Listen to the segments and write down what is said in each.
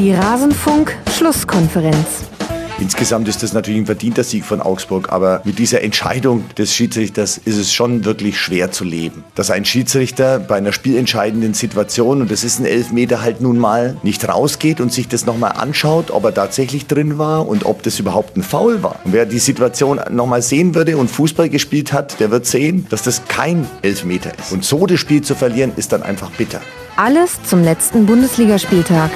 Die Rasenfunk-Schlusskonferenz. Insgesamt ist das natürlich ein verdienter Sieg von Augsburg, aber mit dieser Entscheidung des Schiedsrichters ist es schon wirklich schwer zu leben. Dass ein Schiedsrichter bei einer spielentscheidenden Situation, und das ist ein Elfmeter halt nun mal, nicht rausgeht und sich das nochmal anschaut, ob er tatsächlich drin war und ob das überhaupt ein Foul war. Und wer die Situation nochmal sehen würde und Fußball gespielt hat, der wird sehen, dass das kein Elfmeter ist. Und so das Spiel zu verlieren, ist dann einfach bitter. Alles zum letzten Bundesligaspieltag.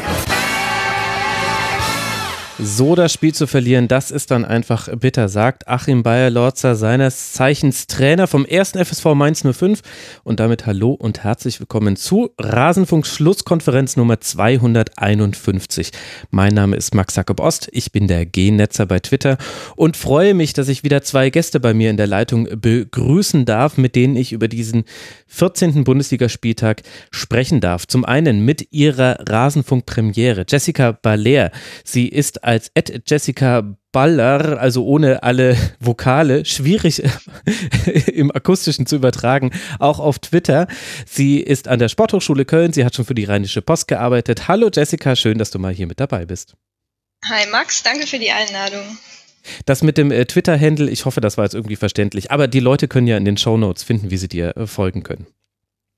So das Spiel zu verlieren, das ist dann einfach bitter, sagt Achim Bayer-Lorzer, seines Zeichens Trainer vom ersten FSV Mainz 05. Und damit hallo und herzlich willkommen zu Rasenfunk Schlusskonferenz Nummer 251. Mein Name ist Max Jakob Ost, ich bin der G-Netzer bei Twitter und freue mich, dass ich wieder zwei Gäste bei mir in der Leitung begrüßen darf, mit denen ich über diesen 14. Bundesligaspieltag sprechen darf. Zum einen mit ihrer Rasenfunk-Premiere, Jessica Baller. Sie ist als Jessica Baller, also ohne alle Vokale, schwierig im akustischen zu übertragen, auch auf Twitter. Sie ist an der Sporthochschule Köln, sie hat schon für die Rheinische Post gearbeitet. Hallo Jessica, schön, dass du mal hier mit dabei bist. Hi Max, danke für die Einladung. Das mit dem äh, Twitter-Handle, ich hoffe, das war jetzt irgendwie verständlich, aber die Leute können ja in den Shownotes finden, wie sie dir äh, folgen können.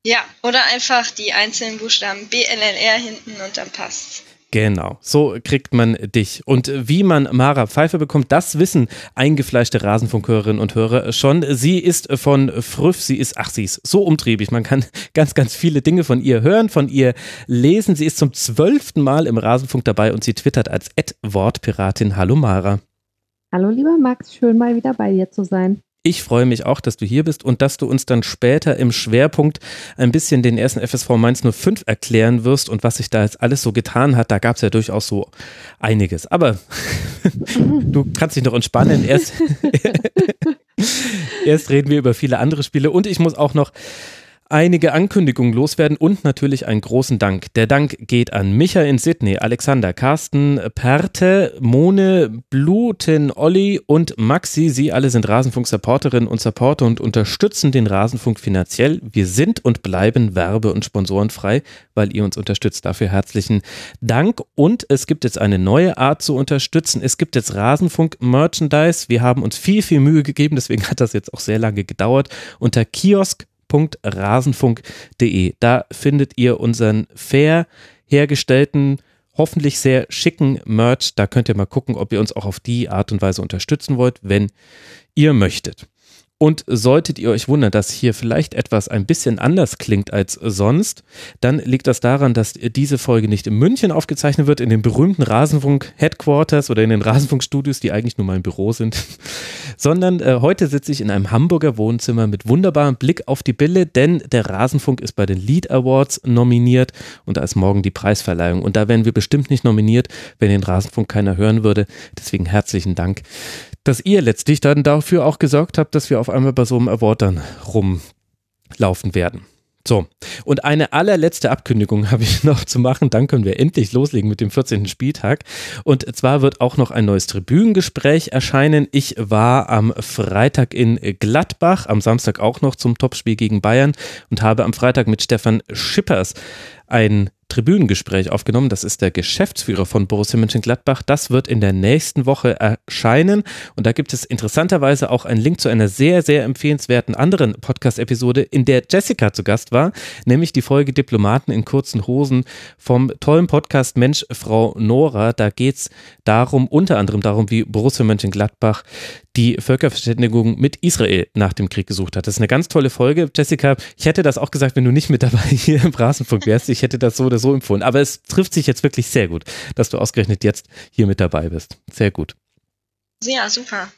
Ja, oder einfach die einzelnen Buchstaben BLNR hinten und dann passt. Genau, so kriegt man dich. Und wie man Mara Pfeiffer bekommt, das wissen eingefleischte Rasenfunkhörerinnen und Hörer schon. Sie ist von Früff, sie ist, ach, sie ist so umtriebig. Man kann ganz, ganz viele Dinge von ihr hören, von ihr lesen. Sie ist zum zwölften Mal im Rasenfunk dabei und sie twittert als Wortpiratin. Hallo Mara. Hallo lieber Max, schön mal wieder bei dir zu sein. Ich freue mich auch, dass du hier bist und dass du uns dann später im Schwerpunkt ein bisschen den ersten FSV Mainz 05 erklären wirst und was sich da jetzt alles so getan hat. Da gab es ja durchaus so einiges. Aber du kannst dich noch entspannen. Erst, erst reden wir über viele andere Spiele und ich muss auch noch einige Ankündigungen loswerden und natürlich einen großen Dank. Der Dank geht an Micha in Sydney, Alexander, Carsten, Perte, Mone, Bluten, Olli und Maxi. Sie alle sind Rasenfunk-Supporterinnen und Supporter und unterstützen den Rasenfunk finanziell. Wir sind und bleiben werbe- und sponsorenfrei, weil ihr uns unterstützt. Dafür herzlichen Dank. Und es gibt jetzt eine neue Art zu unterstützen. Es gibt jetzt Rasenfunk-Merchandise. Wir haben uns viel, viel Mühe gegeben, deswegen hat das jetzt auch sehr lange gedauert. Unter Kiosk www.rasenfunk.de. Da findet ihr unseren fair hergestellten, hoffentlich sehr schicken Merch. Da könnt ihr mal gucken, ob ihr uns auch auf die Art und Weise unterstützen wollt, wenn ihr möchtet. Und solltet ihr euch wundern, dass hier vielleicht etwas ein bisschen anders klingt als sonst, dann liegt das daran, dass diese Folge nicht in München aufgezeichnet wird, in den berühmten Rasenfunk-Headquarters oder in den Rasenfunk-Studios, die eigentlich nur mein Büro sind, sondern äh, heute sitze ich in einem Hamburger Wohnzimmer mit wunderbarem Blick auf die Bille, denn der Rasenfunk ist bei den Lead Awards nominiert und da ist morgen die Preisverleihung. Und da wären wir bestimmt nicht nominiert, wenn den Rasenfunk keiner hören würde. Deswegen herzlichen Dank dass ihr letztlich dann dafür auch gesorgt habt, dass wir auf einmal bei so einem Award dann rumlaufen werden. So, und eine allerletzte Abkündigung habe ich noch zu machen. Dann können wir endlich loslegen mit dem 14. Spieltag. Und zwar wird auch noch ein neues Tribünengespräch erscheinen. Ich war am Freitag in Gladbach, am Samstag auch noch zum Topspiel gegen Bayern und habe am Freitag mit Stefan Schippers ein Tribünengespräch aufgenommen. Das ist der Geschäftsführer von Borussia Mönchengladbach. Das wird in der nächsten Woche erscheinen. Und da gibt es interessanterweise auch einen Link zu einer sehr, sehr empfehlenswerten anderen Podcast-Episode, in der Jessica zu Gast war, nämlich die Folge Diplomaten in kurzen Hosen vom tollen Podcast Mensch, Frau Nora. Da geht es darum, unter anderem darum, wie Borussia Mönchengladbach die Völkerverständigung mit Israel nach dem Krieg gesucht hat. Das ist eine ganz tolle Folge. Jessica, ich hätte das auch gesagt, wenn du nicht mit dabei hier im Rasenfunk wärst. Ich hätte das so oder so empfohlen. Aber es trifft sich jetzt wirklich sehr gut, dass du ausgerechnet jetzt hier mit dabei bist. Sehr gut. Ja, super.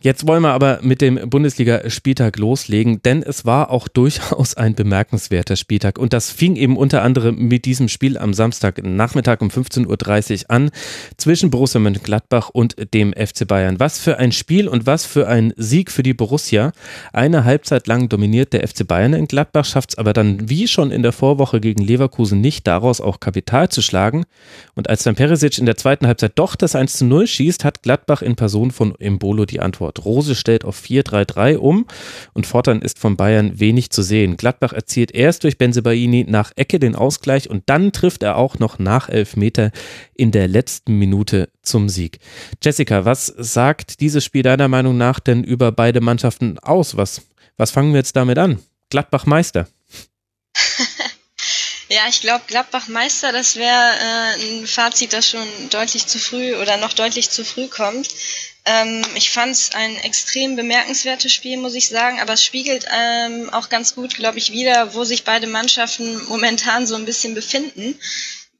Jetzt wollen wir aber mit dem Bundesliga-Spieltag loslegen, denn es war auch durchaus ein bemerkenswerter Spieltag. Und das fing eben unter anderem mit diesem Spiel am Samstagnachmittag um 15.30 Uhr an zwischen Borussia Mönchengladbach und dem FC Bayern. Was für ein Spiel und was für ein Sieg für die Borussia. Eine Halbzeit lang dominiert der FC Bayern in Gladbach, schafft es aber dann wie schon in der Vorwoche gegen Leverkusen nicht, daraus auch Kapital zu schlagen. Und als dann Perisic in der zweiten Halbzeit doch das 1 zu 0 schießt, hat Gladbach in Person von Embolo die Antwort. Rose stellt auf 4-3-3 um und fortan ist von Bayern wenig zu sehen. Gladbach erzielt erst durch Benzebaini nach Ecke den Ausgleich und dann trifft er auch noch nach Elfmeter in der letzten Minute zum Sieg. Jessica, was sagt dieses Spiel deiner Meinung nach denn über beide Mannschaften aus? Was, was fangen wir jetzt damit an? Gladbach Meister. Ja, ich glaube, Gladbach Meister, das wäre äh, ein Fazit, das schon deutlich zu früh oder noch deutlich zu früh kommt. Ähm, ich fand es ein extrem bemerkenswertes Spiel, muss ich sagen, aber es spiegelt ähm, auch ganz gut, glaube ich, wieder, wo sich beide Mannschaften momentan so ein bisschen befinden.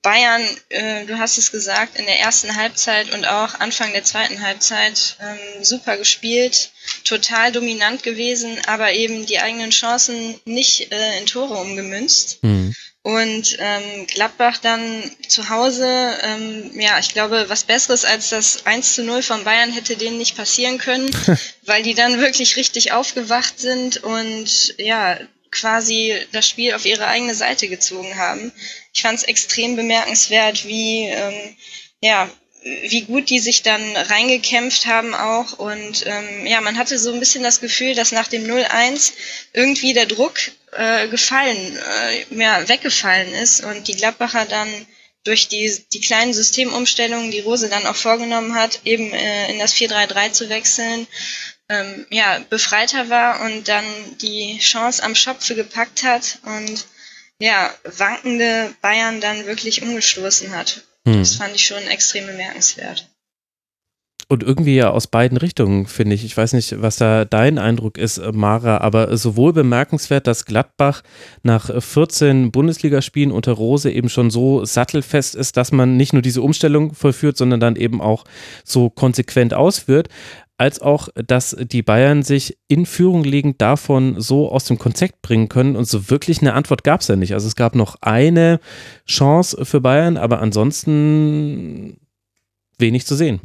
Bayern, äh, du hast es gesagt, in der ersten Halbzeit und auch Anfang der zweiten Halbzeit ähm, super gespielt, total dominant gewesen, aber eben die eigenen Chancen nicht äh, in Tore umgemünzt. Mhm. Und ähm, Gladbach dann zu Hause, ähm, ja, ich glaube, was Besseres als das 1 zu 0 von Bayern hätte denen nicht passieren können, weil die dann wirklich richtig aufgewacht sind und ja, quasi das Spiel auf ihre eigene Seite gezogen haben. Ich fand es extrem bemerkenswert, wie, ähm, ja, wie gut die sich dann reingekämpft haben auch. Und ähm, ja, man hatte so ein bisschen das Gefühl, dass nach dem 0-1 irgendwie der Druck äh, gefallen, äh, ja, weggefallen ist und die Gladbacher dann durch die, die kleinen Systemumstellungen, die Rose dann auch vorgenommen hat, eben äh, in das 4-3-3 zu wechseln, ähm, ja, befreiter war und dann die Chance am Schopfe gepackt hat und ja, wankende Bayern dann wirklich umgestoßen hat. Hm. Das fand ich schon extrem bemerkenswert. Und irgendwie ja aus beiden Richtungen, finde ich. Ich weiß nicht, was da dein Eindruck ist, Mara, aber sowohl bemerkenswert, dass Gladbach nach 14 Bundesligaspielen unter Rose eben schon so sattelfest ist, dass man nicht nur diese Umstellung vollführt, sondern dann eben auch so konsequent ausführt als auch, dass die Bayern sich in Führung liegend davon so aus dem Konzept bringen können. Und so wirklich eine Antwort gab es ja nicht. Also es gab noch eine Chance für Bayern, aber ansonsten wenig zu sehen.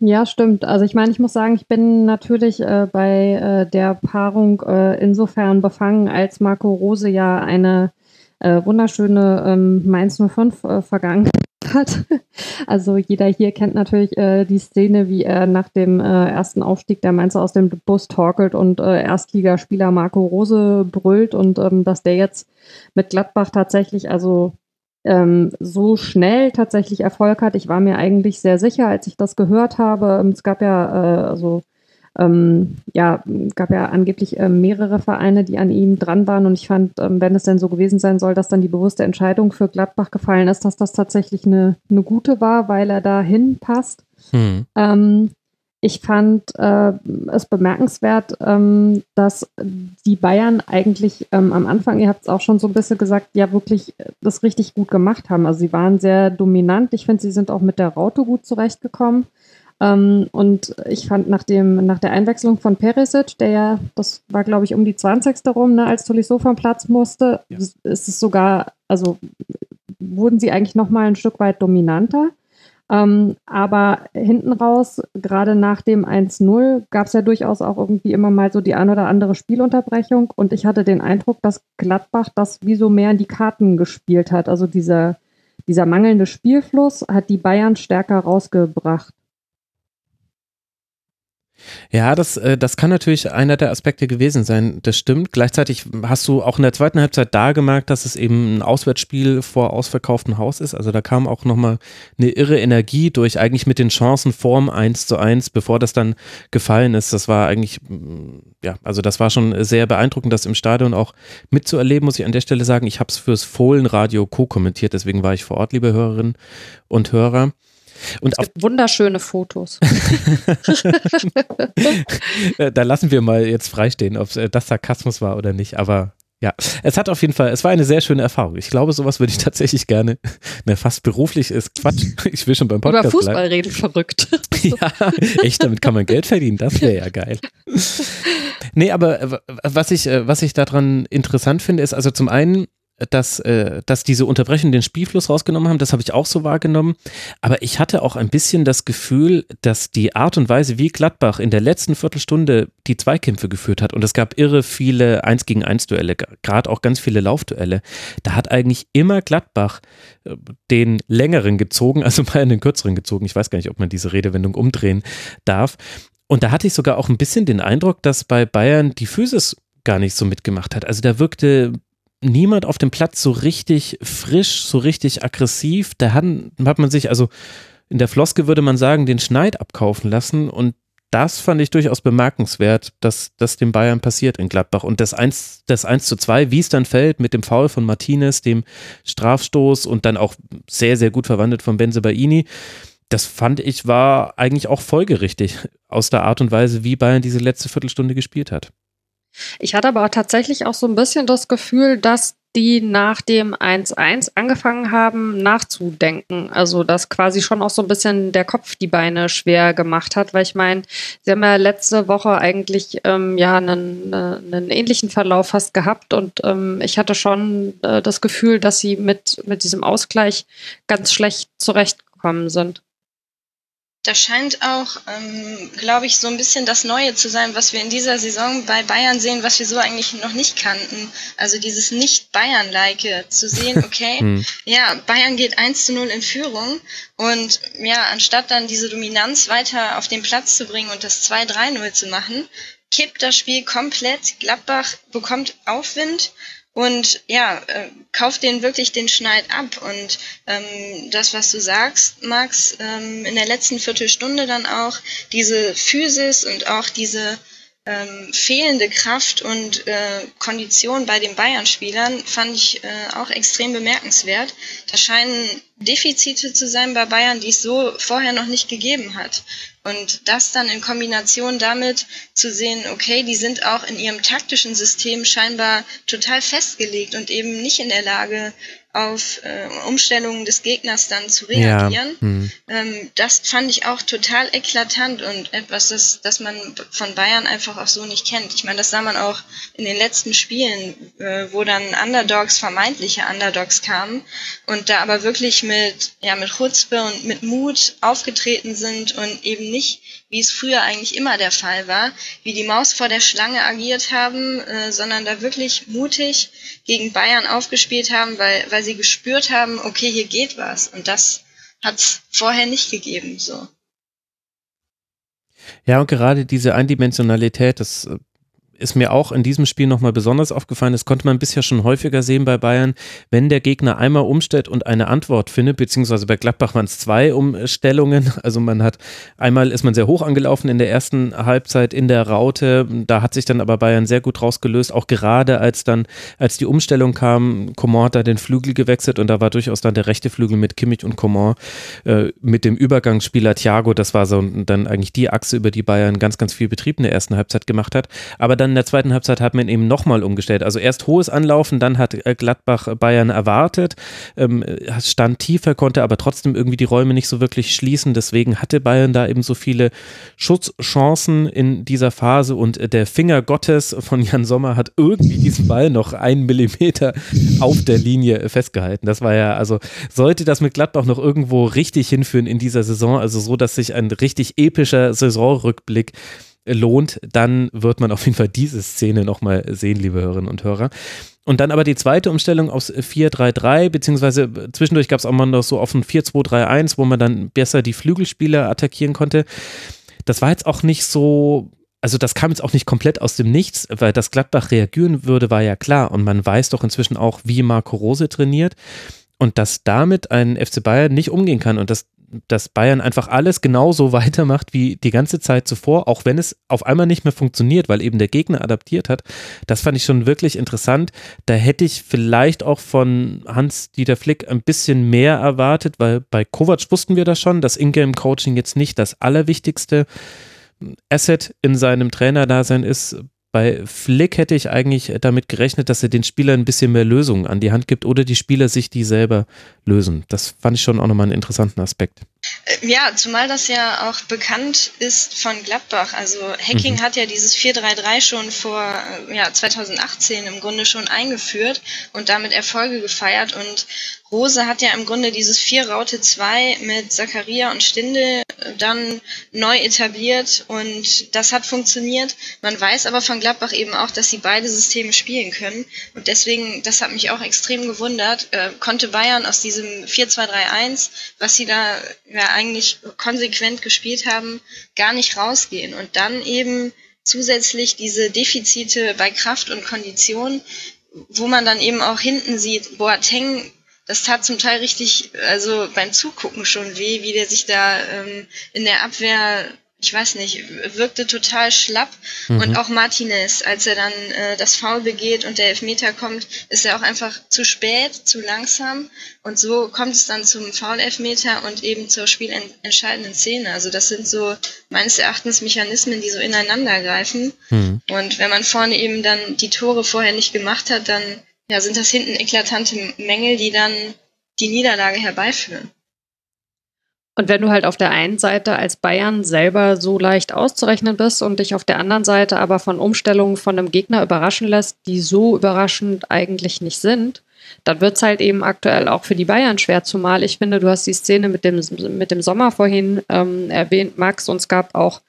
Ja, stimmt. Also ich meine, ich muss sagen, ich bin natürlich äh, bei äh, der Paarung äh, insofern befangen, als Marco Rose ja eine äh, wunderschöne ähm, Mainz 05 äh, Vergangenheit hat. Also jeder hier kennt natürlich äh, die Szene, wie er nach dem äh, ersten Aufstieg der Mainzer aus dem Bus torkelt und äh, Erstligaspieler Marco Rose brüllt und ähm, dass der jetzt mit Gladbach tatsächlich also ähm, so schnell tatsächlich Erfolg hat. Ich war mir eigentlich sehr sicher, als ich das gehört habe. Es gab ja äh, also ähm, ja, gab ja angeblich äh, mehrere Vereine, die an ihm dran waren. Und ich fand, ähm, wenn es denn so gewesen sein soll, dass dann die bewusste Entscheidung für Gladbach gefallen ist, dass das tatsächlich eine, eine gute war, weil er da hinpasst. Hm. Ähm, ich fand äh, es bemerkenswert, ähm, dass die Bayern eigentlich ähm, am Anfang, ihr habt es auch schon so ein bisschen gesagt, ja wirklich das richtig gut gemacht haben. Also sie waren sehr dominant. Ich finde, sie sind auch mit der Raute gut zurechtgekommen. Ähm, und ich fand nach, dem, nach der Einwechslung von Perisic, der ja, das war glaube ich um die 20. rum, ne, als Tolisso vom Platz musste, ja. ist es sogar, also wurden sie eigentlich nochmal ein Stück weit dominanter. Ähm, aber hinten raus, gerade nach dem 1-0, gab es ja durchaus auch irgendwie immer mal so die ein oder andere Spielunterbrechung. Und ich hatte den Eindruck, dass Gladbach das wie so mehr in die Karten gespielt hat. Also dieser, dieser mangelnde Spielfluss hat die Bayern stärker rausgebracht. Ja, das, äh, das kann natürlich einer der Aspekte gewesen sein. Das stimmt. Gleichzeitig hast du auch in der zweiten Halbzeit da gemerkt, dass es eben ein Auswärtsspiel vor ausverkauftem Haus ist. Also da kam auch nochmal eine irre Energie durch, eigentlich mit den Chancen vorm 1 zu 1, bevor das dann gefallen ist. Das war eigentlich, mm, ja, also das war schon sehr beeindruckend, das im Stadion auch mitzuerleben, muss ich an der Stelle sagen. Ich habe es fürs Fohlenradio co-kommentiert, deswegen war ich vor Ort, liebe Hörerinnen und Hörer. Und es gibt wunderschöne Fotos. da lassen wir mal jetzt freistehen, ob äh, das Sarkasmus war oder nicht, aber ja, es hat auf jeden Fall, es war eine sehr schöne Erfahrung. Ich glaube, sowas würde ich tatsächlich gerne, ne, fast beruflich ist Quatsch. Ich will schon beim Podcast Über Fußball bleiben. reden, verrückt. ja, echt, damit kann man Geld verdienen, das wäre ja geil. Nee, aber äh, was ich, äh, was ich daran interessant finde, ist also zum einen, dass, äh, dass diese Unterbrechungen den Spielfluss rausgenommen haben. Das habe ich auch so wahrgenommen. Aber ich hatte auch ein bisschen das Gefühl, dass die Art und Weise, wie Gladbach in der letzten Viertelstunde die Zweikämpfe geführt hat, und es gab irre viele Eins gegen eins Duelle, gerade auch ganz viele Laufduelle, da hat eigentlich immer Gladbach äh, den längeren gezogen, also Bayern den kürzeren gezogen. Ich weiß gar nicht, ob man diese Redewendung umdrehen darf. Und da hatte ich sogar auch ein bisschen den Eindruck, dass bei Bayern die Physis gar nicht so mitgemacht hat. Also da wirkte niemand auf dem Platz so richtig frisch, so richtig aggressiv. Da hat, hat man sich, also in der Floske würde man sagen, den Schneid abkaufen lassen und das fand ich durchaus bemerkenswert, dass das dem Bayern passiert in Gladbach. Und das 1, das 1 zu 2, wie es dann fällt, mit dem Foul von Martinez, dem Strafstoß und dann auch sehr, sehr gut verwandelt von Benzebaini, das fand ich war eigentlich auch folgerichtig aus der Art und Weise, wie Bayern diese letzte Viertelstunde gespielt hat. Ich hatte aber tatsächlich auch so ein bisschen das Gefühl, dass die nach dem 1-1 angefangen haben nachzudenken. Also dass quasi schon auch so ein bisschen der Kopf die Beine schwer gemacht hat, weil ich meine, sie haben ja letzte Woche eigentlich ähm, ja einen, äh, einen ähnlichen Verlauf fast gehabt und ähm, ich hatte schon äh, das Gefühl, dass sie mit, mit diesem Ausgleich ganz schlecht zurechtgekommen sind. Das scheint auch, ähm, glaube ich, so ein bisschen das Neue zu sein, was wir in dieser Saison bei Bayern sehen, was wir so eigentlich noch nicht kannten. Also dieses Nicht-Bayern-like zu sehen, okay, hm. ja, Bayern geht 1 zu 0 in Führung und ja, anstatt dann diese Dominanz weiter auf den Platz zu bringen und das 2-3-0 zu machen, kippt das Spiel komplett. Gladbach bekommt Aufwind und ja, äh, kauf den wirklich den Schneid ab. Und ähm, das, was du sagst, Max, ähm, in der letzten Viertelstunde dann auch diese Physis und auch diese ähm, fehlende Kraft und äh, Kondition bei den Bayern-Spielern fand ich äh, auch extrem bemerkenswert. Da scheinen Defizite zu sein bei Bayern, die es so vorher noch nicht gegeben hat. Und das dann in Kombination damit zu sehen, okay, die sind auch in ihrem taktischen System scheinbar total festgelegt und eben nicht in der Lage, auf äh, Umstellungen des Gegners dann zu reagieren. Ja. Hm. Ähm, das fand ich auch total eklatant und etwas, das, das man von Bayern einfach auch so nicht kennt. Ich meine, das sah man auch in den letzten Spielen, äh, wo dann Underdogs, vermeintliche Underdogs kamen und da aber wirklich mit, ja, mit Chutzpe und mit Mut aufgetreten sind und eben nicht, wie es früher eigentlich immer der Fall war, wie die Maus vor der Schlange agiert haben, äh, sondern da wirklich mutig gegen Bayern aufgespielt haben, weil, weil sie gespürt haben, okay, hier geht was. Und das hat es vorher nicht gegeben, so. Ja, und gerade diese Eindimensionalität, das äh, ist mir auch in diesem Spiel nochmal besonders aufgefallen. Das konnte man bisher schon häufiger sehen bei Bayern. Wenn der Gegner einmal umstellt und eine Antwort findet, beziehungsweise bei Gladbach waren es zwei Umstellungen. Also man hat einmal ist man sehr hoch angelaufen in der ersten Halbzeit in der Raute. Da hat sich dann aber Bayern sehr gut rausgelöst. Auch gerade als dann, als die Umstellung kam, Coman hat da den Flügel gewechselt und da war durchaus dann der rechte Flügel mit Kimmich und Coman äh, mit dem Übergangsspieler Thiago. Das war so dann eigentlich die Achse, über die Bayern ganz, ganz viel Betrieb in der ersten Halbzeit gemacht hat. Aber dann in der zweiten Halbzeit hat man eben nochmal umgestellt. Also erst hohes Anlaufen, dann hat äh, Gladbach Bayern erwartet, ähm, stand tiefer, konnte aber trotzdem irgendwie die Räume nicht so wirklich schließen. Deswegen hatte Bayern da eben so viele Schutzchancen in dieser Phase und der Finger Gottes von Jan Sommer hat irgendwie diesen Ball noch einen Millimeter auf der Linie festgehalten. Das war ja, also sollte das mit Gladbach noch irgendwo richtig hinführen in dieser Saison, also so, dass sich ein richtig epischer Saisonrückblick lohnt, dann wird man auf jeden Fall diese Szene nochmal sehen, liebe Hörerinnen und Hörer. Und dann aber die zweite Umstellung aus 4-3-3, beziehungsweise zwischendurch gab es auch mal noch so auf ein 4-2-3-1, wo man dann besser die Flügelspieler attackieren konnte. Das war jetzt auch nicht so, also das kam jetzt auch nicht komplett aus dem Nichts, weil das Gladbach reagieren würde, war ja klar. Und man weiß doch inzwischen auch, wie Marco Rose trainiert. Und dass damit ein FC Bayern nicht umgehen kann und dass dass Bayern einfach alles genauso weitermacht wie die ganze Zeit zuvor, auch wenn es auf einmal nicht mehr funktioniert, weil eben der Gegner adaptiert hat. Das fand ich schon wirklich interessant. Da hätte ich vielleicht auch von Hans-Dieter Flick ein bisschen mehr erwartet, weil bei Kovac wussten wir das schon, dass Ingame-Coaching jetzt nicht das allerwichtigste Asset in seinem Trainerdasein ist. Bei Flick hätte ich eigentlich damit gerechnet, dass er den Spielern ein bisschen mehr Lösungen an die Hand gibt oder die Spieler sich die selber lösen. Das fand ich schon auch nochmal einen interessanten Aspekt. Äh, ja, zumal das ja auch bekannt ist von Gladbach. Also Hacking mhm. hat ja dieses 4-3-3 schon vor äh, ja, 2018 im Grunde schon eingeführt und damit Erfolge gefeiert. Und Rose hat ja im Grunde dieses 4-Raute 2 mit Zakaria und Stindel dann neu etabliert und das hat funktioniert. Man weiß aber von Gladbach eben auch, dass sie beide Systeme spielen können und deswegen, das hat mich auch extrem gewundert, äh, konnte Bayern aus diesem 4-2-3-1, was sie da ja eigentlich konsequent gespielt haben, gar nicht rausgehen und dann eben zusätzlich diese Defizite bei Kraft und Kondition, wo man dann eben auch hinten sieht, Boateng das tat zum Teil richtig, also beim Zugucken schon weh, wie der sich da ähm, in der Abwehr, ich weiß nicht, wirkte total schlapp. Mhm. Und auch Martinez, als er dann äh, das Foul begeht und der Elfmeter kommt, ist er auch einfach zu spät, zu langsam. Und so kommt es dann zum Foul-Elfmeter und eben zur spielentscheidenden Szene. Also das sind so meines Erachtens Mechanismen, die so ineinander greifen. Mhm. Und wenn man vorne eben dann die Tore vorher nicht gemacht hat, dann ja, sind das hinten eklatante Mängel, die dann die Niederlage herbeiführen. Und wenn du halt auf der einen Seite als Bayern selber so leicht auszurechnen bist und dich auf der anderen Seite aber von Umstellungen von einem Gegner überraschen lässt, die so überraschend eigentlich nicht sind, dann wird es halt eben aktuell auch für die Bayern schwer, zumal ich finde, du hast die Szene mit dem, mit dem Sommer vorhin ähm, erwähnt, Max, und es gab auch,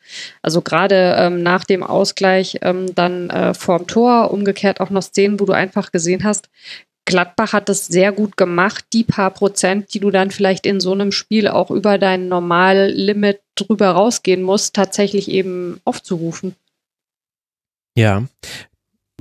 also gerade ähm, nach dem Ausgleich ähm, dann äh, vorm Tor, umgekehrt auch noch Szenen, wo du einfach gesehen hast, Gladbach hat es sehr gut gemacht, die paar Prozent, die du dann vielleicht in so einem Spiel auch über dein Normallimit drüber rausgehen musst, tatsächlich eben aufzurufen. Ja,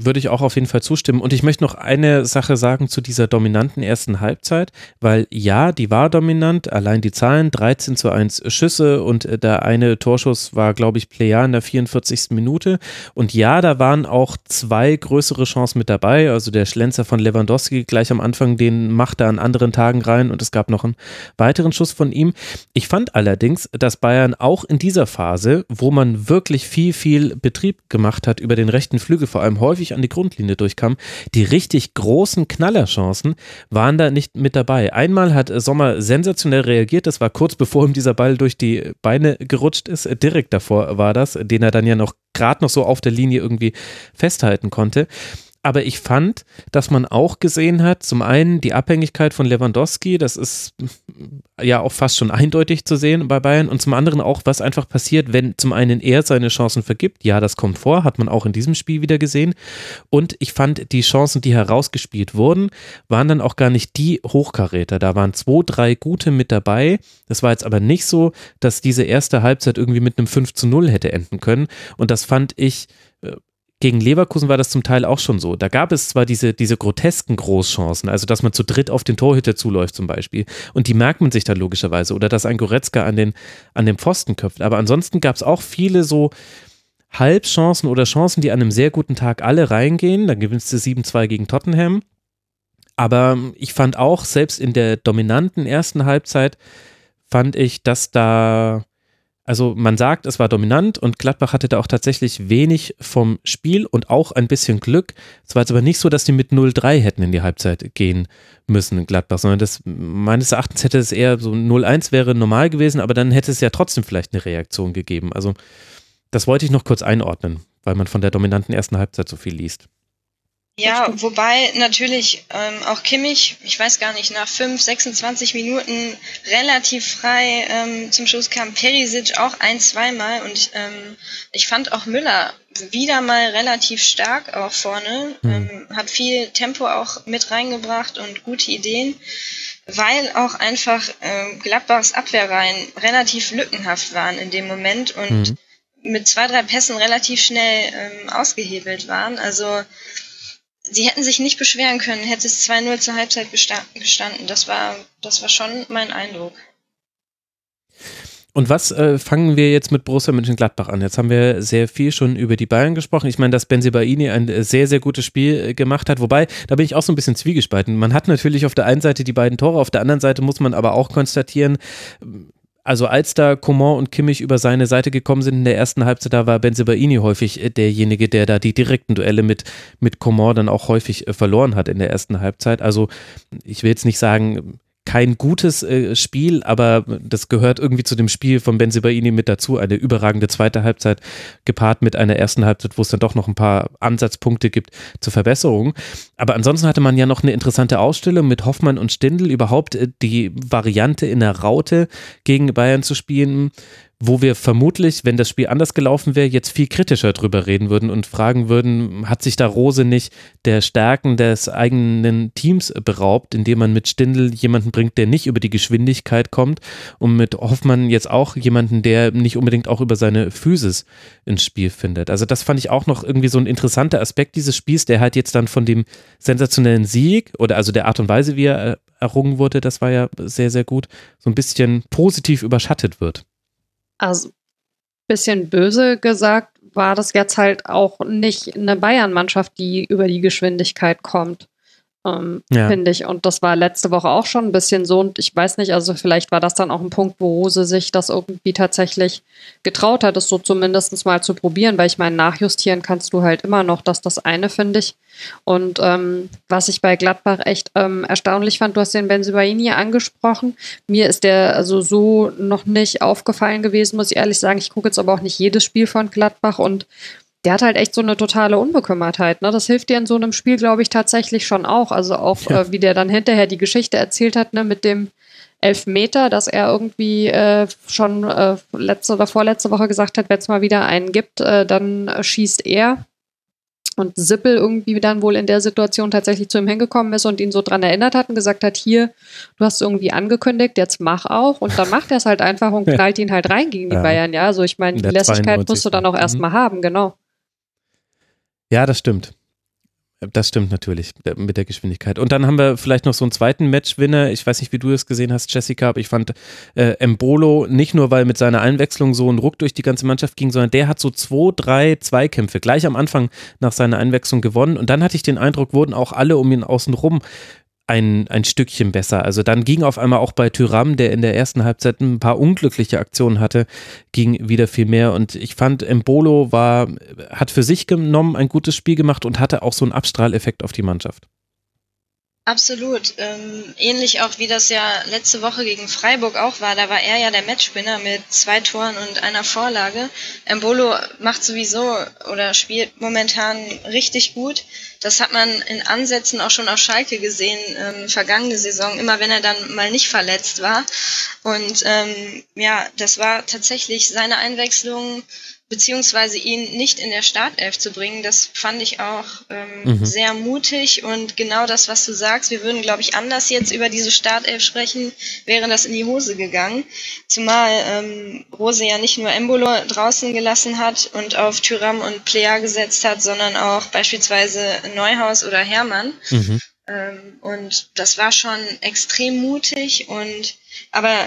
würde ich auch auf jeden Fall zustimmen. Und ich möchte noch eine Sache sagen zu dieser dominanten ersten Halbzeit, weil ja, die war dominant. Allein die Zahlen, 13 zu 1 Schüsse und äh, der eine Torschuss war, glaube ich, Plea in der 44. Minute. Und ja, da waren auch zwei größere Chancen mit dabei. Also der Schlenzer von Lewandowski gleich am Anfang, den macht er an anderen Tagen rein und es gab noch einen weiteren Schuss von ihm. Ich fand allerdings, dass Bayern auch in dieser Phase, wo man wirklich viel, viel Betrieb gemacht hat über den rechten Flügel, vor allem häufig häufig an die Grundlinie durchkam. Die richtig großen Knallerchancen waren da nicht mit dabei. Einmal hat Sommer sensationell reagiert, das war kurz bevor ihm dieser Ball durch die Beine gerutscht ist. Direkt davor war das, den er dann ja noch gerade noch so auf der Linie irgendwie festhalten konnte. Aber ich fand, dass man auch gesehen hat, zum einen die Abhängigkeit von Lewandowski, das ist ja auch fast schon eindeutig zu sehen bei Bayern, und zum anderen auch, was einfach passiert, wenn zum einen er seine Chancen vergibt. Ja, das kommt vor, hat man auch in diesem Spiel wieder gesehen. Und ich fand, die Chancen, die herausgespielt wurden, waren dann auch gar nicht die Hochkaräter. Da waren zwei, drei gute mit dabei. Das war jetzt aber nicht so, dass diese erste Halbzeit irgendwie mit einem 5 zu 0 hätte enden können. Und das fand ich äh, gegen Leverkusen war das zum Teil auch schon so. Da gab es zwar diese, diese grotesken Großchancen, also dass man zu dritt auf den Torhüter zuläuft zum Beispiel, und die merkt man sich dann logischerweise, oder dass ein Goretzka an den, an den Pfosten köpft. Aber ansonsten gab es auch viele so Halbchancen oder Chancen, die an einem sehr guten Tag alle reingehen. Dann gewinnst du 7-2 gegen Tottenham. Aber ich fand auch, selbst in der dominanten ersten Halbzeit, fand ich, dass da also man sagt, es war dominant und Gladbach hatte da auch tatsächlich wenig vom Spiel und auch ein bisschen Glück. Es war jetzt aber nicht so, dass die mit 0-3 hätten in die Halbzeit gehen müssen, Gladbach, sondern das meines Erachtens hätte es eher so 0-1 wäre normal gewesen, aber dann hätte es ja trotzdem vielleicht eine Reaktion gegeben. Also das wollte ich noch kurz einordnen, weil man von der dominanten ersten Halbzeit so viel liest. Ja, wobei natürlich ähm, auch Kimmich, ich weiß gar nicht, nach 5, 26 Minuten relativ frei ähm, zum Schluss kam. Perisic auch ein, zweimal und ähm, ich fand auch Müller wieder mal relativ stark auch vorne, mhm. ähm, hat viel Tempo auch mit reingebracht und gute Ideen, weil auch einfach ähm, Gladbachs Abwehrreihen relativ lückenhaft waren in dem Moment und mhm. mit zwei, drei Pässen relativ schnell ähm, ausgehebelt waren. Also sie hätten sich nicht beschweren können, hätte es 2-0 zur Halbzeit gestanden. Das war, das war schon mein Eindruck. Und was äh, fangen wir jetzt mit Borussia Mönchengladbach an? Jetzt haben wir sehr viel schon über die Bayern gesprochen. Ich meine, dass Benzibaini ein äh, sehr, sehr gutes Spiel äh, gemacht hat. Wobei, da bin ich auch so ein bisschen zwiegespalten. Man hat natürlich auf der einen Seite die beiden Tore, auf der anderen Seite muss man aber auch konstatieren, also als da Coman und Kimmich über seine Seite gekommen sind in der ersten Halbzeit, da war Benzebaini häufig äh, derjenige, der da die direkten Duelle mit, mit Coman dann auch häufig äh, verloren hat in der ersten Halbzeit. Also ich will jetzt nicht sagen, kein gutes äh, Spiel, aber das gehört irgendwie zu dem Spiel von Benzibaini mit dazu. Eine überragende zweite Halbzeit gepaart mit einer ersten Halbzeit, wo es dann doch noch ein paar Ansatzpunkte gibt zur Verbesserung. Aber ansonsten hatte man ja noch eine interessante Ausstellung mit Hoffmann und Stindl, überhaupt äh, die Variante in der Raute gegen Bayern zu spielen wo wir vermutlich, wenn das Spiel anders gelaufen wäre, jetzt viel kritischer drüber reden würden und fragen würden, hat sich da Rose nicht der Stärken des eigenen Teams beraubt, indem man mit Stindl jemanden bringt, der nicht über die Geschwindigkeit kommt und mit Hoffmann jetzt auch jemanden, der nicht unbedingt auch über seine Physis ins Spiel findet. Also das fand ich auch noch irgendwie so ein interessanter Aspekt dieses Spiels, der halt jetzt dann von dem sensationellen Sieg oder also der Art und Weise, wie er errungen wurde, das war ja sehr, sehr gut, so ein bisschen positiv überschattet wird. Also, bisschen böse gesagt, war das jetzt halt auch nicht eine Bayern-Mannschaft, die über die Geschwindigkeit kommt ähm, ja. finde ich. Und das war letzte Woche auch schon ein bisschen so. Und ich weiß nicht, also vielleicht war das dann auch ein Punkt, wo Rose sich das irgendwie tatsächlich getraut hat, es so zumindest mal zu probieren, weil ich meine, nachjustieren kannst du halt immer noch, dass das eine, finde ich. Und ähm, was ich bei Gladbach echt ähm, erstaunlich fand, du hast den Benzibaini angesprochen. Mir ist der also so noch nicht aufgefallen gewesen, muss ich ehrlich sagen. Ich gucke jetzt aber auch nicht jedes Spiel von Gladbach und der hat halt echt so eine totale Unbekümmertheit. Ne? Das hilft dir in so einem Spiel, glaube ich, tatsächlich schon auch. Also auch, ja. äh, wie der dann hinterher die Geschichte erzählt hat, ne, mit dem Elfmeter, dass er irgendwie äh, schon äh, letzte oder vorletzte Woche gesagt hat, wenn es mal wieder einen gibt, äh, dann schießt er. Und Sippel irgendwie dann wohl in der Situation tatsächlich zu ihm hingekommen ist und ihn so dran erinnert hat und gesagt hat, hier, du hast irgendwie angekündigt, jetzt mach auch. Und dann macht er es halt einfach und knallt ihn halt rein gegen die ja. Bayern. Ja, also ich meine, die Lässigkeit musst du dann auch erstmal mhm. haben, genau. Ja, das stimmt. Das stimmt natürlich mit der Geschwindigkeit. Und dann haben wir vielleicht noch so einen zweiten Matchwinner. Ich weiß nicht, wie du es gesehen hast, Jessica, aber ich fand äh, Embolo nicht nur, weil mit seiner Einwechslung so ein Ruck durch die ganze Mannschaft ging, sondern der hat so zwei, drei Zweikämpfe gleich am Anfang nach seiner Einwechslung gewonnen. Und dann hatte ich den Eindruck, wurden auch alle um ihn außen rum ein, ein Stückchen besser. Also dann ging auf einmal auch bei Tyram, der in der ersten Halbzeit ein paar unglückliche Aktionen hatte, ging wieder viel mehr. Und ich fand, Embolo war, hat für sich genommen ein gutes Spiel gemacht und hatte auch so einen Abstrahleffekt auf die Mannschaft. Absolut. Ähm, ähnlich auch wie das ja letzte Woche gegen Freiburg auch war. Da war er ja der Matchwinner mit zwei Toren und einer Vorlage. Embolo macht sowieso oder spielt momentan richtig gut. Das hat man in Ansätzen auch schon auf Schalke gesehen, ähm, vergangene Saison, immer wenn er dann mal nicht verletzt war. Und ähm, ja, das war tatsächlich seine Einwechslung beziehungsweise ihn nicht in der Startelf zu bringen, das fand ich auch ähm, mhm. sehr mutig und genau das, was du sagst, wir würden, glaube ich, anders jetzt über diese Startelf sprechen, wäre das in die Hose gegangen. Zumal ähm, Rose ja nicht nur Embolo draußen gelassen hat und auf Tyram und Plea gesetzt hat, sondern auch beispielsweise Neuhaus oder Hermann. Mhm. Ähm, und das war schon extrem mutig und aber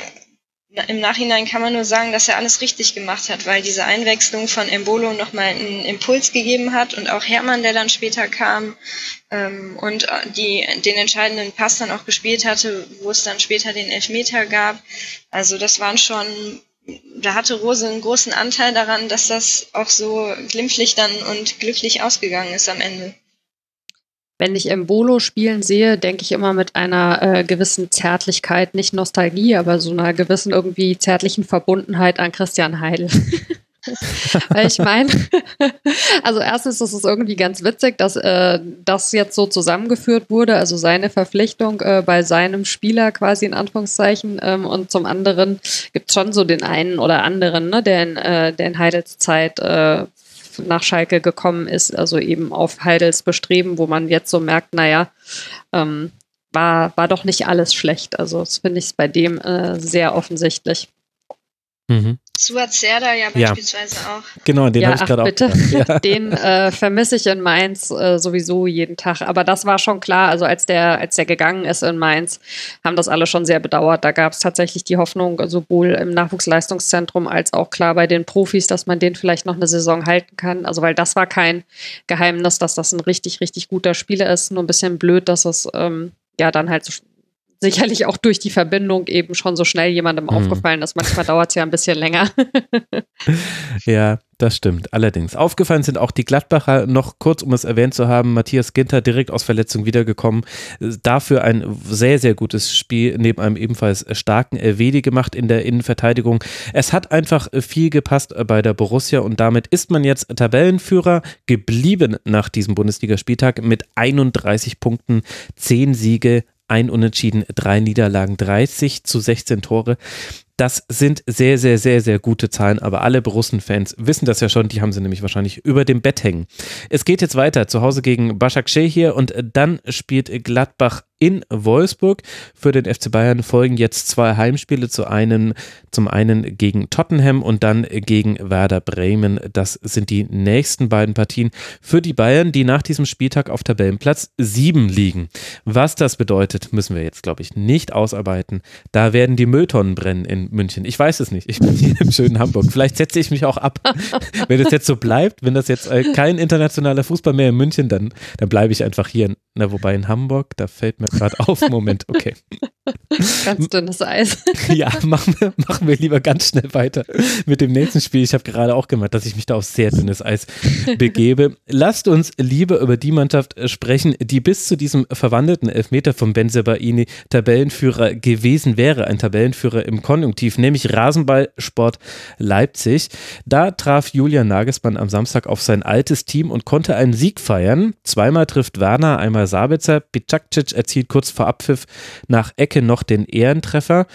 im Nachhinein kann man nur sagen, dass er alles richtig gemacht hat, weil diese Einwechslung von Embolo nochmal einen Impuls gegeben hat und auch Hermann, der dann später kam ähm, und die, den entscheidenden Pass dann auch gespielt hatte, wo es dann später den Elfmeter gab. Also das waren schon, da hatte Rose einen großen Anteil daran, dass das auch so glimpflich dann und glücklich ausgegangen ist am Ende. Wenn ich Embolo spielen sehe, denke ich immer mit einer äh, gewissen Zärtlichkeit, nicht Nostalgie, aber so einer gewissen irgendwie zärtlichen Verbundenheit an Christian Heidel. Weil ich meine, also erstens ist es irgendwie ganz witzig, dass äh, das jetzt so zusammengeführt wurde, also seine Verpflichtung äh, bei seinem Spieler quasi in Anführungszeichen. Ähm, und zum anderen gibt es schon so den einen oder anderen, ne, der in, äh, der in Heidels Zeit äh, nach Schalke gekommen ist, also eben auf Heidels Bestreben, wo man jetzt so merkt, naja, ähm, war, war doch nicht alles schlecht. Also das finde ich bei dem äh, sehr offensichtlich. Mhm. Suat Serda ja beispielsweise ja. auch. Genau, den ja, habe ich gerade auch. Bitte. Ja. Den äh, vermisse ich in Mainz äh, sowieso jeden Tag. Aber das war schon klar. Also als der, als der gegangen ist in Mainz, haben das alle schon sehr bedauert. Da gab es tatsächlich die Hoffnung, sowohl im Nachwuchsleistungszentrum als auch klar bei den Profis, dass man den vielleicht noch eine Saison halten kann. Also weil das war kein Geheimnis, dass das ein richtig, richtig guter Spieler ist. Nur ein bisschen blöd, dass es ähm, ja dann halt so sicherlich auch durch die Verbindung eben schon so schnell jemandem mhm. aufgefallen ist. Manchmal dauert es ja ein bisschen länger. ja, das stimmt. Allerdings. Aufgefallen sind auch die Gladbacher, noch kurz, um es erwähnt zu haben, Matthias Ginter direkt aus Verletzung wiedergekommen. Dafür ein sehr, sehr gutes Spiel neben einem ebenfalls starken Elvedi gemacht in der Innenverteidigung. Es hat einfach viel gepasst bei der Borussia und damit ist man jetzt Tabellenführer geblieben nach diesem Bundesligaspieltag mit 31 Punkten, 10 Siege, ein Unentschieden, drei Niederlagen, 30 zu 16 Tore. Das sind sehr, sehr, sehr, sehr gute Zahlen, aber alle Borussen-Fans wissen das ja schon, die haben sie nämlich wahrscheinlich über dem Bett hängen. Es geht jetzt weiter, zu Hause gegen Başakşehir hier und dann spielt Gladbach in Wolfsburg. Für den FC Bayern folgen jetzt zwei Heimspiele, zu einem, zum einen gegen Tottenham und dann gegen Werder Bremen. Das sind die nächsten beiden Partien für die Bayern, die nach diesem Spieltag auf Tabellenplatz 7 liegen. Was das bedeutet, müssen wir jetzt, glaube ich, nicht ausarbeiten. Da werden die Mülltonnen brennen in München. Ich weiß es nicht. Ich bin hier im schönen Hamburg. Vielleicht setze ich mich auch ab. wenn das jetzt so bleibt, wenn das jetzt äh, kein internationaler Fußball mehr in München, dann, dann bleibe ich einfach hier. Na, wobei in Hamburg, da fällt mir gerade auf. Moment, okay. Ganz dünnes Eis. ja, machen wir, machen wir lieber ganz schnell weiter mit dem nächsten Spiel. Ich habe gerade auch gemerkt, dass ich mich da auf sehr dünnes Eis begebe. Lasst uns lieber über die Mannschaft sprechen, die bis zu diesem verwandelten Elfmeter von Benzebaini Tabellenführer gewesen wäre. Ein Tabellenführer im Konjunktiv, nämlich Rasenballsport Leipzig. Da traf Julian Nagelsmann am Samstag auf sein altes Team und konnte einen Sieg feiern. Zweimal trifft Werner, einmal Sabitzer. Bicakcic erzielt kurz vor Abpfiff nach Ecke noch den Ehrentreffer.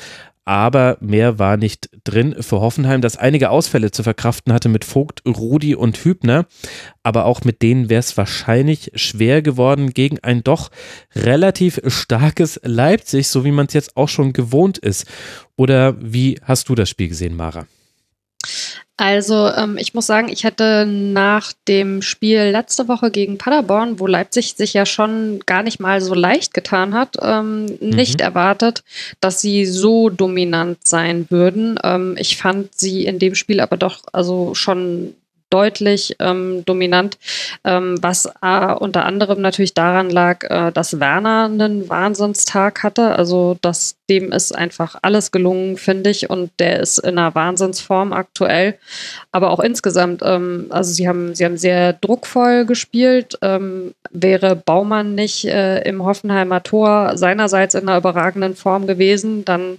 Aber mehr war nicht drin für Hoffenheim, das einige Ausfälle zu verkraften hatte mit Vogt, Rudi und Hübner. Aber auch mit denen wäre es wahrscheinlich schwer geworden gegen ein doch relativ starkes Leipzig, so wie man es jetzt auch schon gewohnt ist. Oder wie hast du das Spiel gesehen, Mara? Also ähm, ich muss sagen, ich hätte nach dem Spiel letzte Woche gegen Paderborn, wo Leipzig sich ja schon gar nicht mal so leicht getan hat, ähm, mhm. nicht erwartet, dass sie so dominant sein würden. Ähm, ich fand sie in dem Spiel aber doch also schon deutlich ähm, dominant, ähm, was äh, unter anderem natürlich daran lag, äh, dass Werner einen Wahnsinnstag hatte. Also dass dem ist einfach alles gelungen, finde ich, und der ist in einer Wahnsinnsform aktuell. Aber auch insgesamt, ähm, also sie haben, sie haben sehr druckvoll gespielt. Ähm, wäre Baumann nicht äh, im Hoffenheimer Tor seinerseits in einer überragenden Form gewesen, dann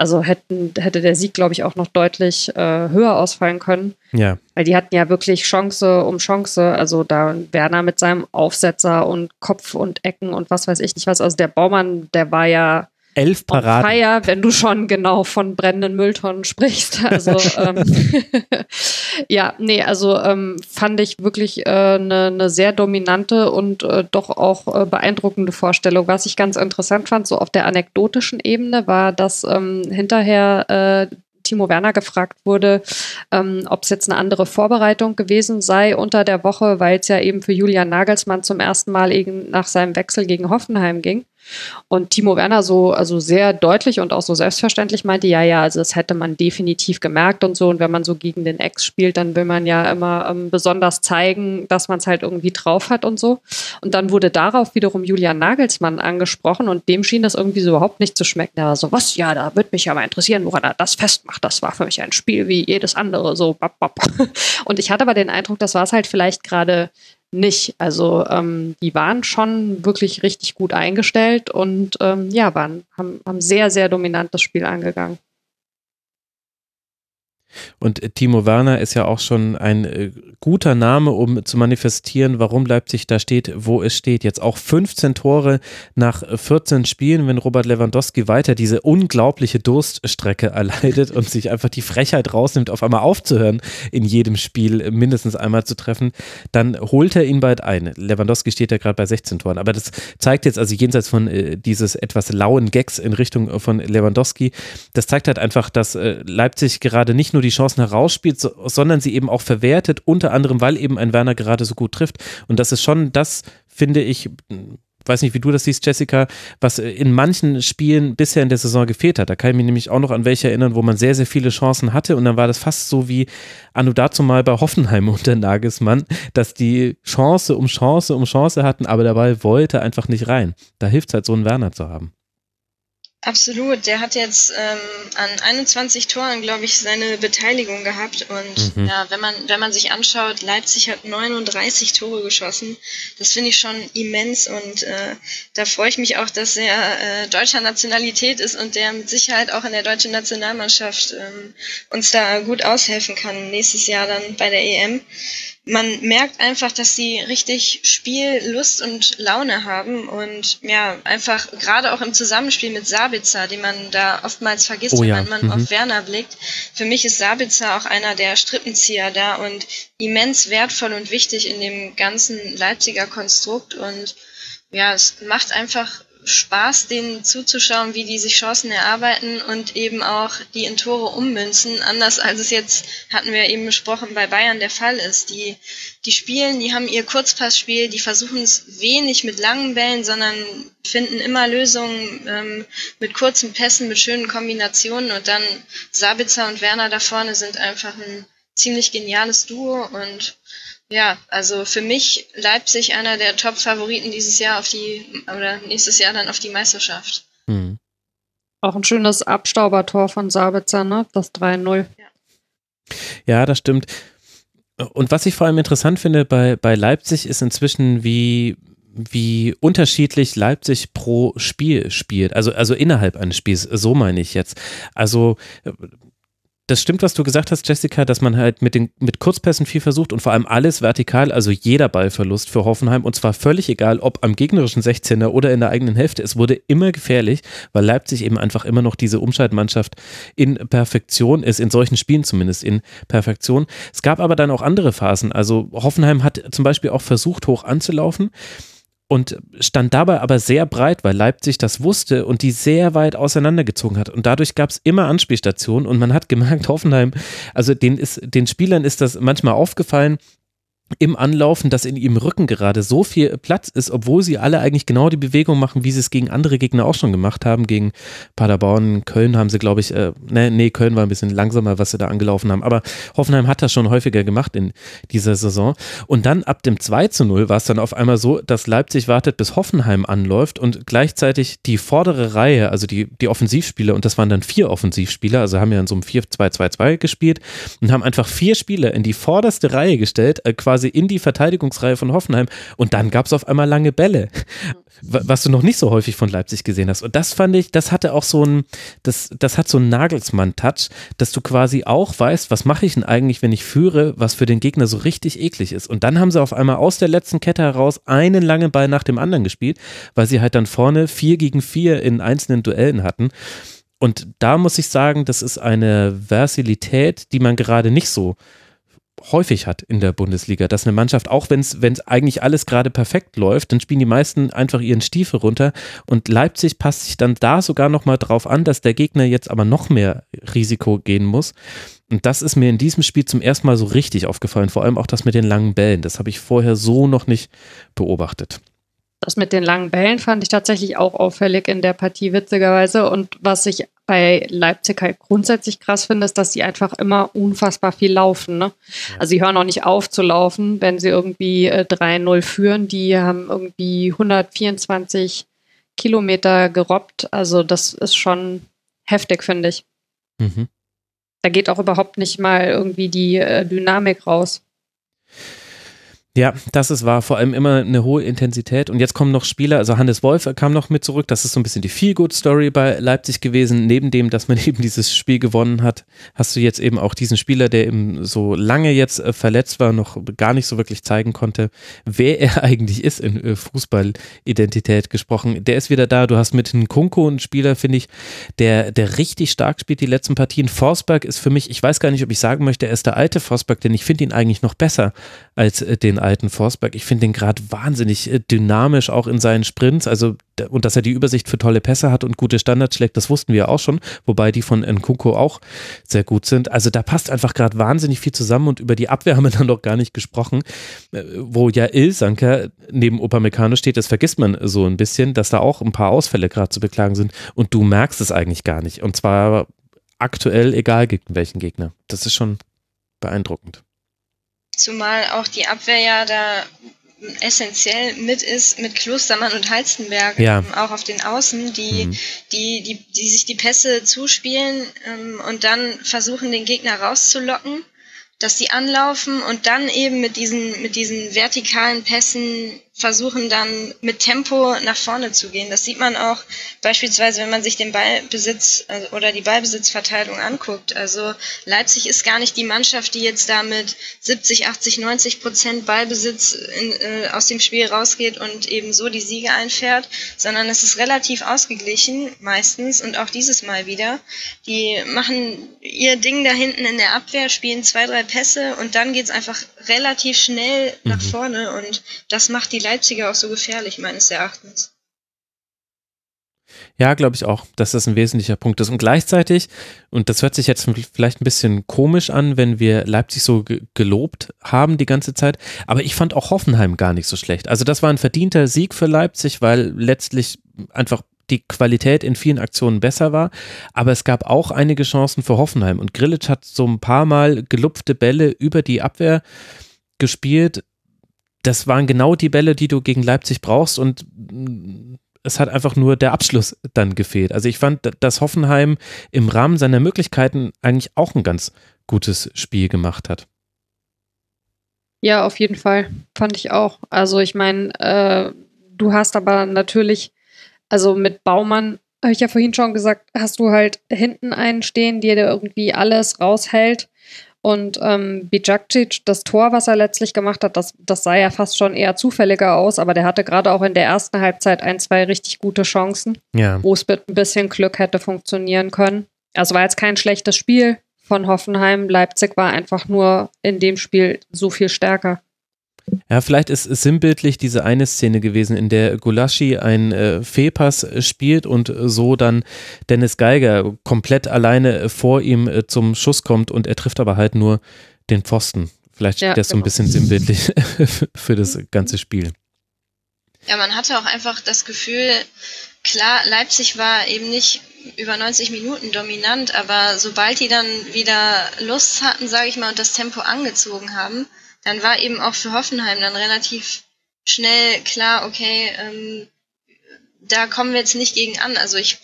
also hätten, hätte der Sieg, glaube ich, auch noch deutlich äh, höher ausfallen können. Ja. Weil die hatten ja wirklich Chance um Chance. Also da Werner mit seinem Aufsetzer und Kopf und Ecken und was weiß ich nicht was. Also der Baumann, der war ja elf Paraden. Feier, wenn du schon genau von brennenden Mülltonnen sprichst. Also ähm, ja, nee, also ähm, fand ich wirklich eine äh, ne sehr dominante und äh, doch auch äh, beeindruckende Vorstellung. Was ich ganz interessant fand, so auf der anekdotischen Ebene, war, dass ähm, hinterher äh, Timo Werner gefragt wurde, ähm, ob es jetzt eine andere Vorbereitung gewesen sei unter der Woche, weil es ja eben für Julian Nagelsmann zum ersten Mal eben nach seinem Wechsel gegen Hoffenheim ging. Und Timo Werner so, also sehr deutlich und auch so selbstverständlich meinte, ja, ja, also das hätte man definitiv gemerkt und so. Und wenn man so gegen den Ex spielt, dann will man ja immer ähm, besonders zeigen, dass man es halt irgendwie drauf hat und so. Und dann wurde darauf wiederum Julian Nagelsmann angesprochen und dem schien das irgendwie so überhaupt nicht zu schmecken. Er war so, was, ja, da würde mich ja mal interessieren, woran er das festmacht. Das war für mich ein Spiel wie jedes andere, so. Bap, bap. Und ich hatte aber den Eindruck, das war es halt vielleicht gerade nicht. Also ähm, die waren schon wirklich richtig gut eingestellt und ähm, ja, waren, haben, haben sehr, sehr dominant das Spiel angegangen. Und äh, Timo Werner ist ja auch schon ein äh, guter Name, um zu manifestieren, warum Leipzig da steht, wo es steht. Jetzt auch 15 Tore nach 14 Spielen, wenn Robert Lewandowski weiter diese unglaubliche Durststrecke erleidet und sich einfach die Frechheit rausnimmt, auf einmal aufzuhören, in jedem Spiel mindestens einmal zu treffen, dann holt er ihn bald ein. Lewandowski steht ja gerade bei 16 Toren, aber das zeigt jetzt also jenseits von äh, dieses etwas lauen Gags in Richtung von Lewandowski, das zeigt halt einfach, dass äh, Leipzig gerade nicht nur die Chancen herausspielt, so, sondern sie eben auch verwertet, unter anderem, weil eben ein Werner gerade so gut trifft. Und das ist schon das, finde ich, weiß nicht, wie du das siehst, Jessica, was in manchen Spielen bisher in der Saison gefehlt hat. Da kann ich mich nämlich auch noch an welche erinnern, wo man sehr, sehr viele Chancen hatte und dann war das fast so wie Anu dazu mal bei Hoffenheim unter Nagelsmann, dass die Chance um Chance um Chance hatten, aber dabei wollte einfach nicht rein. Da hilft es halt so einen Werner zu haben. Absolut, der hat jetzt ähm, an 21 Toren, glaube ich, seine Beteiligung gehabt. Und mhm. ja, wenn man, wenn man sich anschaut, Leipzig hat 39 Tore geschossen. Das finde ich schon immens und äh, da freue ich mich auch, dass er äh, deutscher Nationalität ist und der mit Sicherheit auch in der deutschen Nationalmannschaft ähm, uns da gut aushelfen kann, nächstes Jahr dann bei der EM man merkt einfach, dass sie richtig Spiellust und Laune haben und ja, einfach gerade auch im Zusammenspiel mit Sabitzer, den man da oftmals vergisst, oh, ja. wenn man mhm. auf Werner blickt. Für mich ist Sabitzer auch einer der Strippenzieher da und immens wertvoll und wichtig in dem ganzen Leipziger Konstrukt und ja, es macht einfach Spaß, denen zuzuschauen, wie die sich Chancen erarbeiten und eben auch die in Tore ummünzen. Anders als es jetzt, hatten wir eben besprochen, bei Bayern der Fall ist. Die, die spielen, die haben ihr Kurzpassspiel, die versuchen es wenig mit langen Bällen, sondern finden immer Lösungen ähm, mit kurzen Pässen, mit schönen Kombinationen und dann Sabitzer und Werner da vorne sind einfach ein ziemlich geniales Duo und ja, also für mich Leipzig einer der Top-Favoriten dieses Jahr auf die, oder nächstes Jahr dann auf die Meisterschaft. Mhm. Auch ein schönes Abstaubertor von Sabitzer, ne? Das 3-0. Ja. ja, das stimmt. Und was ich vor allem interessant finde bei, bei Leipzig ist inzwischen, wie, wie unterschiedlich Leipzig pro Spiel spielt. Also, also innerhalb eines Spiels, so meine ich jetzt. Also das stimmt, was du gesagt hast, Jessica, dass man halt mit, den, mit Kurzpässen viel versucht und vor allem alles vertikal, also jeder Ballverlust für Hoffenheim und zwar völlig egal, ob am gegnerischen 16er oder in der eigenen Hälfte. Es wurde immer gefährlich, weil Leipzig eben einfach immer noch diese Umschaltmannschaft in Perfektion ist, in solchen Spielen zumindest in Perfektion. Es gab aber dann auch andere Phasen. Also Hoffenheim hat zum Beispiel auch versucht, hoch anzulaufen und stand dabei aber sehr breit, weil Leipzig das wusste und die sehr weit auseinandergezogen hat. Und dadurch gab es immer Anspielstationen und man hat gemerkt, Hoffenheim, also den, ist, den Spielern ist das manchmal aufgefallen, im Anlaufen, dass in ihrem Rücken gerade so viel Platz ist, obwohl sie alle eigentlich genau die Bewegung machen, wie sie es gegen andere Gegner auch schon gemacht haben. Gegen Paderborn, Köln haben sie, glaube ich, äh, nee, nee, Köln war ein bisschen langsamer, was sie da angelaufen haben. Aber Hoffenheim hat das schon häufiger gemacht in dieser Saison. Und dann ab dem 2 zu 0 war es dann auf einmal so, dass Leipzig wartet, bis Hoffenheim anläuft und gleichzeitig die vordere Reihe, also die, die Offensivspieler, und das waren dann vier Offensivspieler, also haben ja in so einem 4-2-2-2 gespielt und haben einfach vier Spieler in die vorderste Reihe gestellt, äh, quasi quasi in die Verteidigungsreihe von Hoffenheim und dann gab es auf einmal lange Bälle, was du noch nicht so häufig von Leipzig gesehen hast. Und das fand ich, das hatte auch so ein, das, das hat so einen Nagelsmann-Touch, dass du quasi auch weißt, was mache ich denn eigentlich, wenn ich führe, was für den Gegner so richtig eklig ist. Und dann haben sie auf einmal aus der letzten Kette heraus einen langen Ball nach dem anderen gespielt, weil sie halt dann vorne vier gegen vier in einzelnen Duellen hatten. Und da muss ich sagen, das ist eine Versilität, die man gerade nicht so häufig hat in der Bundesliga, dass eine Mannschaft, auch wenn es eigentlich alles gerade perfekt läuft, dann spielen die meisten einfach ihren Stiefel runter und Leipzig passt sich dann da sogar nochmal drauf an, dass der Gegner jetzt aber noch mehr Risiko gehen muss. Und das ist mir in diesem Spiel zum ersten Mal so richtig aufgefallen, vor allem auch das mit den langen Bällen. Das habe ich vorher so noch nicht beobachtet. Das mit den langen Bällen fand ich tatsächlich auch auffällig in der Partie, witzigerweise. Und was ich bei Leipzig halt grundsätzlich krass finde, ist, dass sie einfach immer unfassbar viel laufen. Ne? Also sie hören auch nicht auf zu laufen, wenn sie irgendwie äh, 3-0 führen. Die haben irgendwie 124 Kilometer gerobbt. Also das ist schon heftig, finde ich. Mhm. Da geht auch überhaupt nicht mal irgendwie die äh, Dynamik raus. Ja, das ist wahr. Vor allem immer eine hohe Intensität. Und jetzt kommen noch Spieler, also Hannes Wolf kam noch mit zurück. Das ist so ein bisschen die Feel-Good-Story bei Leipzig gewesen. Neben dem, dass man eben dieses Spiel gewonnen hat, hast du jetzt eben auch diesen Spieler, der eben so lange jetzt äh, verletzt war, noch gar nicht so wirklich zeigen konnte, wer er eigentlich ist in äh, Fußballidentität gesprochen. Der ist wieder da. Du hast mit Nkunku einen Spieler, finde ich, der, der richtig stark spielt die letzten Partien. Forsberg ist für mich, ich weiß gar nicht, ob ich sagen möchte, er ist der alte Forsberg, denn ich finde ihn eigentlich noch besser als äh, den alten Forsberg. Ich finde den gerade wahnsinnig äh, dynamisch, auch in seinen Sprints. Also, und dass er die Übersicht für tolle Pässe hat und gute Standards schlägt, das wussten wir auch schon. Wobei die von Nkunko auch sehr gut sind. Also, da passt einfach gerade wahnsinnig viel zusammen und über die Abwehr haben wir dann noch gar nicht gesprochen. Äh, wo ja Ilsanker neben Upamecano steht, das vergisst man so ein bisschen, dass da auch ein paar Ausfälle gerade zu beklagen sind. Und du merkst es eigentlich gar nicht. Und zwar aktuell egal gegen welchen Gegner. Das ist schon beeindruckend. Zumal auch die Abwehr ja da essentiell mit ist mit Klostermann und Halstenberg, ja. ähm, auch auf den Außen, die, mhm. die, die, die sich die Pässe zuspielen ähm, und dann versuchen, den Gegner rauszulocken, dass die anlaufen und dann eben mit diesen, mit diesen vertikalen Pässen versuchen dann mit Tempo nach vorne zu gehen. Das sieht man auch beispielsweise, wenn man sich den Ballbesitz also, oder die Ballbesitzverteilung anguckt. Also Leipzig ist gar nicht die Mannschaft, die jetzt da mit 70, 80, 90 Prozent Ballbesitz in, äh, aus dem Spiel rausgeht und eben so die Siege einfährt, sondern es ist relativ ausgeglichen meistens und auch dieses Mal wieder. Die machen ihr Ding da hinten in der Abwehr, spielen zwei, drei Pässe und dann geht's einfach relativ schnell nach mhm. vorne und das macht die Leipziger auch so gefährlich, meines Erachtens. Ja, glaube ich auch, dass das ein wesentlicher Punkt ist. Und gleichzeitig, und das hört sich jetzt vielleicht ein bisschen komisch an, wenn wir Leipzig so gelobt haben die ganze Zeit, aber ich fand auch Hoffenheim gar nicht so schlecht. Also das war ein verdienter Sieg für Leipzig, weil letztlich einfach die Qualität in vielen Aktionen besser war, aber es gab auch einige Chancen für Hoffenheim und Grillitsch hat so ein paar Mal gelupfte Bälle über die Abwehr gespielt, das waren genau die Bälle, die du gegen Leipzig brauchst und mm, es hat einfach nur der Abschluss dann gefehlt. Also ich fand, dass Hoffenheim im Rahmen seiner Möglichkeiten eigentlich auch ein ganz gutes Spiel gemacht hat. Ja, auf jeden Fall. Fand ich auch. Also ich meine, äh, du hast aber natürlich, also mit Baumann, habe ich ja vorhin schon gesagt, hast du halt hinten einen stehen, der irgendwie alles raushält. Und ähm, Bijakcic, das Tor, was er letztlich gemacht hat, das, das sah ja fast schon eher zufälliger aus, aber der hatte gerade auch in der ersten Halbzeit ein, zwei richtig gute Chancen, ja. wo es mit ein bisschen Glück hätte funktionieren können. Also war jetzt kein schlechtes Spiel von Hoffenheim. Leipzig war einfach nur in dem Spiel so viel stärker. Ja, vielleicht ist es sinnbildlich diese eine Szene gewesen, in der Gulaschi ein äh, Fehlpass spielt und so dann Dennis Geiger komplett alleine vor ihm äh, zum Schuss kommt und er trifft aber halt nur den Pfosten. Vielleicht steht ja, das genau. so ein bisschen sinnbildlich für das ganze Spiel. Ja, man hatte auch einfach das Gefühl, klar, Leipzig war eben nicht über 90 Minuten dominant, aber sobald die dann wieder Lust hatten, sage ich mal, und das Tempo angezogen haben, dann war eben auch für Hoffenheim dann relativ schnell klar, okay, ähm, da kommen wir jetzt nicht gegen an. Also ich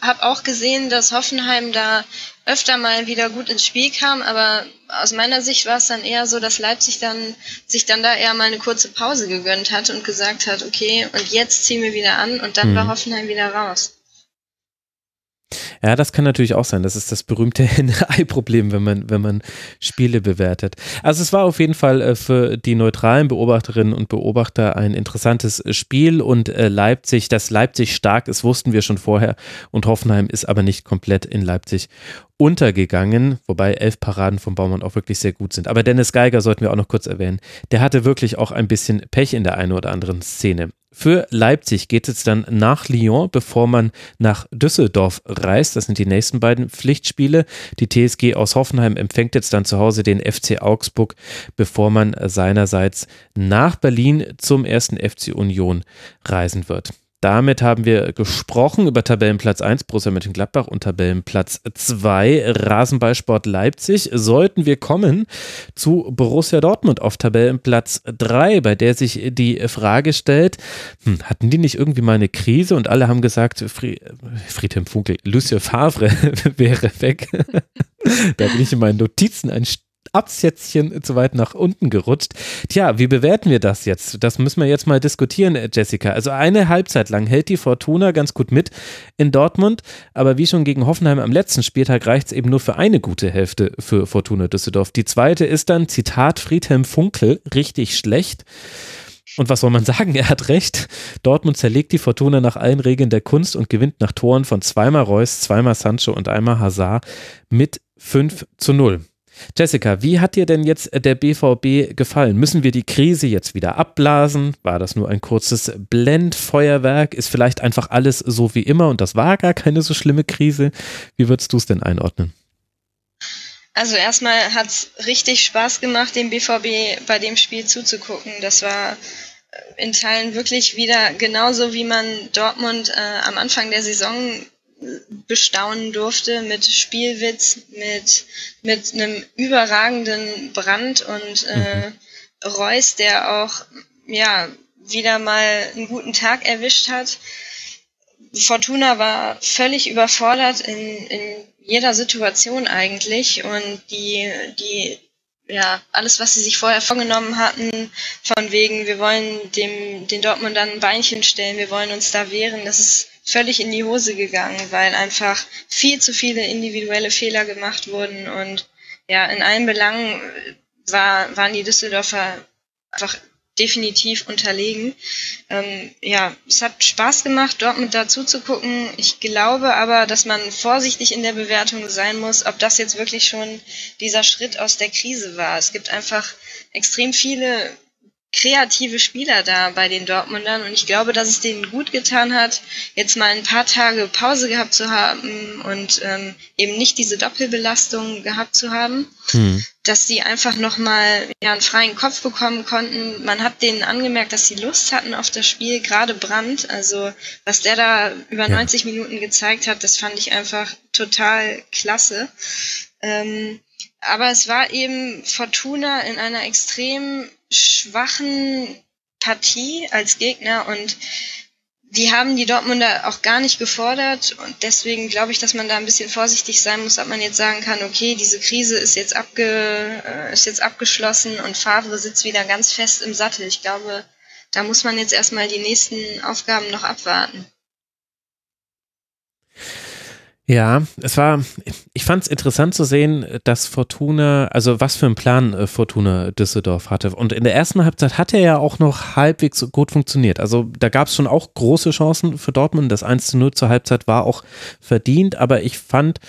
habe auch gesehen, dass Hoffenheim da öfter mal wieder gut ins Spiel kam, aber aus meiner Sicht war es dann eher so, dass Leipzig dann sich dann da eher mal eine kurze Pause gegönnt hat und gesagt hat, okay, und jetzt ziehen wir wieder an und dann mhm. war Hoffenheim wieder raus. Ja, das kann natürlich auch sein. Das ist das berühmte Henne-Ei-Problem, wenn man, wenn man Spiele bewertet. Also es war auf jeden Fall äh, für die neutralen Beobachterinnen und Beobachter ein interessantes Spiel und äh, Leipzig, dass Leipzig stark ist, wussten wir schon vorher und Hoffenheim ist aber nicht komplett in Leipzig untergegangen, wobei elf Paraden vom Baumann auch wirklich sehr gut sind. Aber Dennis Geiger sollten wir auch noch kurz erwähnen. Der hatte wirklich auch ein bisschen Pech in der einen oder anderen Szene. Für Leipzig geht es dann nach Lyon, bevor man nach Düsseldorf reist. Das sind die nächsten beiden Pflichtspiele. Die TSG aus Hoffenheim empfängt jetzt dann zu Hause den FC Augsburg, bevor man seinerseits nach Berlin zum ersten FC Union reisen wird. Damit haben wir gesprochen über Tabellenplatz 1 Borussia Mönchengladbach und Tabellenplatz 2 Rasenballsport Leipzig. Sollten wir kommen zu Borussia Dortmund auf Tabellenplatz 3, bei der sich die Frage stellt, hm, hatten die nicht irgendwie mal eine Krise und alle haben gesagt, Fried, Friedhelm Funkel, Lucia Favre wäre weg. da bin ich in meinen Notizen ein Absätzchen zu weit nach unten gerutscht. Tja, wie bewerten wir das jetzt? Das müssen wir jetzt mal diskutieren, Jessica. Also eine Halbzeit lang hält die Fortuna ganz gut mit in Dortmund, aber wie schon gegen Hoffenheim am letzten Spieltag reicht es eben nur für eine gute Hälfte für Fortuna Düsseldorf. Die zweite ist dann, Zitat Friedhelm Funkel, richtig schlecht. Und was soll man sagen? Er hat recht. Dortmund zerlegt die Fortuna nach allen Regeln der Kunst und gewinnt nach Toren von zweimal Reus, zweimal Sancho und einmal Hazard mit 5 zu 0. Jessica, wie hat dir denn jetzt der BVB gefallen? Müssen wir die Krise jetzt wieder abblasen? War das nur ein kurzes Blendfeuerwerk? Ist vielleicht einfach alles so wie immer und das war gar keine so schlimme Krise? Wie würdest du es denn einordnen? Also erstmal hat es richtig Spaß gemacht, dem BVB bei dem Spiel zuzugucken. Das war äh, in Teilen wirklich wieder genauso, wie man Dortmund äh, am Anfang der Saison bestaunen durfte mit Spielwitz, mit, mit einem überragenden Brand und äh, mhm. Reus, der auch ja, wieder mal einen guten Tag erwischt hat. Fortuna war völlig überfordert in, in jeder Situation eigentlich und die, die, ja, alles, was sie sich vorher vorgenommen hatten, von wegen, wir wollen dem, den Dortmund dann ein Beinchen stellen, wir wollen uns da wehren, das ist völlig in die Hose gegangen, weil einfach viel zu viele individuelle Fehler gemacht wurden und ja, in allen Belangen war, waren die Düsseldorfer einfach definitiv unterlegen. Ähm, ja, es hat Spaß gemacht, Dortmund dazu zu gucken. Ich glaube aber, dass man vorsichtig in der Bewertung sein muss, ob das jetzt wirklich schon dieser Schritt aus der Krise war. Es gibt einfach extrem viele kreative Spieler da bei den Dortmundern und ich glaube, dass es denen gut getan hat, jetzt mal ein paar Tage Pause gehabt zu haben und ähm, eben nicht diese Doppelbelastung gehabt zu haben, hm. dass sie einfach nochmal ja, einen freien Kopf bekommen konnten. Man hat denen angemerkt, dass sie Lust hatten auf das Spiel, gerade Brandt, also was der da über ja. 90 Minuten gezeigt hat, das fand ich einfach total klasse. Ähm, aber es war eben Fortuna in einer extrem schwachen Partie als Gegner und die haben die Dortmunder auch gar nicht gefordert und deswegen glaube ich, dass man da ein bisschen vorsichtig sein muss, ob man jetzt sagen kann, okay, diese Krise ist jetzt, abge, äh, ist jetzt abgeschlossen und Favre sitzt wieder ganz fest im Sattel. Ich glaube, da muss man jetzt erstmal die nächsten Aufgaben noch abwarten. Ja, es war, ich fand es interessant zu sehen, dass Fortuna, also was für einen Plan äh, Fortuna Düsseldorf hatte. Und in der ersten Halbzeit hat er ja auch noch halbwegs gut funktioniert. Also da gab es schon auch große Chancen für Dortmund. Das 1 zu 0 zur Halbzeit war auch verdient, aber ich fand,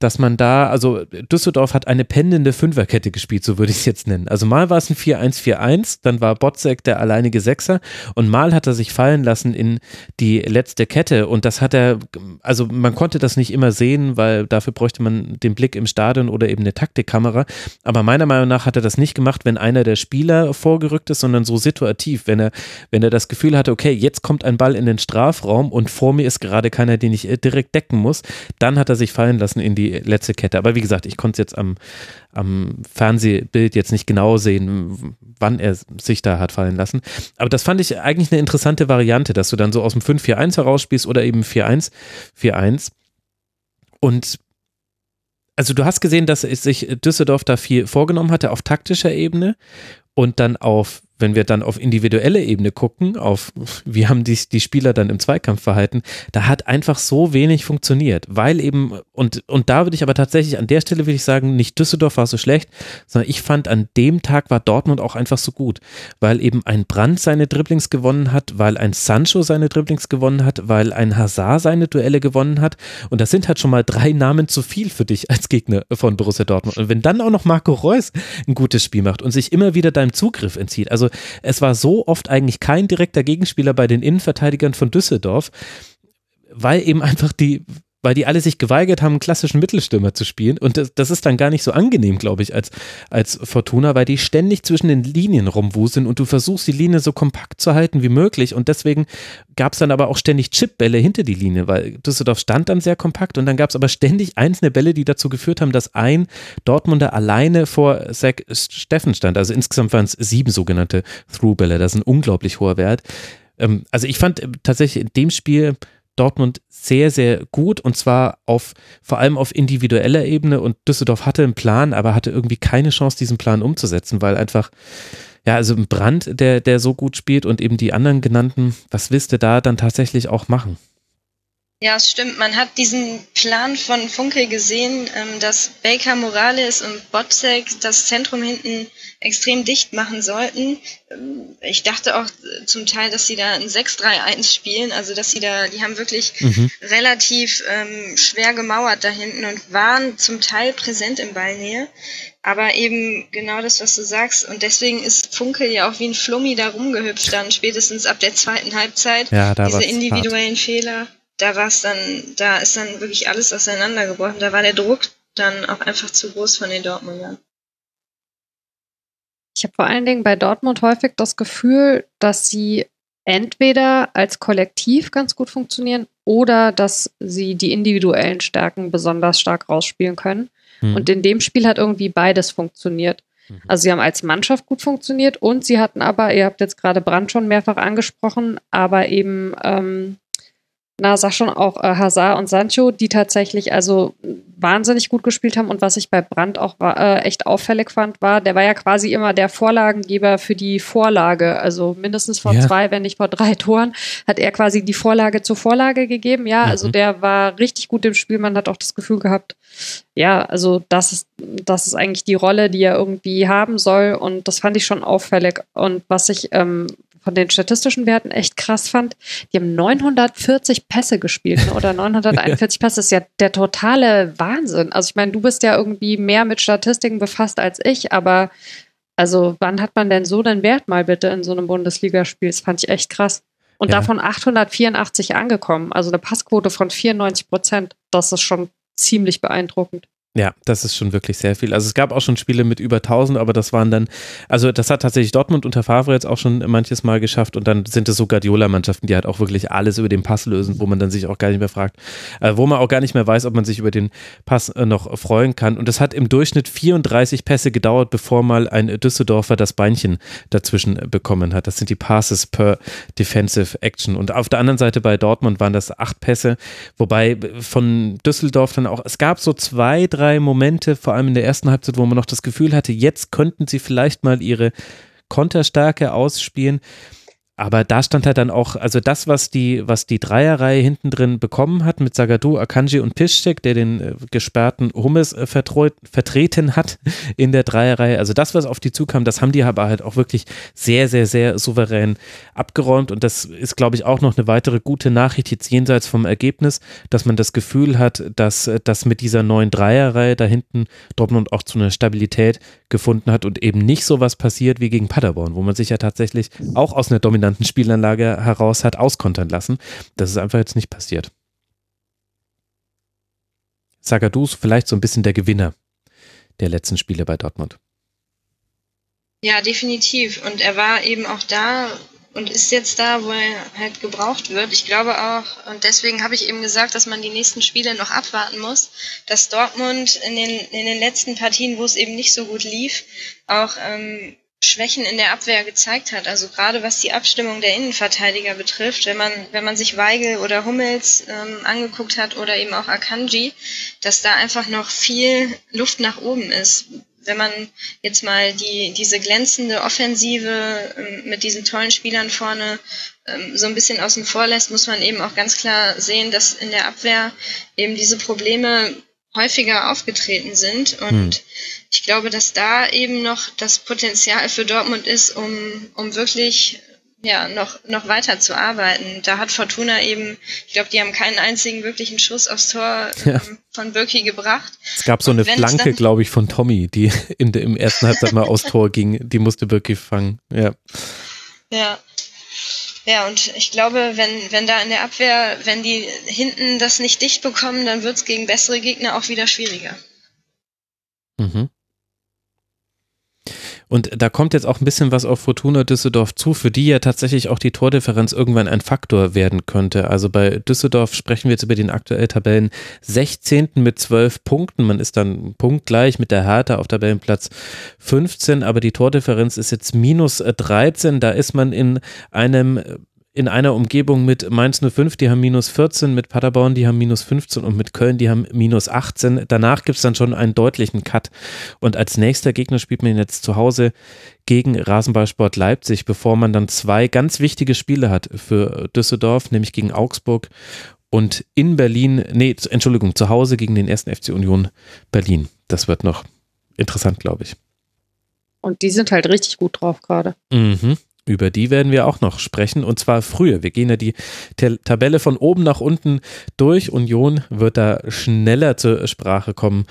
dass man da, also Düsseldorf hat eine pendende Fünferkette gespielt, so würde ich es jetzt nennen. Also mal war es ein 4-1-4-1, dann war Botzek der alleinige Sechser und mal hat er sich fallen lassen in die letzte Kette und das hat er, also man konnte das nicht immer sehen, weil dafür bräuchte man den Blick im Stadion oder eben eine Taktikkamera, aber meiner Meinung nach hat er das nicht gemacht, wenn einer der Spieler vorgerückt ist, sondern so situativ, wenn er, wenn er das Gefühl hatte, okay, jetzt kommt ein Ball in den Strafraum und vor mir ist gerade keiner, den ich direkt decken muss, dann hat er sich fallen lassen in die letzte Kette. Aber wie gesagt, ich konnte es jetzt am, am Fernsehbild jetzt nicht genau sehen, wann er sich da hat fallen lassen. Aber das fand ich eigentlich eine interessante Variante, dass du dann so aus dem 5-4-1 herausspielst oder eben 4-1-4-1. Und also du hast gesehen, dass sich Düsseldorf da viel vorgenommen hatte auf taktischer Ebene und dann auf wenn wir dann auf individuelle Ebene gucken, auf wie haben die, die Spieler dann im Zweikampf verhalten, da hat einfach so wenig funktioniert, weil eben, und, und da würde ich aber tatsächlich an der Stelle würde ich sagen, nicht Düsseldorf war so schlecht, sondern ich fand an dem Tag war Dortmund auch einfach so gut, weil eben ein Brand seine Dribblings gewonnen hat, weil ein Sancho seine Dribblings gewonnen hat, weil ein Hazard seine Duelle gewonnen hat und das sind halt schon mal drei Namen zu viel für dich als Gegner von Borussia Dortmund. Und wenn dann auch noch Marco Reus ein gutes Spiel macht und sich immer wieder deinem Zugriff entzieht, also es war so oft eigentlich kein direkter Gegenspieler bei den Innenverteidigern von Düsseldorf, weil eben einfach die, weil die alle sich geweigert haben, einen klassischen Mittelstürmer zu spielen. Und das, das ist dann gar nicht so angenehm, glaube ich, als, als Fortuna, weil die ständig zwischen den Linien rumwuseln und du versuchst, die Linie so kompakt zu halten wie möglich. Und deswegen gab es dann aber auch ständig Chipbälle hinter die Linie, weil Düsseldorf stand dann sehr kompakt und dann gab es aber ständig einzelne Bälle, die dazu geführt haben, dass ein Dortmunder alleine vor Zach Steffen stand. Also insgesamt waren es sieben sogenannte Through-Bälle. Das ist ein unglaublich hoher Wert. Ähm, also ich fand tatsächlich in dem Spiel Dortmund sehr, sehr gut und zwar auf, vor allem auf individueller Ebene und Düsseldorf hatte einen Plan, aber hatte irgendwie keine Chance, diesen Plan umzusetzen, weil einfach, ja, also ein Brand, der, der so gut spielt und eben die anderen genannten, was willst du da dann tatsächlich auch machen? Ja, es stimmt. Man hat diesen Plan von Funkel gesehen, ähm, dass Baker Morales und Botzek das Zentrum hinten extrem dicht machen sollten. Ähm, ich dachte auch zum Teil, dass sie da ein 6-3-1 spielen, also dass sie da, die haben wirklich mhm. relativ ähm, schwer gemauert da hinten und waren zum Teil präsent in Ballnähe. Aber eben genau das, was du sagst. Und deswegen ist Funkel ja auch wie ein Flummi da rumgehüpft dann, spätestens ab der zweiten Halbzeit. Ja, da Diese individuellen hart. Fehler da war es dann, da ist dann wirklich alles auseinandergebrochen. Da war der Druck dann auch einfach zu groß von den Dortmundern. Ich habe vor allen Dingen bei Dortmund häufig das Gefühl, dass sie entweder als Kollektiv ganz gut funktionieren oder dass sie die individuellen Stärken besonders stark rausspielen können. Mhm. Und in dem Spiel hat irgendwie beides funktioniert. Mhm. Also sie haben als Mannschaft gut funktioniert und sie hatten aber, ihr habt jetzt gerade Brand schon mehrfach angesprochen, aber eben ähm, na, sag schon auch äh, Hazard und Sancho, die tatsächlich also wahnsinnig gut gespielt haben. Und was ich bei Brandt auch war, äh, echt auffällig fand, war, der war ja quasi immer der Vorlagengeber für die Vorlage. Also mindestens vor ja. zwei, wenn nicht vor drei Toren, hat er quasi die Vorlage zur Vorlage gegeben. Ja, also mhm. also der war richtig gut im Spiel. Man hat auch das Gefühl gehabt, ja, also das ist, das ist eigentlich die Rolle, die er irgendwie haben soll. Und das fand ich schon auffällig. Und was ich ähm, von den statistischen Werten echt krass fand, die haben 940 Pässe gespielt ne? oder 941 Pässe. Das ist ja der totale Wahnsinn. Also ich meine, du bist ja irgendwie mehr mit Statistiken befasst als ich, aber also wann hat man denn so den Wert mal bitte in so einem Bundesligaspiel? Das fand ich echt krass. Und ja. davon 884 angekommen. Also eine Passquote von 94 Prozent. Das ist schon ziemlich beeindruckend. Ja, das ist schon wirklich sehr viel. Also es gab auch schon Spiele mit über 1000, aber das waren dann, also das hat tatsächlich Dortmund unter Favre jetzt auch schon manches Mal geschafft und dann sind es so Guardiola-Mannschaften, die halt auch wirklich alles über den Pass lösen, wo man dann sich auch gar nicht mehr fragt, äh, wo man auch gar nicht mehr weiß, ob man sich über den Pass äh, noch freuen kann. Und es hat im Durchschnitt 34 Pässe gedauert, bevor mal ein Düsseldorfer das Beinchen dazwischen bekommen hat. Das sind die Passes per Defensive Action. Und auf der anderen Seite bei Dortmund waren das acht Pässe, wobei von Düsseldorf dann auch, es gab so zwei, drei drei Momente, vor allem in der ersten Halbzeit, wo man noch das Gefühl hatte, jetzt könnten sie vielleicht mal ihre Konterstärke ausspielen. Aber da stand halt dann auch, also das, was die, was die Dreierreihe hinten drin bekommen hat mit Sagadu, Akanji und Piszczek, der den äh, gesperrten Hummes äh, vertreten hat in der Dreierreihe, also das, was auf die zukam, das haben die aber halt auch wirklich sehr, sehr, sehr souverän abgeräumt. Und das ist, glaube ich, auch noch eine weitere gute Nachricht jetzt jenseits vom Ergebnis, dass man das Gefühl hat, dass, dass mit dieser neuen Dreierreihe da hinten Dortmund auch zu einer Stabilität gefunden hat und eben nicht so was passiert wie gegen Paderborn, wo man sich ja tatsächlich auch aus einer Dominanz dominanten Spielanlage heraus hat auskontern lassen. Das ist einfach jetzt nicht passiert. Zagadou ist vielleicht so ein bisschen der Gewinner der letzten Spiele bei Dortmund. Ja, definitiv. Und er war eben auch da und ist jetzt da, wo er halt gebraucht wird. Ich glaube auch, und deswegen habe ich eben gesagt, dass man die nächsten Spiele noch abwarten muss, dass Dortmund in den, in den letzten Partien, wo es eben nicht so gut lief, auch ähm, Schwächen in der Abwehr gezeigt hat. Also gerade was die Abstimmung der Innenverteidiger betrifft, wenn man, wenn man sich Weigel oder Hummels ähm, angeguckt hat oder eben auch Akanji, dass da einfach noch viel Luft nach oben ist. Wenn man jetzt mal die, diese glänzende Offensive ähm, mit diesen tollen Spielern vorne ähm, so ein bisschen außen vor lässt, muss man eben auch ganz klar sehen, dass in der Abwehr eben diese Probleme häufiger aufgetreten sind. Und hm. Ich glaube, dass da eben noch das Potenzial für Dortmund ist, um, um wirklich ja, noch, noch weiter zu arbeiten. Da hat Fortuna eben, ich glaube, die haben keinen einzigen wirklichen Schuss aufs Tor ja. ähm, von Birki gebracht. Es gab so eine Flanke, glaube ich, von Tommy, die in de, im ersten Halbzeit mal aufs Tor ging. Die musste Birki fangen. Ja. Ja, ja, und ich glaube, wenn, wenn da in der Abwehr, wenn die hinten das nicht dicht bekommen, dann wird es gegen bessere Gegner auch wieder schwieriger. Mhm. Und da kommt jetzt auch ein bisschen was auf Fortuna Düsseldorf zu, für die ja tatsächlich auch die Tordifferenz irgendwann ein Faktor werden könnte. Also bei Düsseldorf sprechen wir jetzt über den aktuell Tabellen 16. mit 12 Punkten. Man ist dann punktgleich mit der Hertha auf Tabellenplatz 15, aber die Tordifferenz ist jetzt minus 13. Da ist man in einem in einer Umgebung mit Mainz 05, die haben minus 14, mit Paderborn, die haben minus 15 und mit Köln, die haben minus 18. Danach gibt es dann schon einen deutlichen Cut. Und als nächster Gegner spielt man jetzt zu Hause gegen Rasenballsport Leipzig, bevor man dann zwei ganz wichtige Spiele hat für Düsseldorf, nämlich gegen Augsburg und in Berlin, nee, Entschuldigung, zu Hause gegen den ersten FC Union Berlin. Das wird noch interessant, glaube ich. Und die sind halt richtig gut drauf gerade. Mhm. Über die werden wir auch noch sprechen und zwar früher. Wir gehen ja die Tabelle von oben nach unten durch. Union wird da schneller zur Sprache kommen,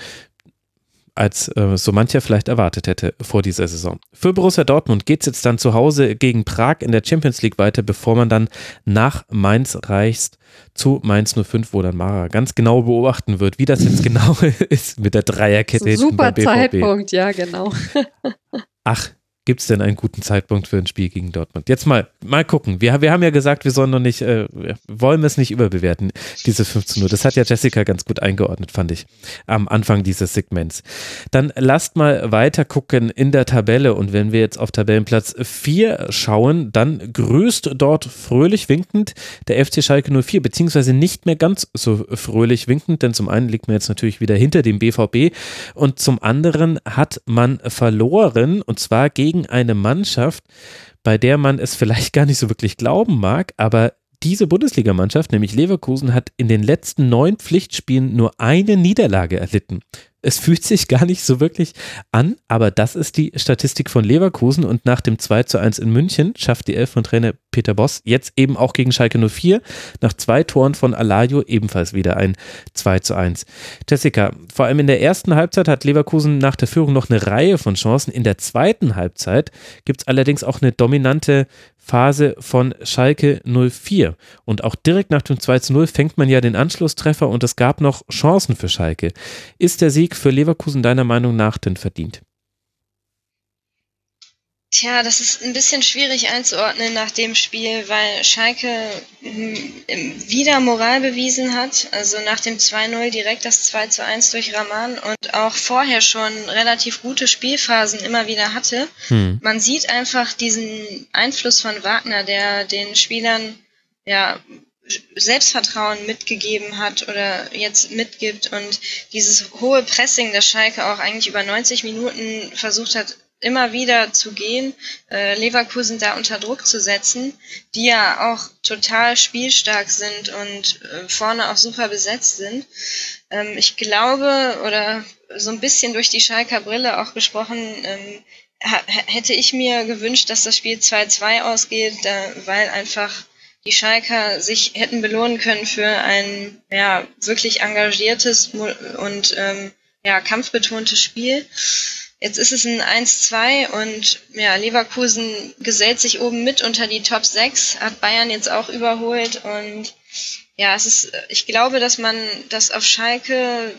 als äh, so mancher vielleicht erwartet hätte vor dieser Saison. Für Borussia Dortmund geht es jetzt dann zu Hause gegen Prag in der Champions League weiter, bevor man dann nach Mainz reist zu Mainz 05, wo dann Mara ganz genau beobachten wird, wie das jetzt genau ist mit der Dreierkette. Super Zeitpunkt, ja, genau. Ach, Gibt es denn einen guten Zeitpunkt für ein Spiel gegen Dortmund? Jetzt mal, mal gucken. Wir, wir haben ja gesagt, wir sollen noch nicht, äh, wollen es nicht überbewerten, diese 15 Uhr. Das hat ja Jessica ganz gut eingeordnet, fand ich, am Anfang dieses Segments. Dann lasst mal weiter gucken in der Tabelle und wenn wir jetzt auf Tabellenplatz 4 schauen, dann grüßt dort fröhlich winkend der FC Schalke 04, beziehungsweise nicht mehr ganz so fröhlich winkend, denn zum einen liegt man jetzt natürlich wieder hinter dem BVB und zum anderen hat man verloren und zwar gegen gegen eine Mannschaft, bei der man es vielleicht gar nicht so wirklich glauben mag, aber diese Bundesligamannschaft, nämlich Leverkusen, hat in den letzten neun Pflichtspielen nur eine Niederlage erlitten es fühlt sich gar nicht so wirklich an, aber das ist die Statistik von Leverkusen und nach dem 2 zu 1 in München schafft die Elf von Trainer Peter Boss jetzt eben auch gegen Schalke 04 nach zwei Toren von Alario ebenfalls wieder ein 2 zu 1. Jessica, vor allem in der ersten Halbzeit hat Leverkusen nach der Führung noch eine Reihe von Chancen. In der zweiten Halbzeit gibt es allerdings auch eine dominante Phase von Schalke 04. Und auch direkt nach dem 2 zu 0 fängt man ja den Anschlusstreffer und es gab noch Chancen für Schalke. Ist der Sieg für Leverkusen deiner Meinung nach denn verdient? Tja, das ist ein bisschen schwierig einzuordnen nach dem Spiel, weil Schalke hm, wieder Moral bewiesen hat. Also nach dem 2-0 direkt das 2-1 durch Raman und auch vorher schon relativ gute Spielphasen immer wieder hatte. Hm. Man sieht einfach diesen Einfluss von Wagner, der den Spielern ja Selbstvertrauen mitgegeben hat oder jetzt mitgibt und dieses hohe Pressing, das Schalke auch eigentlich über 90 Minuten versucht hat immer wieder zu gehen, äh, Leverkusen da unter Druck zu setzen, die ja auch total spielstark sind und äh, vorne auch super besetzt sind. Ähm, ich glaube, oder so ein bisschen durch die Schalker Brille auch gesprochen, ähm, hätte ich mir gewünscht, dass das Spiel 2-2 ausgeht, da, weil einfach die Schalker sich hätten belohnen können für ein ja, wirklich engagiertes und ähm, ja, kampfbetontes Spiel. Jetzt ist es ein 1-2 und ja, Leverkusen gesellt sich oben mit unter die Top 6, hat Bayern jetzt auch überholt und ja, es ist, ich glaube, dass man das auf Schalke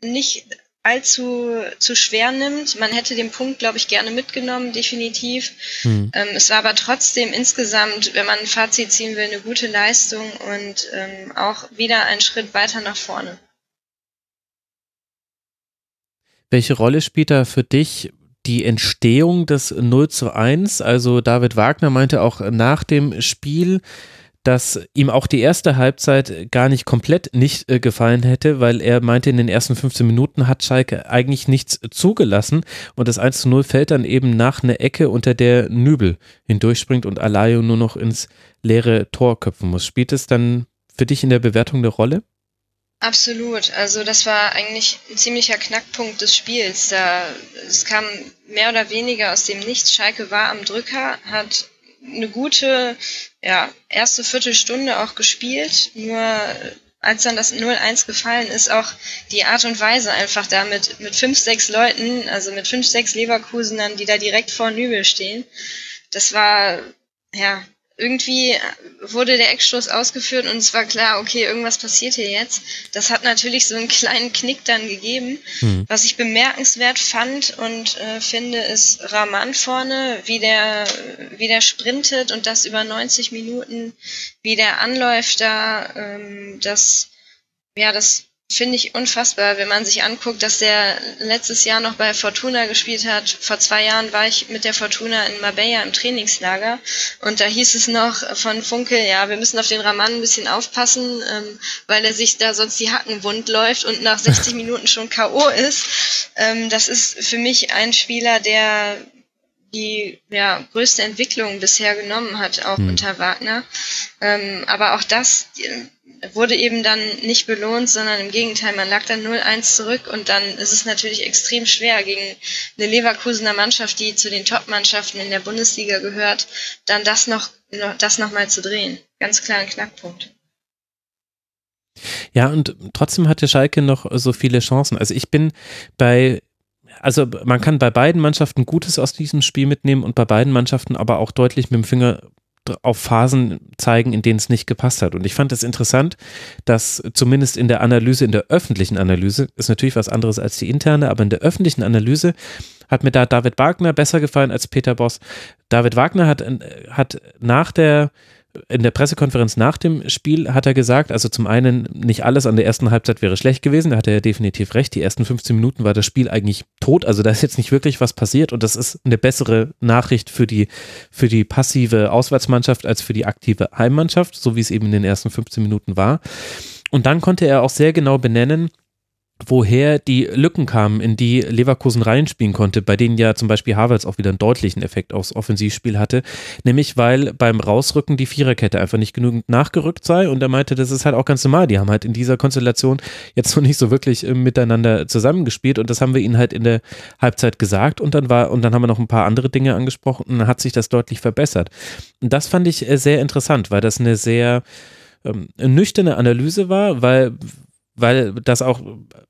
nicht allzu zu schwer nimmt. Man hätte den Punkt, glaube ich, gerne mitgenommen, definitiv. Hm. Ähm, es war aber trotzdem insgesamt, wenn man ein Fazit ziehen will, eine gute Leistung und ähm, auch wieder ein Schritt weiter nach vorne. Welche Rolle spielt da für dich die Entstehung des 0 zu 1? Also David Wagner meinte auch nach dem Spiel, dass ihm auch die erste Halbzeit gar nicht komplett nicht äh, gefallen hätte, weil er meinte, in den ersten 15 Minuten hat Schalke eigentlich nichts zugelassen und das 1 zu 0 fällt dann eben nach einer Ecke, unter der Nübel hindurchspringt und Alayo nur noch ins leere Tor köpfen muss. Spielt es dann für dich in der Bewertung eine Rolle? Absolut. Also das war eigentlich ein ziemlicher Knackpunkt des Spiels. Da, es kam mehr oder weniger aus dem Nichts. Schalke war am Drücker, hat eine gute ja, erste Viertelstunde auch gespielt. Nur als dann das 0-1 gefallen ist, auch die Art und Weise einfach da mit, mit fünf, sechs Leuten, also mit fünf, sechs Leverkusenern, die da direkt vor Nübel stehen. Das war, ja, irgendwie wurde der Eckstoß ausgeführt und es war klar, okay, irgendwas passiert hier jetzt. Das hat natürlich so einen kleinen Knick dann gegeben. Mhm. Was ich bemerkenswert fand und äh, finde, ist Rahman vorne, wie der, wie der sprintet und das über 90 Minuten, wie der anläuft da, ähm, das, ja, das finde ich unfassbar, wenn man sich anguckt, dass der letztes Jahr noch bei Fortuna gespielt hat. Vor zwei Jahren war ich mit der Fortuna in Marbella im Trainingslager und da hieß es noch von Funkel, ja, wir müssen auf den Raman ein bisschen aufpassen, ähm, weil er sich da sonst die Hacken wund läuft und nach 60 Minuten schon K.O. ist. Ähm, das ist für mich ein Spieler, der die ja, größte Entwicklung bisher genommen hat, auch mhm. unter Wagner. Ähm, aber auch das wurde eben dann nicht belohnt, sondern im Gegenteil, man lag dann 0-1 zurück und dann ist es natürlich extrem schwer gegen eine Leverkusener Mannschaft, die zu den Top-Mannschaften in der Bundesliga gehört, dann das noch, das noch mal zu drehen. Ganz klar ein Knackpunkt. Ja, und trotzdem hatte Schalke noch so viele Chancen. Also ich bin bei also man kann bei beiden Mannschaften Gutes aus diesem Spiel mitnehmen und bei beiden Mannschaften aber auch deutlich mit dem Finger auf Phasen zeigen, in denen es nicht gepasst hat. Und ich fand es interessant, dass zumindest in der Analyse, in der öffentlichen Analyse, ist natürlich was anderes als die interne, aber in der öffentlichen Analyse hat mir da David Wagner besser gefallen als Peter Boss. David Wagner hat, hat nach der in der Pressekonferenz nach dem Spiel hat er gesagt, also zum einen, nicht alles an der ersten Halbzeit wäre schlecht gewesen, da hat er ja definitiv recht. Die ersten 15 Minuten war das Spiel eigentlich tot, also da ist jetzt nicht wirklich was passiert und das ist eine bessere Nachricht für die, für die passive Auswärtsmannschaft als für die aktive Heimmannschaft, so wie es eben in den ersten 15 Minuten war. Und dann konnte er auch sehr genau benennen, woher die Lücken kamen, in die Leverkusen reinspielen konnte, bei denen ja zum Beispiel Havertz auch wieder einen deutlichen Effekt aufs Offensivspiel hatte, nämlich weil beim Rausrücken die Viererkette einfach nicht genügend nachgerückt sei und er meinte, das ist halt auch ganz normal, die haben halt in dieser Konstellation jetzt noch nicht so wirklich äh, miteinander zusammengespielt und das haben wir ihnen halt in der Halbzeit gesagt und dann war und dann haben wir noch ein paar andere Dinge angesprochen und dann hat sich das deutlich verbessert. Und das fand ich äh, sehr interessant, weil das eine sehr ähm, nüchterne Analyse war, weil weil das auch,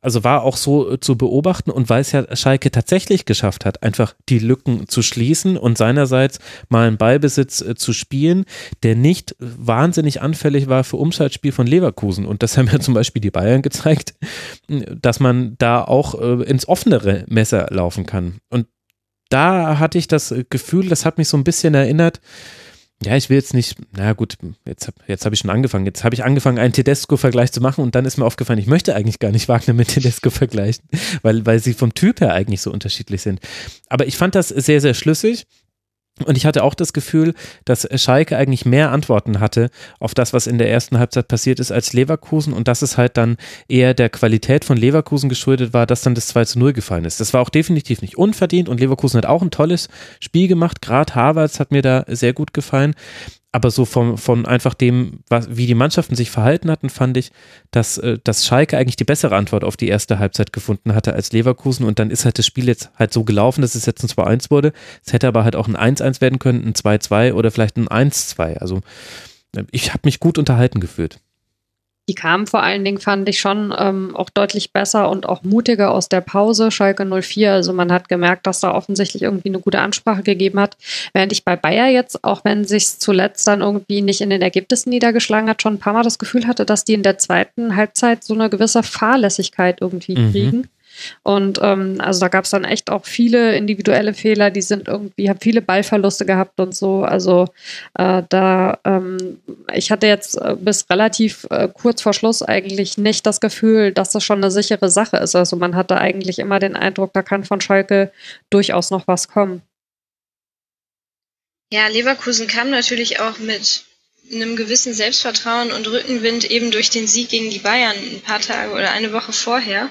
also war auch so zu beobachten und weil es ja Schalke tatsächlich geschafft hat, einfach die Lücken zu schließen und seinerseits mal einen Ballbesitz äh, zu spielen, der nicht wahnsinnig anfällig war für Umschaltspiel von Leverkusen. Und das haben ja zum Beispiel die Bayern gezeigt, dass man da auch äh, ins offenere Messer laufen kann. Und da hatte ich das Gefühl, das hat mich so ein bisschen erinnert, ja, ich will jetzt nicht, na gut, jetzt, jetzt habe ich schon angefangen. Jetzt habe ich angefangen, einen Tedesco-Vergleich zu machen und dann ist mir aufgefallen, ich möchte eigentlich gar nicht Wagner mit Tedesco vergleichen, weil, weil sie vom Typ her eigentlich so unterschiedlich sind. Aber ich fand das sehr, sehr schlüssig und ich hatte auch das Gefühl, dass Schalke eigentlich mehr Antworten hatte auf das, was in der ersten Halbzeit passiert ist, als Leverkusen und dass es halt dann eher der Qualität von Leverkusen geschuldet war, dass dann das 2 zu 0 gefallen ist. Das war auch definitiv nicht unverdient und Leverkusen hat auch ein tolles Spiel gemacht. Gerade Harvards hat mir da sehr gut gefallen aber so von, von einfach dem, was, wie die Mannschaften sich verhalten hatten, fand ich, dass, äh, dass Schalke eigentlich die bessere Antwort auf die erste Halbzeit gefunden hatte als Leverkusen und dann ist halt das Spiel jetzt halt so gelaufen, dass es jetzt ein 2-1 wurde. Es hätte aber halt auch ein 1-1 werden können, ein 2-2 oder vielleicht ein 1-2. Also äh, ich habe mich gut unterhalten gefühlt die kamen vor allen Dingen, fand ich schon ähm, auch deutlich besser und auch mutiger aus der Pause. Schalke 04, also man hat gemerkt, dass da offensichtlich irgendwie eine gute Ansprache gegeben hat. Während ich bei Bayer jetzt, auch wenn sich zuletzt dann irgendwie nicht in den Ergebnissen niedergeschlagen hat, schon ein paar Mal das Gefühl hatte, dass die in der zweiten Halbzeit so eine gewisse Fahrlässigkeit irgendwie mhm. kriegen. Und ähm, also da gab es dann echt auch viele individuelle Fehler, die sind irgendwie, haben viele Ballverluste gehabt und so. Also äh, da, ähm, ich hatte jetzt äh, bis relativ äh, kurz vor Schluss eigentlich nicht das Gefühl, dass das schon eine sichere Sache ist. Also man hatte eigentlich immer den Eindruck, da kann von Schalke durchaus noch was kommen. Ja, Leverkusen kam natürlich auch mit einem gewissen Selbstvertrauen und Rückenwind eben durch den Sieg gegen die Bayern ein paar Tage oder eine Woche vorher.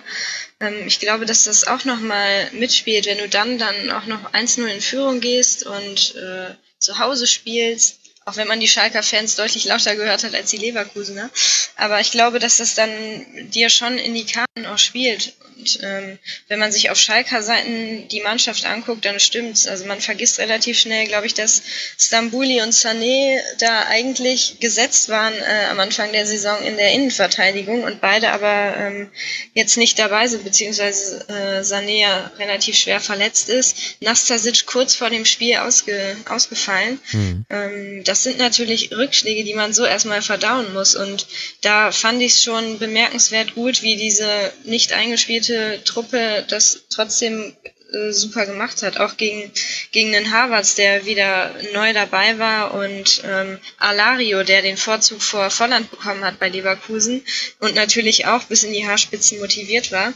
Ähm, ich glaube, dass das auch nochmal mitspielt, wenn du dann, dann auch noch 1-0 in Führung gehst und äh, zu Hause spielst, auch wenn man die Schalker Fans deutlich lauter gehört hat als die Leverkusener. Aber ich glaube, dass das dann dir schon in die Karten auch spielt. Und ähm, wenn man sich auf Schalker Seiten die Mannschaft anguckt, dann stimmt's. Also man vergisst relativ schnell, glaube ich, dass Stambuli und Sané da eigentlich gesetzt waren äh, am Anfang der Saison in der Innenverteidigung und beide aber ähm, jetzt nicht dabei sind, beziehungsweise äh, Sané ja relativ schwer verletzt ist. Nastasic kurz vor dem Spiel ausge, ausgefallen. Mhm. Ähm, das sind natürlich Rückschläge, die man so erstmal verdauen muss. Und da fand ich es schon bemerkenswert gut, wie diese nicht eingespielte Truppe das trotzdem äh, super gemacht hat, auch gegen, gegen den Harvards, der wieder neu dabei war und ähm, Alario, der den Vorzug vor Volland bekommen hat bei Leverkusen und natürlich auch bis in die Haarspitzen motiviert war.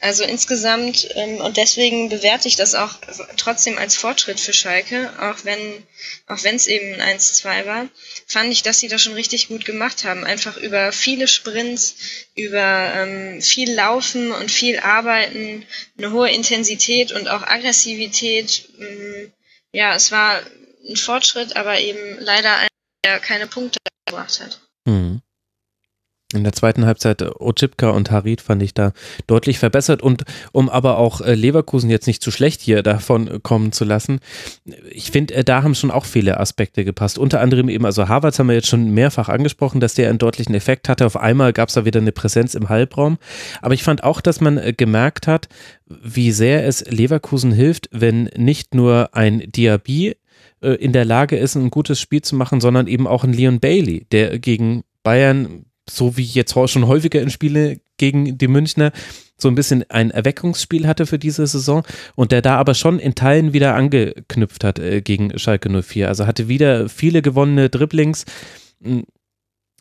Also insgesamt ähm, und deswegen bewerte ich das auch trotzdem als Fortschritt für Schalke, auch wenn auch wenn es eben ein 1-2 war, fand ich, dass sie das schon richtig gut gemacht haben. Einfach über viele Sprints, über ähm, viel Laufen und viel Arbeiten, eine hohe Intensität und auch Aggressivität. Ähm, ja, es war ein Fortschritt, aber eben leider ein, der keine Punkte gebracht hat. Mhm. In der zweiten Halbzeit äh, Ochipka und Harid fand ich da deutlich verbessert und um aber auch äh, Leverkusen jetzt nicht zu schlecht hier davon kommen zu lassen, ich finde, äh, da haben schon auch viele Aspekte gepasst. Unter anderem eben, also Harvards haben wir jetzt schon mehrfach angesprochen, dass der einen deutlichen Effekt hatte. Auf einmal gab es da wieder eine Präsenz im Halbraum. Aber ich fand auch, dass man gemerkt hat, wie sehr es Leverkusen hilft, wenn nicht nur ein Diaby äh, in der Lage ist, ein gutes Spiel zu machen, sondern eben auch ein Leon Bailey, der gegen Bayern, so wie jetzt schon häufiger in Spiele gegen die Münchner, so ein bisschen ein Erweckungsspiel hatte für diese Saison und der da aber schon in Teilen wieder angeknüpft hat äh, gegen Schalke 04. Also hatte wieder viele gewonnene Dribblings,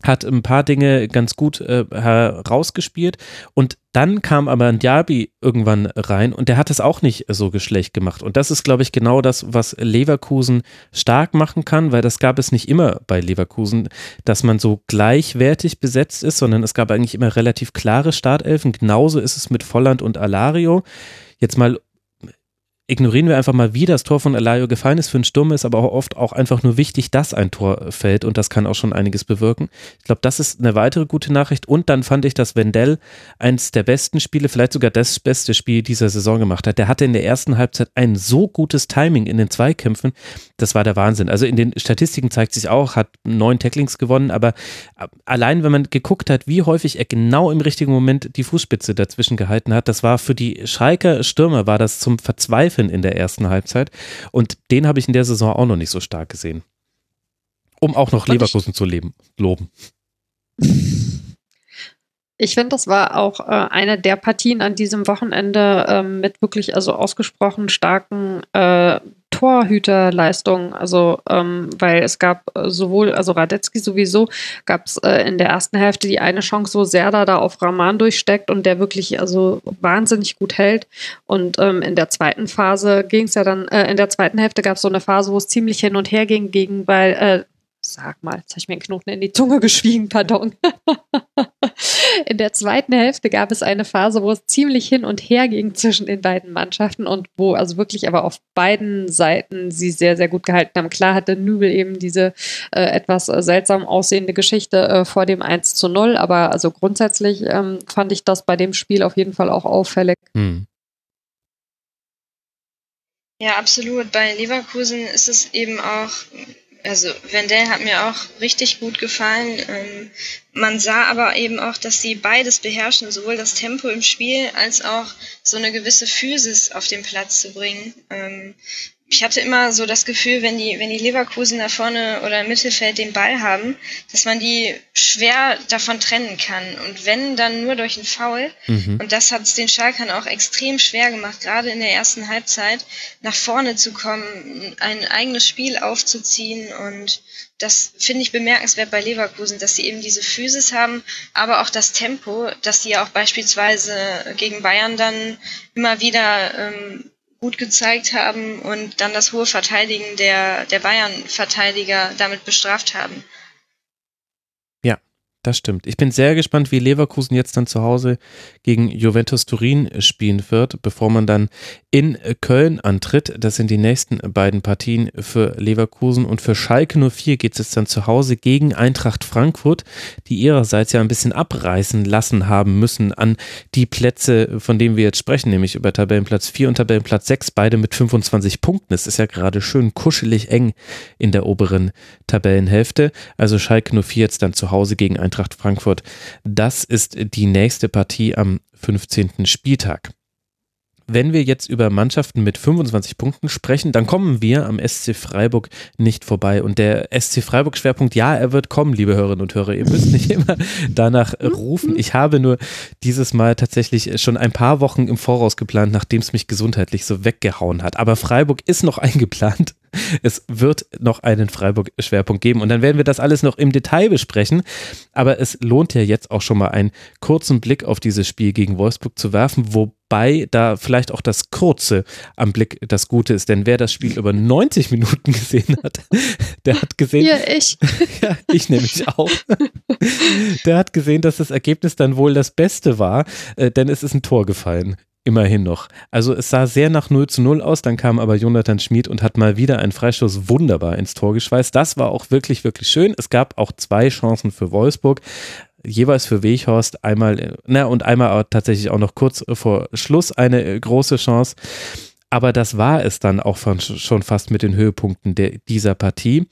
hat ein paar Dinge ganz gut äh, herausgespielt. Und dann kam aber ein Diaby irgendwann rein und der hat es auch nicht so geschlecht gemacht. Und das ist glaube ich genau das, was Leverkusen stark machen kann, weil das gab es nicht immer bei Leverkusen, dass man so gleichwertig besetzt ist, sondern es gab eigentlich immer relativ klare Startelfen, genauso ist es mit Volland und Alario. Jetzt mal ignorieren wir einfach mal, wie das Tor von Alario gefallen ist. Für einen Sturm ist aber auch oft auch einfach nur wichtig, dass ein Tor fällt und das kann auch schon einiges bewirken. Ich glaube, das ist eine weitere gute Nachricht und dann fand ich, dass Wendell eins der besten Spiele, vielleicht sogar das beste Spiel dieser Saison gemacht hat. Der hatte in der ersten Halbzeit ein so gutes Timing in den Zweikämpfen, das war der Wahnsinn. Also in den Statistiken zeigt sich auch, hat neun Tacklings gewonnen, aber allein wenn man geguckt hat, wie häufig er genau im richtigen Moment die Fußspitze dazwischen gehalten hat, das war für die Schalker Stürmer war das zum Verzweifeln Griffin in der ersten Halbzeit. Und den habe ich in der Saison auch noch nicht so stark gesehen. Um auch noch Leverkusen zu leben, loben. Ich finde, das war auch äh, eine der Partien an diesem Wochenende äh, mit wirklich also ausgesprochen starken äh, Torhüterleistung. Also, ähm, weil es gab äh, sowohl, also Radetzky sowieso, gab es äh, in der ersten Hälfte die eine Chance, wo Serda da auf Rahman durchsteckt und der wirklich also wahnsinnig gut hält. Und ähm, in der zweiten Phase ging es ja dann, äh, in der zweiten Hälfte gab es so eine Phase, wo es ziemlich hin und her ging gegen, weil äh, sag mal, jetzt habe ich mir einen Knoten in die Zunge geschwiegen, pardon. in der zweiten Hälfte gab es eine Phase, wo es ziemlich hin und her ging zwischen den beiden Mannschaften und wo also wirklich aber auf beiden Seiten sie sehr, sehr gut gehalten haben. Klar hatte Nübel eben diese äh, etwas äh, seltsam aussehende Geschichte äh, vor dem 1 zu 0, aber also grundsätzlich ähm, fand ich das bei dem Spiel auf jeden Fall auch auffällig. Hm. Ja, absolut. Bei Leverkusen ist es eben auch also Wendell hat mir auch richtig gut gefallen. Ähm, man sah aber eben auch, dass sie beides beherrschen, sowohl das Tempo im Spiel als auch so eine gewisse Physis auf den Platz zu bringen. Ähm, ich hatte immer so das Gefühl, wenn die, wenn die Leverkusen da vorne oder im Mittelfeld den Ball haben, dass man die schwer davon trennen kann. Und wenn, dann nur durch einen Foul. Mhm. Und das hat es den Schalkern auch extrem schwer gemacht, gerade in der ersten Halbzeit nach vorne zu kommen, ein eigenes Spiel aufzuziehen. Und das finde ich bemerkenswert bei Leverkusen, dass sie eben diese Physis haben, aber auch das Tempo, dass sie ja auch beispielsweise gegen Bayern dann immer wieder ähm, gut gezeigt haben und dann das hohe Verteidigen der, der Bayern-Verteidiger damit bestraft haben. Das stimmt. Ich bin sehr gespannt, wie Leverkusen jetzt dann zu Hause gegen Juventus Turin spielen wird, bevor man dann in Köln antritt. Das sind die nächsten beiden Partien für Leverkusen und für Schalke 04 geht es dann zu Hause gegen Eintracht Frankfurt, die ihrerseits ja ein bisschen abreißen lassen haben müssen an die Plätze, von denen wir jetzt sprechen, nämlich über Tabellenplatz 4 und Tabellenplatz 6, beide mit 25 Punkten. Es ist ja gerade schön kuschelig eng in der oberen Tabellenhälfte. Also Schalke 04 jetzt dann zu Hause gegen Eintracht Eintracht Frankfurt. Das ist die nächste Partie am 15. Spieltag wenn wir jetzt über Mannschaften mit 25 Punkten sprechen, dann kommen wir am SC Freiburg nicht vorbei. Und der SC Freiburg Schwerpunkt, ja, er wird kommen, liebe Hörerinnen und Hörer. Ihr müsst nicht immer danach rufen. Ich habe nur dieses Mal tatsächlich schon ein paar Wochen im Voraus geplant, nachdem es mich gesundheitlich so weggehauen hat. Aber Freiburg ist noch eingeplant. Es wird noch einen Freiburg-Schwerpunkt geben und dann werden wir das alles noch im Detail besprechen. Aber es lohnt ja jetzt auch schon mal einen kurzen Blick auf dieses Spiel gegen Wolfsburg zu werfen, wo Wobei da vielleicht auch das Kurze am Blick das Gute ist, denn wer das Spiel über 90 Minuten gesehen hat, der hat gesehen. Ja, ich. ja, ich nämlich auch. Der hat gesehen, dass das Ergebnis dann wohl das Beste war, äh, denn es ist ein Tor gefallen. Immerhin noch. Also es sah sehr nach 0 zu 0 aus, dann kam aber Jonathan Schmid und hat mal wieder einen Freistoß wunderbar ins Tor geschweißt. Das war auch wirklich, wirklich schön. Es gab auch zwei Chancen für Wolfsburg jeweils für Weghorst einmal, na und einmal tatsächlich auch noch kurz vor Schluss eine äh, große Chance. Aber das war es dann auch von, schon fast mit den Höhepunkten der, dieser Partie.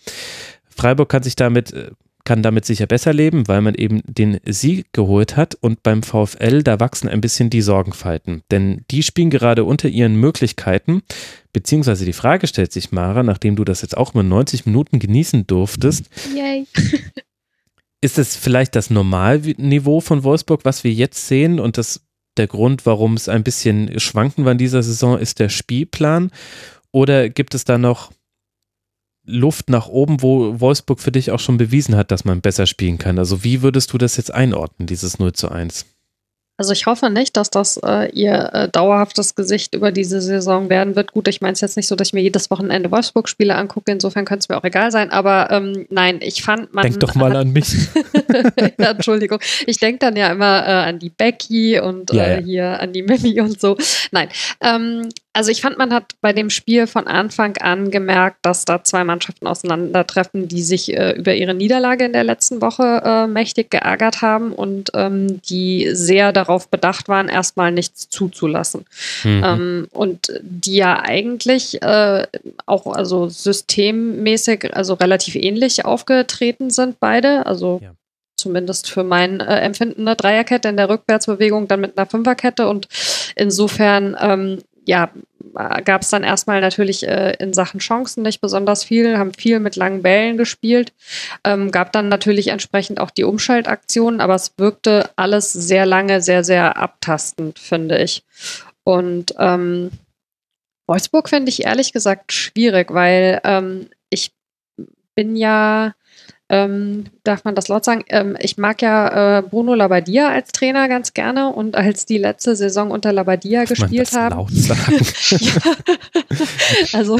Freiburg kann sich damit äh, kann damit sicher besser leben, weil man eben den Sieg geholt hat. Und beim VfL, da wachsen ein bisschen die Sorgenfalten, denn die spielen gerade unter ihren Möglichkeiten, beziehungsweise die Frage stellt sich, Mara, nachdem du das jetzt auch mal 90 Minuten genießen durftest, Yay. ist es vielleicht das Normalniveau von Wolfsburg, was wir jetzt sehen? Und das der Grund, warum es ein bisschen schwanken war in dieser Saison, ist der Spielplan? Oder gibt es da noch Luft nach oben, wo Wolfsburg für dich auch schon bewiesen hat, dass man besser spielen kann. Also wie würdest du das jetzt einordnen, dieses 0 zu 1? Also ich hoffe nicht, dass das äh, ihr äh, dauerhaftes Gesicht über diese Saison werden wird. Gut, ich meine es jetzt nicht so, dass ich mir jedes Wochenende Wolfsburg-Spiele angucke, insofern könnte es mir auch egal sein, aber ähm, nein, ich fand man. Denk doch mal hat, an mich. ja, Entschuldigung. Ich denke dann ja immer äh, an die Becky und ja, äh, ja. hier an die Mimi und so. Nein. Ähm, also ich fand, man hat bei dem Spiel von Anfang an gemerkt, dass da zwei Mannschaften auseinandertreffen, die sich äh, über ihre Niederlage in der letzten Woche äh, mächtig geärgert haben und ähm, die sehr darauf bedacht waren, erstmal nichts zuzulassen. Mhm. Ähm, und die ja eigentlich äh, auch also systemmäßig, also relativ ähnlich aufgetreten sind, beide. Also ja zumindest für mein äh, Empfinden eine Dreierkette in der Rückwärtsbewegung, dann mit einer Fünferkette und insofern ähm, ja, gab es dann erstmal natürlich äh, in Sachen Chancen nicht besonders viel, haben viel mit langen Bällen gespielt, ähm, gab dann natürlich entsprechend auch die Umschaltaktionen, aber es wirkte alles sehr lange, sehr, sehr abtastend, finde ich. Und ähm, Wolfsburg finde ich ehrlich gesagt schwierig, weil ähm, ich bin ja ähm, darf man das laut sagen? Ähm, ich mag ja äh, Bruno Labbadia als Trainer ganz gerne und als die letzte Saison unter Labbadia darf gespielt haben. Laut sagen? ja. Also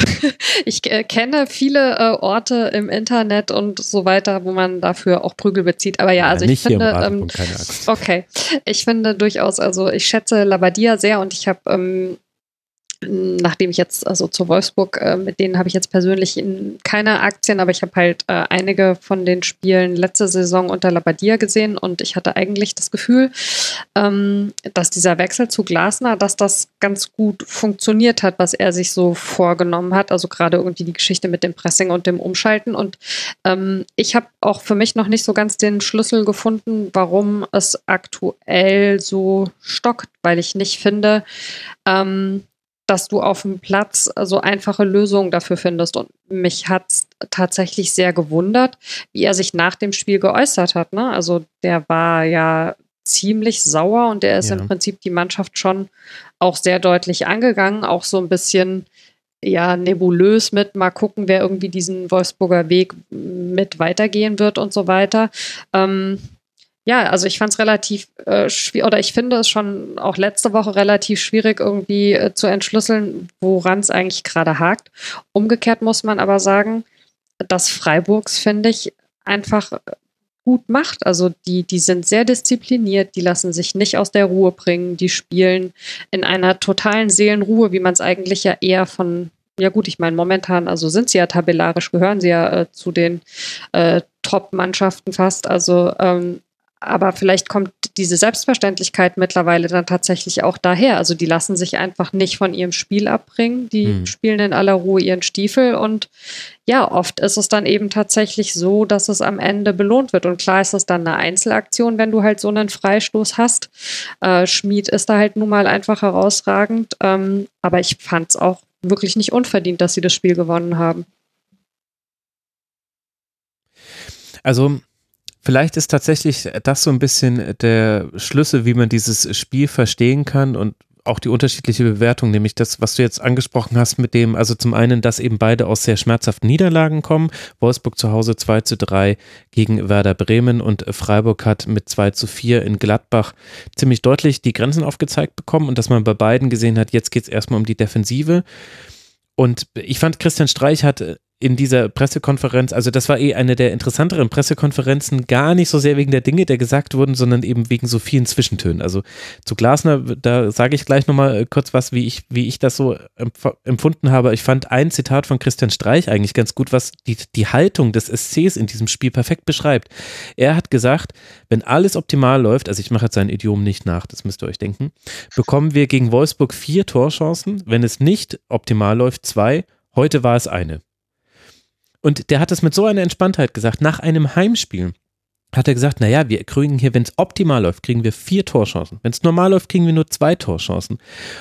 ich äh, kenne viele äh, Orte im Internet und so weiter, wo man dafür auch Prügel bezieht. Aber ja, ja also ich finde, ähm, okay, ich finde durchaus, also ich schätze Labbadia sehr und ich habe ähm, nachdem ich jetzt also zu Wolfsburg, äh, mit denen habe ich jetzt persönlich in, keine Aktien, aber ich habe halt äh, einige von den Spielen letzte Saison unter Labadia gesehen und ich hatte eigentlich das Gefühl, ähm, dass dieser Wechsel zu Glasner, dass das ganz gut funktioniert hat, was er sich so vorgenommen hat. Also gerade irgendwie die Geschichte mit dem Pressing und dem Umschalten. Und ähm, ich habe auch für mich noch nicht so ganz den Schlüssel gefunden, warum es aktuell so stockt, weil ich nicht finde, ähm, dass du auf dem Platz so einfache Lösungen dafür findest. Und mich hat es tatsächlich sehr gewundert, wie er sich nach dem Spiel geäußert hat. Ne? Also der war ja ziemlich sauer und der ist ja. im Prinzip die Mannschaft schon auch sehr deutlich angegangen, auch so ein bisschen ja nebulös mit mal gucken, wer irgendwie diesen Wolfsburger Weg mit weitergehen wird und so weiter. Ähm, ja, also ich fand es relativ äh, schwierig, oder ich finde es schon auch letzte Woche relativ schwierig, irgendwie äh, zu entschlüsseln, woran es eigentlich gerade hakt. Umgekehrt muss man aber sagen, dass Freiburgs, finde ich, einfach äh, gut macht. Also die, die sind sehr diszipliniert, die lassen sich nicht aus der Ruhe bringen, die spielen in einer totalen Seelenruhe, wie man es eigentlich ja eher von ja gut, ich meine, momentan, also sind sie ja tabellarisch, gehören sie ja äh, zu den äh, Top-Mannschaften fast. Also ähm, aber vielleicht kommt diese Selbstverständlichkeit mittlerweile dann tatsächlich auch daher. Also die lassen sich einfach nicht von ihrem Spiel abbringen. Die mhm. spielen in aller Ruhe ihren Stiefel und ja, oft ist es dann eben tatsächlich so, dass es am Ende belohnt wird. Und klar ist es dann eine Einzelaktion, wenn du halt so einen Freistoß hast. Äh, Schmied ist da halt nun mal einfach herausragend. Ähm, aber ich fand es auch wirklich nicht unverdient, dass sie das Spiel gewonnen haben. Also Vielleicht ist tatsächlich das so ein bisschen der Schlüssel, wie man dieses Spiel verstehen kann und auch die unterschiedliche Bewertung, nämlich das, was du jetzt angesprochen hast mit dem, also zum einen, dass eben beide aus sehr schmerzhaften Niederlagen kommen. Wolfsburg zu Hause 2 zu 3 gegen Werder Bremen und Freiburg hat mit 2 zu 4 in Gladbach ziemlich deutlich die Grenzen aufgezeigt bekommen und dass man bei beiden gesehen hat, jetzt geht es erstmal um die Defensive. Und ich fand, Christian Streich hat in dieser Pressekonferenz, also das war eh eine der interessanteren Pressekonferenzen, gar nicht so sehr wegen der Dinge, die gesagt wurden, sondern eben wegen so vielen Zwischentönen. Also zu Glasner, da sage ich gleich nochmal kurz was, wie ich, wie ich das so empfunden habe. Ich fand ein Zitat von Christian Streich eigentlich ganz gut, was die, die Haltung des SCs in diesem Spiel perfekt beschreibt. Er hat gesagt, wenn alles optimal läuft, also ich mache jetzt sein Idiom nicht nach, das müsst ihr euch denken, bekommen wir gegen Wolfsburg vier Torchancen, wenn es nicht optimal läuft, zwei. Heute war es eine. Und der hat es mit so einer Entspanntheit gesagt, nach einem Heimspiel hat er gesagt, naja, wir kriegen hier, wenn es optimal läuft, kriegen wir vier Torchancen. Wenn es normal läuft, kriegen wir nur zwei Torchancen.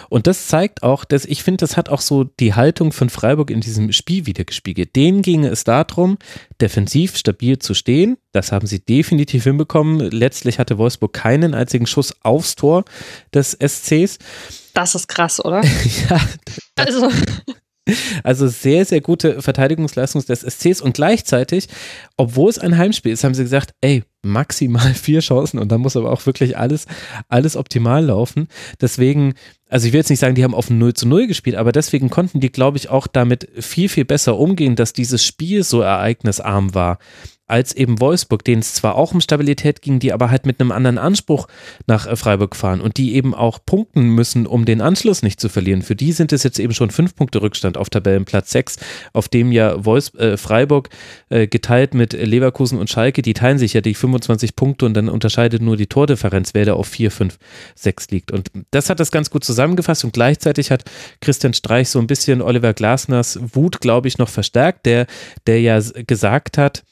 Und das zeigt auch, dass ich finde, das hat auch so die Haltung von Freiburg in diesem Spiel wieder gespiegelt. Denen ginge es darum, defensiv stabil zu stehen. Das haben sie definitiv hinbekommen. Letztlich hatte Wolfsburg keinen einzigen Schuss aufs Tor des SCs. Das ist krass, oder? ja. Also. Also sehr, sehr gute Verteidigungsleistung des SCs und gleichzeitig, obwohl es ein Heimspiel ist, haben sie gesagt, ey, maximal vier Chancen. Und dann muss aber auch wirklich alles, alles optimal laufen. Deswegen, also ich will jetzt nicht sagen, die haben auf 0 zu 0 gespielt, aber deswegen konnten die, glaube ich, auch damit viel, viel besser umgehen, dass dieses Spiel so ereignisarm war als eben Wolfsburg, denen es zwar auch um Stabilität ging, die aber halt mit einem anderen Anspruch nach äh, Freiburg fahren und die eben auch punkten müssen, um den Anschluss nicht zu verlieren. Für die sind es jetzt eben schon fünf Punkte Rückstand auf Tabellenplatz sechs, auf dem ja Wolfs äh, Freiburg äh, geteilt mit Leverkusen und Schalke, die teilen sich ja die 25 Punkte und dann unterscheidet nur die Tordifferenz, wer da auf vier, fünf, sechs liegt. Und das hat das ganz gut zusammengefasst und gleichzeitig hat Christian Streich so ein bisschen Oliver Glasners Wut, glaube ich, noch verstärkt, der, der ja gesagt hat,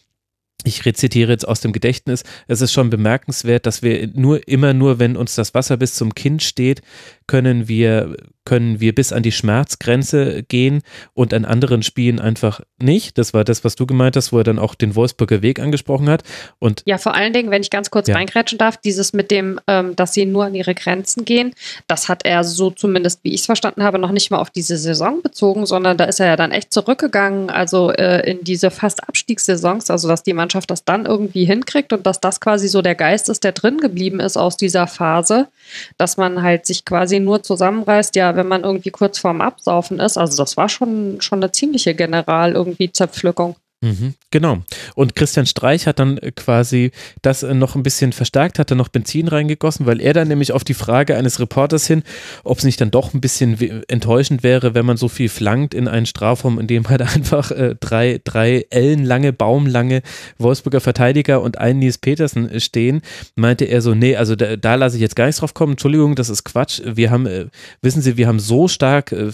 ich rezitiere jetzt aus dem Gedächtnis, es ist schon bemerkenswert, dass wir nur immer nur, wenn uns das Wasser bis zum Kinn steht, können wir können wir bis an die Schmerzgrenze gehen und an anderen Spielen einfach nicht. Das war das, was du gemeint hast, wo er dann auch den Wolfsburger Weg angesprochen hat. Und ja, vor allen Dingen, wenn ich ganz kurz ja. reingrätschen darf, dieses mit dem, ähm, dass sie nur an ihre Grenzen gehen, das hat er so zumindest, wie ich es verstanden habe, noch nicht mal auf diese Saison bezogen, sondern da ist er ja dann echt zurückgegangen, also äh, in diese fast Abstiegssaisons, also dass die Mannschaft das dann irgendwie hinkriegt und dass das quasi so der Geist ist, der drin geblieben ist aus dieser Phase, dass man halt sich quasi nur zusammenreißt, ja, wenn man irgendwie kurz vorm Absaufen ist. Also das war schon, schon eine ziemliche General irgendwie Zerpflückung. Mhm, genau. Und Christian Streich hat dann äh, quasi das äh, noch ein bisschen verstärkt, hat dann noch Benzin reingegossen, weil er dann nämlich auf die Frage eines Reporters hin, ob es nicht dann doch ein bisschen enttäuschend wäre, wenn man so viel flankt in einen Strafraum, in dem halt einfach äh, drei, drei ellenlange, baumlange Wolfsburger Verteidiger und ein Nils Petersen äh, stehen, meinte er so, nee, also da, da lasse ich jetzt gar nichts drauf kommen, Entschuldigung, das ist Quatsch. Wir haben, äh, wissen Sie, wir haben so stark äh,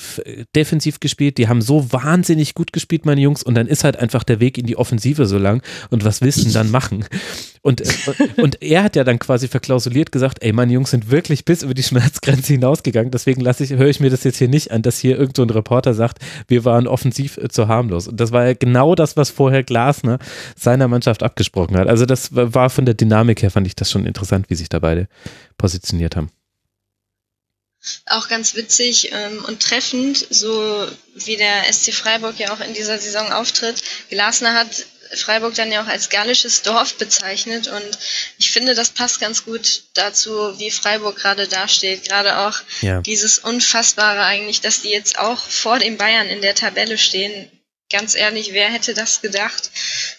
defensiv gespielt, die haben so wahnsinnig gut gespielt, meine Jungs, und dann ist halt einfach der Weg in die Offensive so lang und was willst du denn dann machen? Und, und er hat ja dann quasi verklausuliert gesagt, ey, meine Jungs sind wirklich bis über die Schmerzgrenze hinausgegangen, deswegen lasse ich, höre ich mir das jetzt hier nicht an, dass hier irgend so ein Reporter sagt, wir waren offensiv äh, zu harmlos. Und das war ja genau das, was vorher Glasner seiner Mannschaft abgesprochen hat. Also das war von der Dynamik her, fand ich das schon interessant, wie sich da beide positioniert haben auch ganz witzig ähm, und treffend, so wie der SC Freiburg ja auch in dieser Saison auftritt. Glasner hat Freiburg dann ja auch als gallisches Dorf bezeichnet und ich finde, das passt ganz gut dazu, wie Freiburg gerade dasteht. Gerade auch ja. dieses Unfassbare eigentlich, dass die jetzt auch vor den Bayern in der Tabelle stehen ganz ehrlich, wer hätte das gedacht?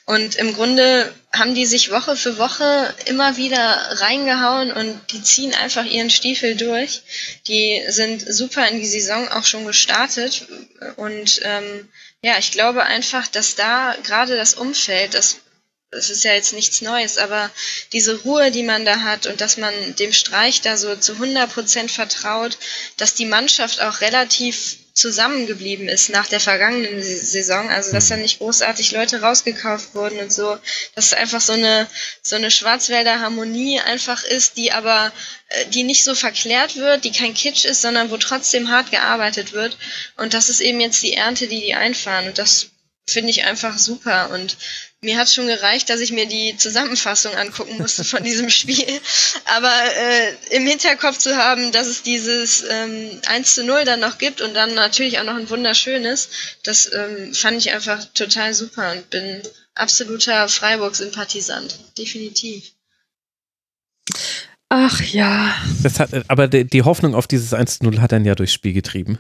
Und im Grunde haben die sich Woche für Woche immer wieder reingehauen und die ziehen einfach ihren Stiefel durch. Die sind super in die Saison auch schon gestartet. Und ähm, ja, ich glaube einfach, dass da gerade das Umfeld, das es ist ja jetzt nichts Neues, aber diese Ruhe, die man da hat und dass man dem Streich da so zu 100 Prozent vertraut, dass die Mannschaft auch relativ zusammengeblieben ist nach der vergangenen Saison. Also dass da nicht großartig Leute rausgekauft wurden und so. Dass es einfach so eine so eine Schwarzwälder Harmonie einfach ist, die aber äh, die nicht so verklärt wird, die kein Kitsch ist, sondern wo trotzdem hart gearbeitet wird. Und das ist eben jetzt die Ernte, die die einfahren. Und das finde ich einfach super. Und mir hat schon gereicht, dass ich mir die Zusammenfassung angucken musste von diesem Spiel. Aber äh, im Hinterkopf zu haben, dass es dieses ähm, 1 zu 0 dann noch gibt und dann natürlich auch noch ein wunderschönes, das ähm, fand ich einfach total super und bin absoluter Freiburg-Sympathisant. Definitiv. Ach ja. Das hat, aber die Hoffnung auf dieses 1-0 hat dann ja durchs Spiel getrieben.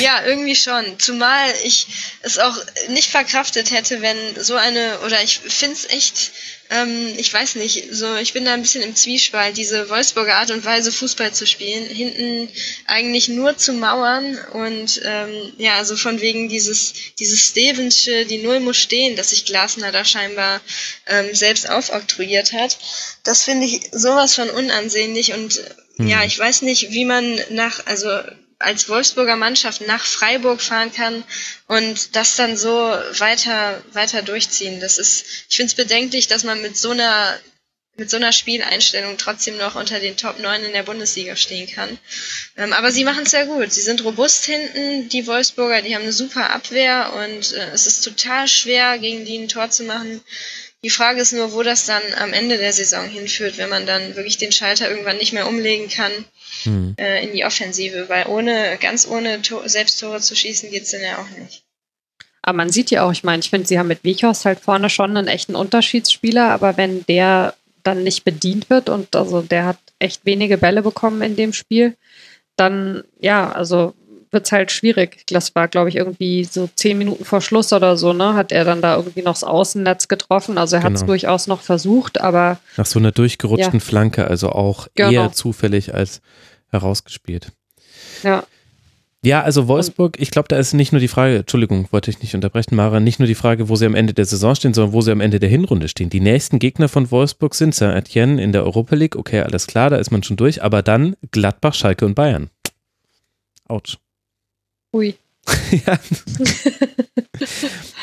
Ja, irgendwie schon. Zumal ich es auch nicht verkraftet hätte, wenn so eine, oder ich finde es echt, ähm, ich weiß nicht, so, ich bin da ein bisschen im Zwiespalt, diese Wolfsburger Art und Weise, Fußball zu spielen, hinten eigentlich nur zu mauern und ähm, ja, also von wegen dieses, dieses Stevensche, die Null muss stehen, dass sich Glasner da scheinbar ähm, selbst aufoktroyiert hat. Das finde ich sowas von unansehnlich und hm. ja, ich weiß nicht, wie man nach, also als Wolfsburger Mannschaft nach Freiburg fahren kann und das dann so weiter, weiter durchziehen. Das ist, ich finde es bedenklich, dass man mit so einer mit so einer Spieleinstellung trotzdem noch unter den Top 9 in der Bundesliga stehen kann. Ähm, aber sie machen es sehr gut. Sie sind robust hinten, die Wolfsburger, die haben eine super Abwehr und äh, es ist total schwer, gegen die ein Tor zu machen. Die Frage ist nur, wo das dann am Ende der Saison hinführt, wenn man dann wirklich den Schalter irgendwann nicht mehr umlegen kann hm. äh, in die Offensive, weil ohne, ganz ohne Tor, Selbsttore zu schießen geht's dann ja auch nicht. Aber man sieht ja auch, ich meine, ich finde, sie haben mit Wichhorst halt vorne schon einen echten Unterschiedsspieler, aber wenn der dann nicht bedient wird und also der hat echt wenige Bälle bekommen in dem Spiel, dann ja, also wird es halt schwierig. Das war, glaube ich, irgendwie so zehn Minuten vor Schluss oder so, ne? Hat er dann da irgendwie noch das Außennetz getroffen. Also er genau. hat es durchaus noch versucht, aber. Nach so einer durchgerutschten ja. Flanke, also auch genau. eher zufällig als herausgespielt. Ja. Ja, also Wolfsburg, ich glaube, da ist nicht nur die Frage, Entschuldigung, wollte ich nicht unterbrechen, Mara, nicht nur die Frage, wo sie am Ende der Saison stehen, sondern wo sie am Ende der Hinrunde stehen. Die nächsten Gegner von Wolfsburg sind Saint-Etienne in der Europa League, okay, alles klar, da ist man schon durch, aber dann Gladbach, Schalke und Bayern. Autsch. Ui. ja.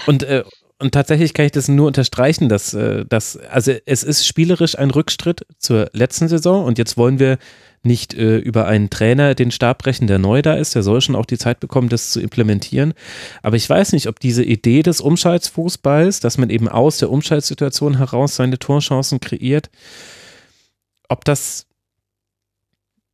und, äh, und tatsächlich kann ich das nur unterstreichen, dass, äh, dass, also es ist spielerisch ein Rückschritt zur letzten Saison und jetzt wollen wir nicht äh, über einen Trainer den Stab brechen, der neu da ist. Der soll schon auch die Zeit bekommen, das zu implementieren. Aber ich weiß nicht, ob diese Idee des Umschaltsfußballs, dass man eben aus der Umschaltsituation heraus seine Torchancen kreiert, ob das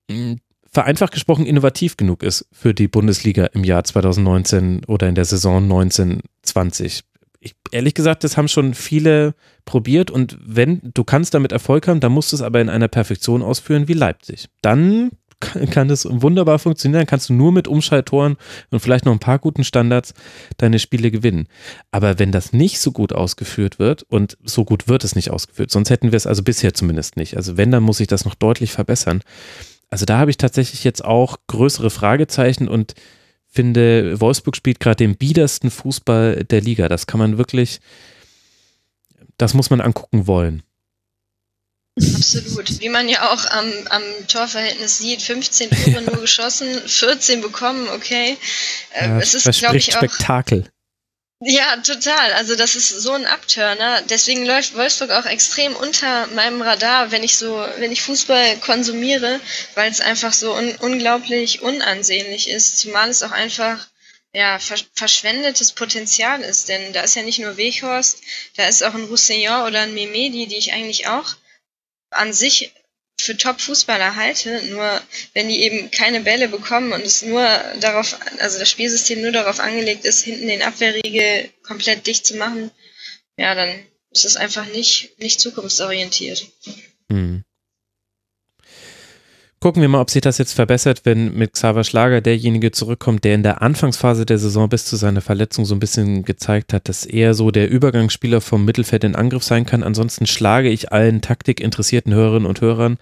hm, vereinfacht gesprochen innovativ genug ist für die Bundesliga im Jahr 2019 oder in der Saison 1920 ich, ehrlich gesagt, das haben schon viele probiert und wenn du kannst damit Erfolg haben, dann musst du es aber in einer Perfektion ausführen wie Leipzig. Dann kann das wunderbar funktionieren, kannst du nur mit Umschalttoren und vielleicht noch ein paar guten Standards deine Spiele gewinnen. Aber wenn das nicht so gut ausgeführt wird und so gut wird es nicht ausgeführt, sonst hätten wir es also bisher zumindest nicht. Also wenn, dann muss ich das noch deutlich verbessern. Also da habe ich tatsächlich jetzt auch größere Fragezeichen und finde, Wolfsburg spielt gerade den biedersten Fußball der Liga. Das kann man wirklich, das muss man angucken wollen. Absolut. Wie man ja auch am, am Torverhältnis sieht, 15 Tore nur geschossen, 14 bekommen, okay. Äh, ja, es ist, glaube ich, auch. Spektakel. Ja, total. Also das ist so ein Abturner. Deswegen läuft Wolfsburg auch extrem unter meinem Radar, wenn ich so, wenn ich Fußball konsumiere, weil es einfach so un unglaublich unansehnlich ist. Zumal es auch einfach ja, verschwendetes Potenzial ist. Denn da ist ja nicht nur Weghorst, da ist auch ein Roussillon oder ein Memedi, die ich eigentlich auch an sich für Top-Fußballer halte, nur wenn die eben keine Bälle bekommen und es nur darauf, also das Spielsystem nur darauf angelegt ist, hinten den Abwehrriegel komplett dicht zu machen, ja, dann ist es einfach nicht, nicht zukunftsorientiert. Hm. Gucken wir mal, ob sich das jetzt verbessert, wenn mit Xaver Schlager derjenige zurückkommt, der in der Anfangsphase der Saison bis zu seiner Verletzung so ein bisschen gezeigt hat, dass er so der Übergangsspieler vom Mittelfeld in Angriff sein kann. Ansonsten schlage ich allen taktikinteressierten Hörerinnen und Hörern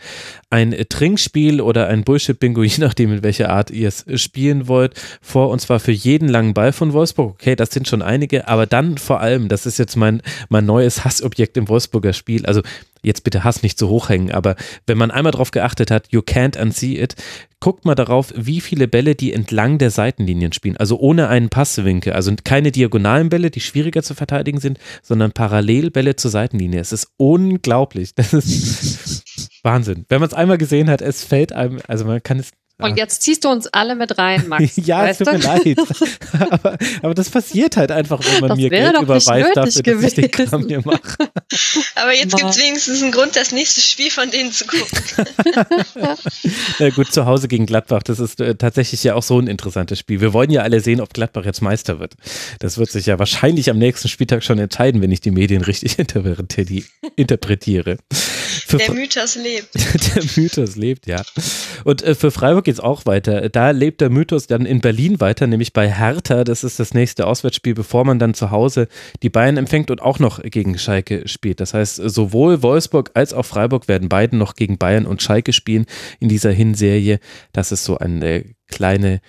ein Trinkspiel oder ein Bullshit-Bingo, je nachdem, in welcher Art ihr es spielen wollt, vor. Und zwar für jeden langen Ball von Wolfsburg. Okay, das sind schon einige, aber dann vor allem, das ist jetzt mein, mein neues Hassobjekt im Wolfsburger Spiel. Also jetzt bitte Hass nicht zu hoch hängen, aber wenn man einmal darauf geachtet hat, you can't unsee it, guckt mal darauf, wie viele Bälle die entlang der Seitenlinien spielen, also ohne einen Passwinkel, also keine diagonalen Bälle, die schwieriger zu verteidigen sind, sondern Parallelbälle zur Seitenlinie. Es ist unglaublich. Das ist Wahnsinn. Wenn man es einmal gesehen hat, es fällt einem, also man kann es und jetzt ziehst du uns alle mit rein, Max. ja, es tut mir leid. aber, aber, das passiert halt einfach, wenn man das mir Geld überweist dafür, dass ich den Kram hier mache. aber jetzt gibt es wenigstens einen Grund, das nächste Spiel von denen zu gucken. Na gut, zu Hause gegen Gladbach, das ist äh, tatsächlich ja auch so ein interessantes Spiel. Wir wollen ja alle sehen, ob Gladbach jetzt Meister wird. Das wird sich ja wahrscheinlich am nächsten Spieltag schon entscheiden, wenn ich die Medien richtig interpretiere. Für der Mythos lebt. der Mythos lebt, ja. Und äh, für Freiburg geht es auch weiter. Da lebt der Mythos dann in Berlin weiter, nämlich bei Hertha. Das ist das nächste Auswärtsspiel, bevor man dann zu Hause die Bayern empfängt und auch noch gegen Schalke spielt. Das heißt, sowohl Wolfsburg als auch Freiburg werden beide noch gegen Bayern und Schalke spielen in dieser Hinserie. Das ist so eine kleine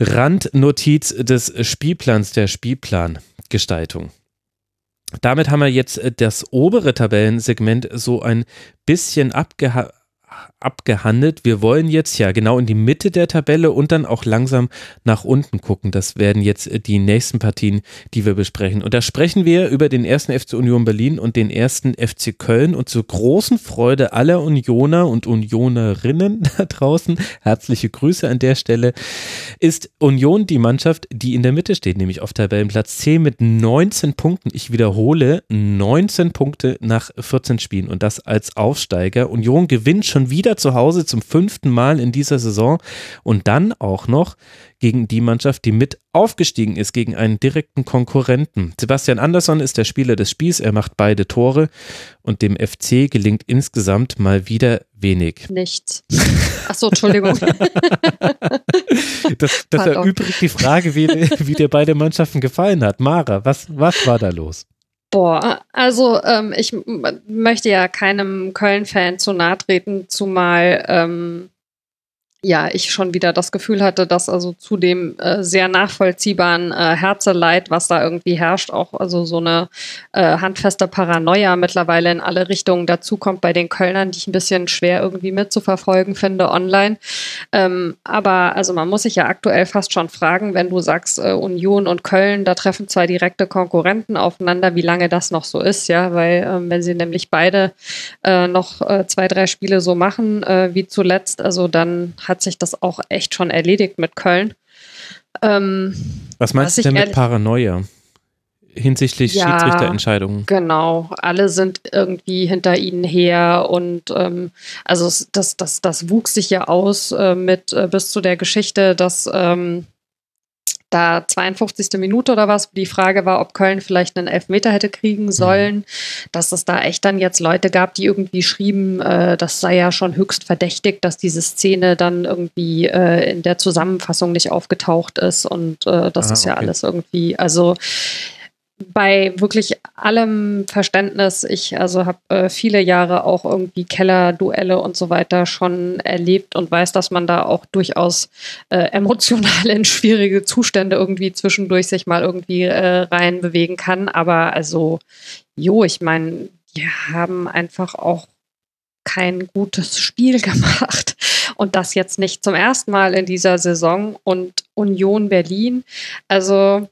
Randnotiz des Spielplans, der Spielplangestaltung. Damit haben wir jetzt das obere Tabellensegment so ein bisschen abgeha abgehandelt. Wir wollen jetzt ja genau in die Mitte der Tabelle und dann auch langsam nach unten gucken. Das werden jetzt äh, die nächsten Partien, die wir besprechen. Und da sprechen wir über den ersten FC Union Berlin und den ersten FC Köln. Und zur großen Freude aller Unioner und Unionerinnen da draußen, herzliche Grüße an der Stelle, ist Union die Mannschaft, die in der Mitte steht, nämlich auf Tabellenplatz 10 mit 19 Punkten. Ich wiederhole, 19 Punkte nach 14 Spielen und das als Aufsteiger. Union gewinnt schon wieder wieder zu Hause zum fünften Mal in dieser Saison und dann auch noch gegen die Mannschaft, die mit aufgestiegen ist, gegen einen direkten Konkurrenten. Sebastian Andersson ist der Spieler des Spiels, er macht beide Tore und dem FC gelingt insgesamt mal wieder wenig. Nichts. Achso, Entschuldigung. das, das erübrigt die Frage, wie, wie dir beide Mannschaften gefallen hat. Mara, was, was war da los? Boah, also ähm, ich möchte ja keinem Köln-Fan zu nahe treten, zumal ähm, ja, ich schon wieder das Gefühl hatte, dass also zu dem äh, sehr nachvollziehbaren äh, Herzeleid, was da irgendwie herrscht, auch also so eine äh, handfeste Paranoia mittlerweile in alle Richtungen dazukommt bei den Kölnern, die ich ein bisschen schwer irgendwie mitzuverfolgen finde online. Ähm, aber also man muss sich ja aktuell fast schon fragen, wenn du sagst, äh, Union und Köln, da treffen zwei direkte Konkurrenten aufeinander, wie lange das noch so ist, ja, weil ähm, wenn sie nämlich beide äh, noch äh, zwei, drei Spiele so machen äh, wie zuletzt, also dann hat sich das auch echt schon erledigt mit Köln. Ähm, was meinst was du denn mit Paranoia? hinsichtlich ja, Schiedsrichterentscheidungen. Genau, alle sind irgendwie hinter ihnen her und ähm, also das, das, das wuchs sich ja aus äh, mit äh, bis zu der Geschichte, dass ähm, da 52. Minute oder was, die Frage war, ob Köln vielleicht einen Elfmeter hätte kriegen mhm. sollen, dass es da echt dann jetzt Leute gab, die irgendwie schrieben, äh, das sei ja schon höchst verdächtig, dass diese Szene dann irgendwie äh, in der Zusammenfassung nicht aufgetaucht ist und äh, das ah, ist ja okay. alles irgendwie, also bei wirklich allem Verständnis. Ich also habe äh, viele Jahre auch irgendwie Kellerduelle und so weiter schon erlebt und weiß, dass man da auch durchaus äh, emotional in schwierige Zustände irgendwie zwischendurch sich mal irgendwie äh, rein bewegen kann. Aber also, jo, ich meine, die haben einfach auch kein gutes Spiel gemacht. Und das jetzt nicht zum ersten Mal in dieser Saison. Und Union Berlin, also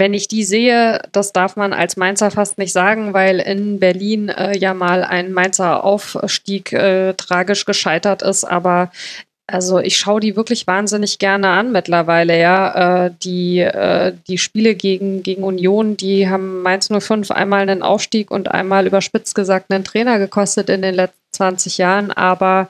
wenn ich die sehe, das darf man als Mainzer fast nicht sagen, weil in Berlin äh, ja mal ein Mainzer Aufstieg äh, tragisch gescheitert ist, aber also ich schaue die wirklich wahnsinnig gerne an mittlerweile, ja. Äh, die, äh, die Spiele gegen, gegen Union, die haben Mainz 05 einmal einen Aufstieg und einmal überspitzt gesagt einen Trainer gekostet in den letzten 20 Jahren, aber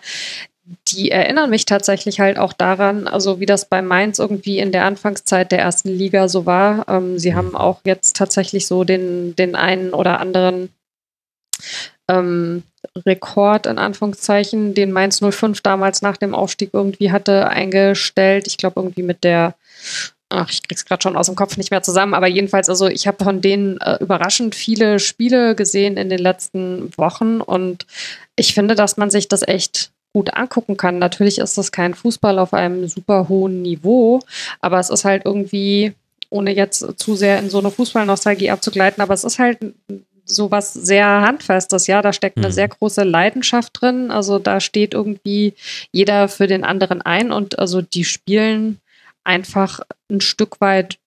die erinnern mich tatsächlich halt auch daran, also wie das bei Mainz irgendwie in der Anfangszeit der ersten Liga so war. Ähm, sie haben auch jetzt tatsächlich so den, den einen oder anderen ähm, Rekord in Anführungszeichen, den Mainz 05 damals nach dem Aufstieg irgendwie hatte, eingestellt. Ich glaube irgendwie mit der ach, ich krieg's gerade schon aus dem Kopf nicht mehr zusammen, aber jedenfalls, also ich habe von denen äh, überraschend viele Spiele gesehen in den letzten Wochen und ich finde, dass man sich das echt gut angucken kann. Natürlich ist das kein Fußball auf einem super hohen Niveau, aber es ist halt irgendwie, ohne jetzt zu sehr in so eine Fußballnostalgie abzugleiten, aber es ist halt so was sehr handfestes, ja, da steckt eine mhm. sehr große Leidenschaft drin, also da steht irgendwie jeder für den anderen ein und also die spielen einfach ein Stück weit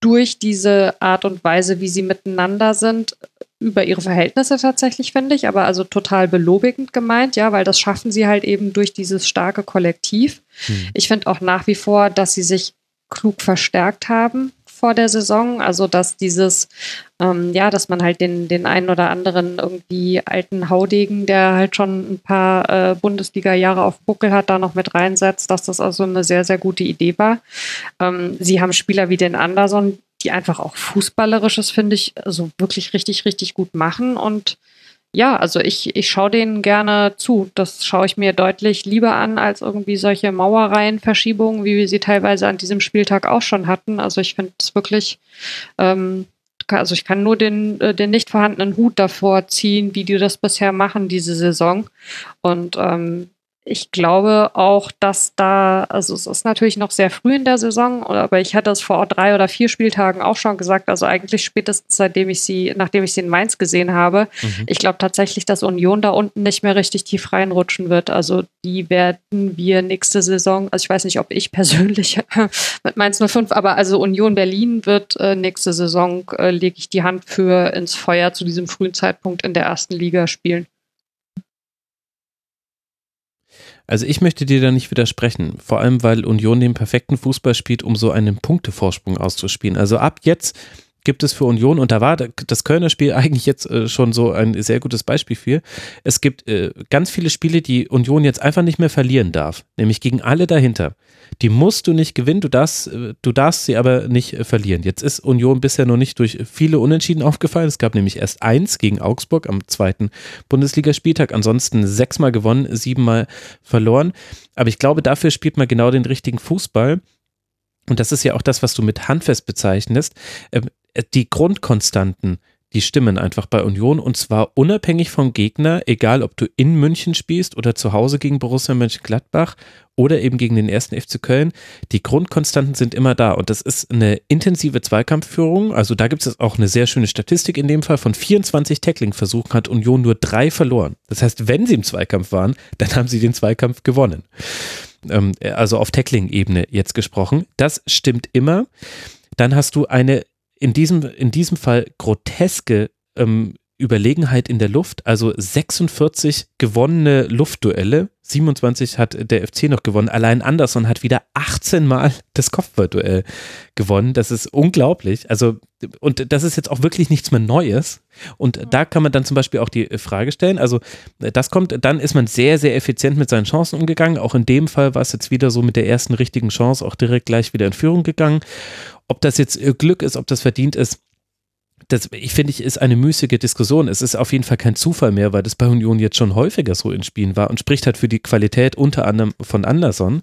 durch diese Art und Weise, wie sie miteinander sind, über ihre Verhältnisse tatsächlich, finde ich, aber also total belobigend gemeint, ja, weil das schaffen sie halt eben durch dieses starke Kollektiv. Hm. Ich finde auch nach wie vor, dass sie sich klug verstärkt haben vor der Saison. Also dass dieses, ähm, ja, dass man halt den, den einen oder anderen irgendwie alten Haudegen, der halt schon ein paar äh, Bundesliga-Jahre auf Buckel hat, da noch mit reinsetzt, dass das also eine sehr, sehr gute Idee war. Ähm, sie haben Spieler wie den Anderson, die einfach auch Fußballerisches, finde ich, also wirklich richtig, richtig gut machen. Und ja, also ich, ich schaue denen gerne zu. Das schaue ich mir deutlich lieber an als irgendwie solche Mauerreihenverschiebungen, wie wir sie teilweise an diesem Spieltag auch schon hatten. Also ich finde es wirklich, ähm, also ich kann nur den, äh, den nicht vorhandenen Hut davor ziehen, wie die das bisher machen, diese Saison. Und ähm, ich glaube auch, dass da, also es ist natürlich noch sehr früh in der Saison, aber ich hatte es vor drei oder vier Spieltagen auch schon gesagt, also eigentlich spätestens seitdem ich sie, nachdem ich sie in Mainz gesehen habe, mhm. ich glaube tatsächlich, dass Union da unten nicht mehr richtig tief reinrutschen wird. Also die werden wir nächste Saison, also ich weiß nicht, ob ich persönlich mit Mainz 05, aber also Union Berlin wird äh, nächste Saison, äh, lege ich die Hand für ins Feuer zu diesem frühen Zeitpunkt in der ersten Liga spielen. Also ich möchte dir da nicht widersprechen, vor allem weil Union den perfekten Fußball spielt, um so einen Punktevorsprung auszuspielen. Also ab jetzt gibt es für Union, und da war das Kölner Spiel eigentlich jetzt äh, schon so ein sehr gutes Beispiel für, es gibt äh, ganz viele Spiele, die Union jetzt einfach nicht mehr verlieren darf, nämlich gegen alle dahinter. Die musst du nicht gewinnen, du darfst, äh, du darfst sie aber nicht verlieren. Jetzt ist Union bisher noch nicht durch viele Unentschieden aufgefallen. Es gab nämlich erst eins gegen Augsburg am zweiten Bundesligaspieltag. Ansonsten sechsmal gewonnen, siebenmal verloren. Aber ich glaube, dafür spielt man genau den richtigen Fußball. Und das ist ja auch das, was du mit handfest bezeichnest. Ähm, die Grundkonstanten, die stimmen einfach bei Union und zwar unabhängig vom Gegner, egal ob du in München spielst oder zu Hause gegen Borussia Mönchengladbach oder eben gegen den ersten FC Köln. Die Grundkonstanten sind immer da und das ist eine intensive Zweikampfführung. Also da gibt es auch eine sehr schöne Statistik in dem Fall. Von 24 Tackling-Versuchen hat Union nur drei verloren. Das heißt, wenn sie im Zweikampf waren, dann haben sie den Zweikampf gewonnen. Ähm, also auf Tackling-Ebene jetzt gesprochen. Das stimmt immer. Dann hast du eine in diesem, in diesem Fall groteske ähm, Überlegenheit in der Luft, also 46 gewonnene Luftduelle, 27 hat der FC noch gewonnen, allein Anderson hat wieder 18 Mal das Kopfballduell gewonnen, das ist unglaublich, also und das ist jetzt auch wirklich nichts mehr Neues. Und da kann man dann zum Beispiel auch die Frage stellen, also das kommt, dann ist man sehr, sehr effizient mit seinen Chancen umgegangen, auch in dem Fall war es jetzt wieder so mit der ersten richtigen Chance auch direkt gleich wieder in Führung gegangen ob das jetzt äh, Glück ist, ob das verdient ist, das, ich finde, ich ist eine müßige Diskussion. Es ist auf jeden Fall kein Zufall mehr, weil das bei Union jetzt schon häufiger so in Spielen war und spricht halt für die Qualität unter anderem von Anderson.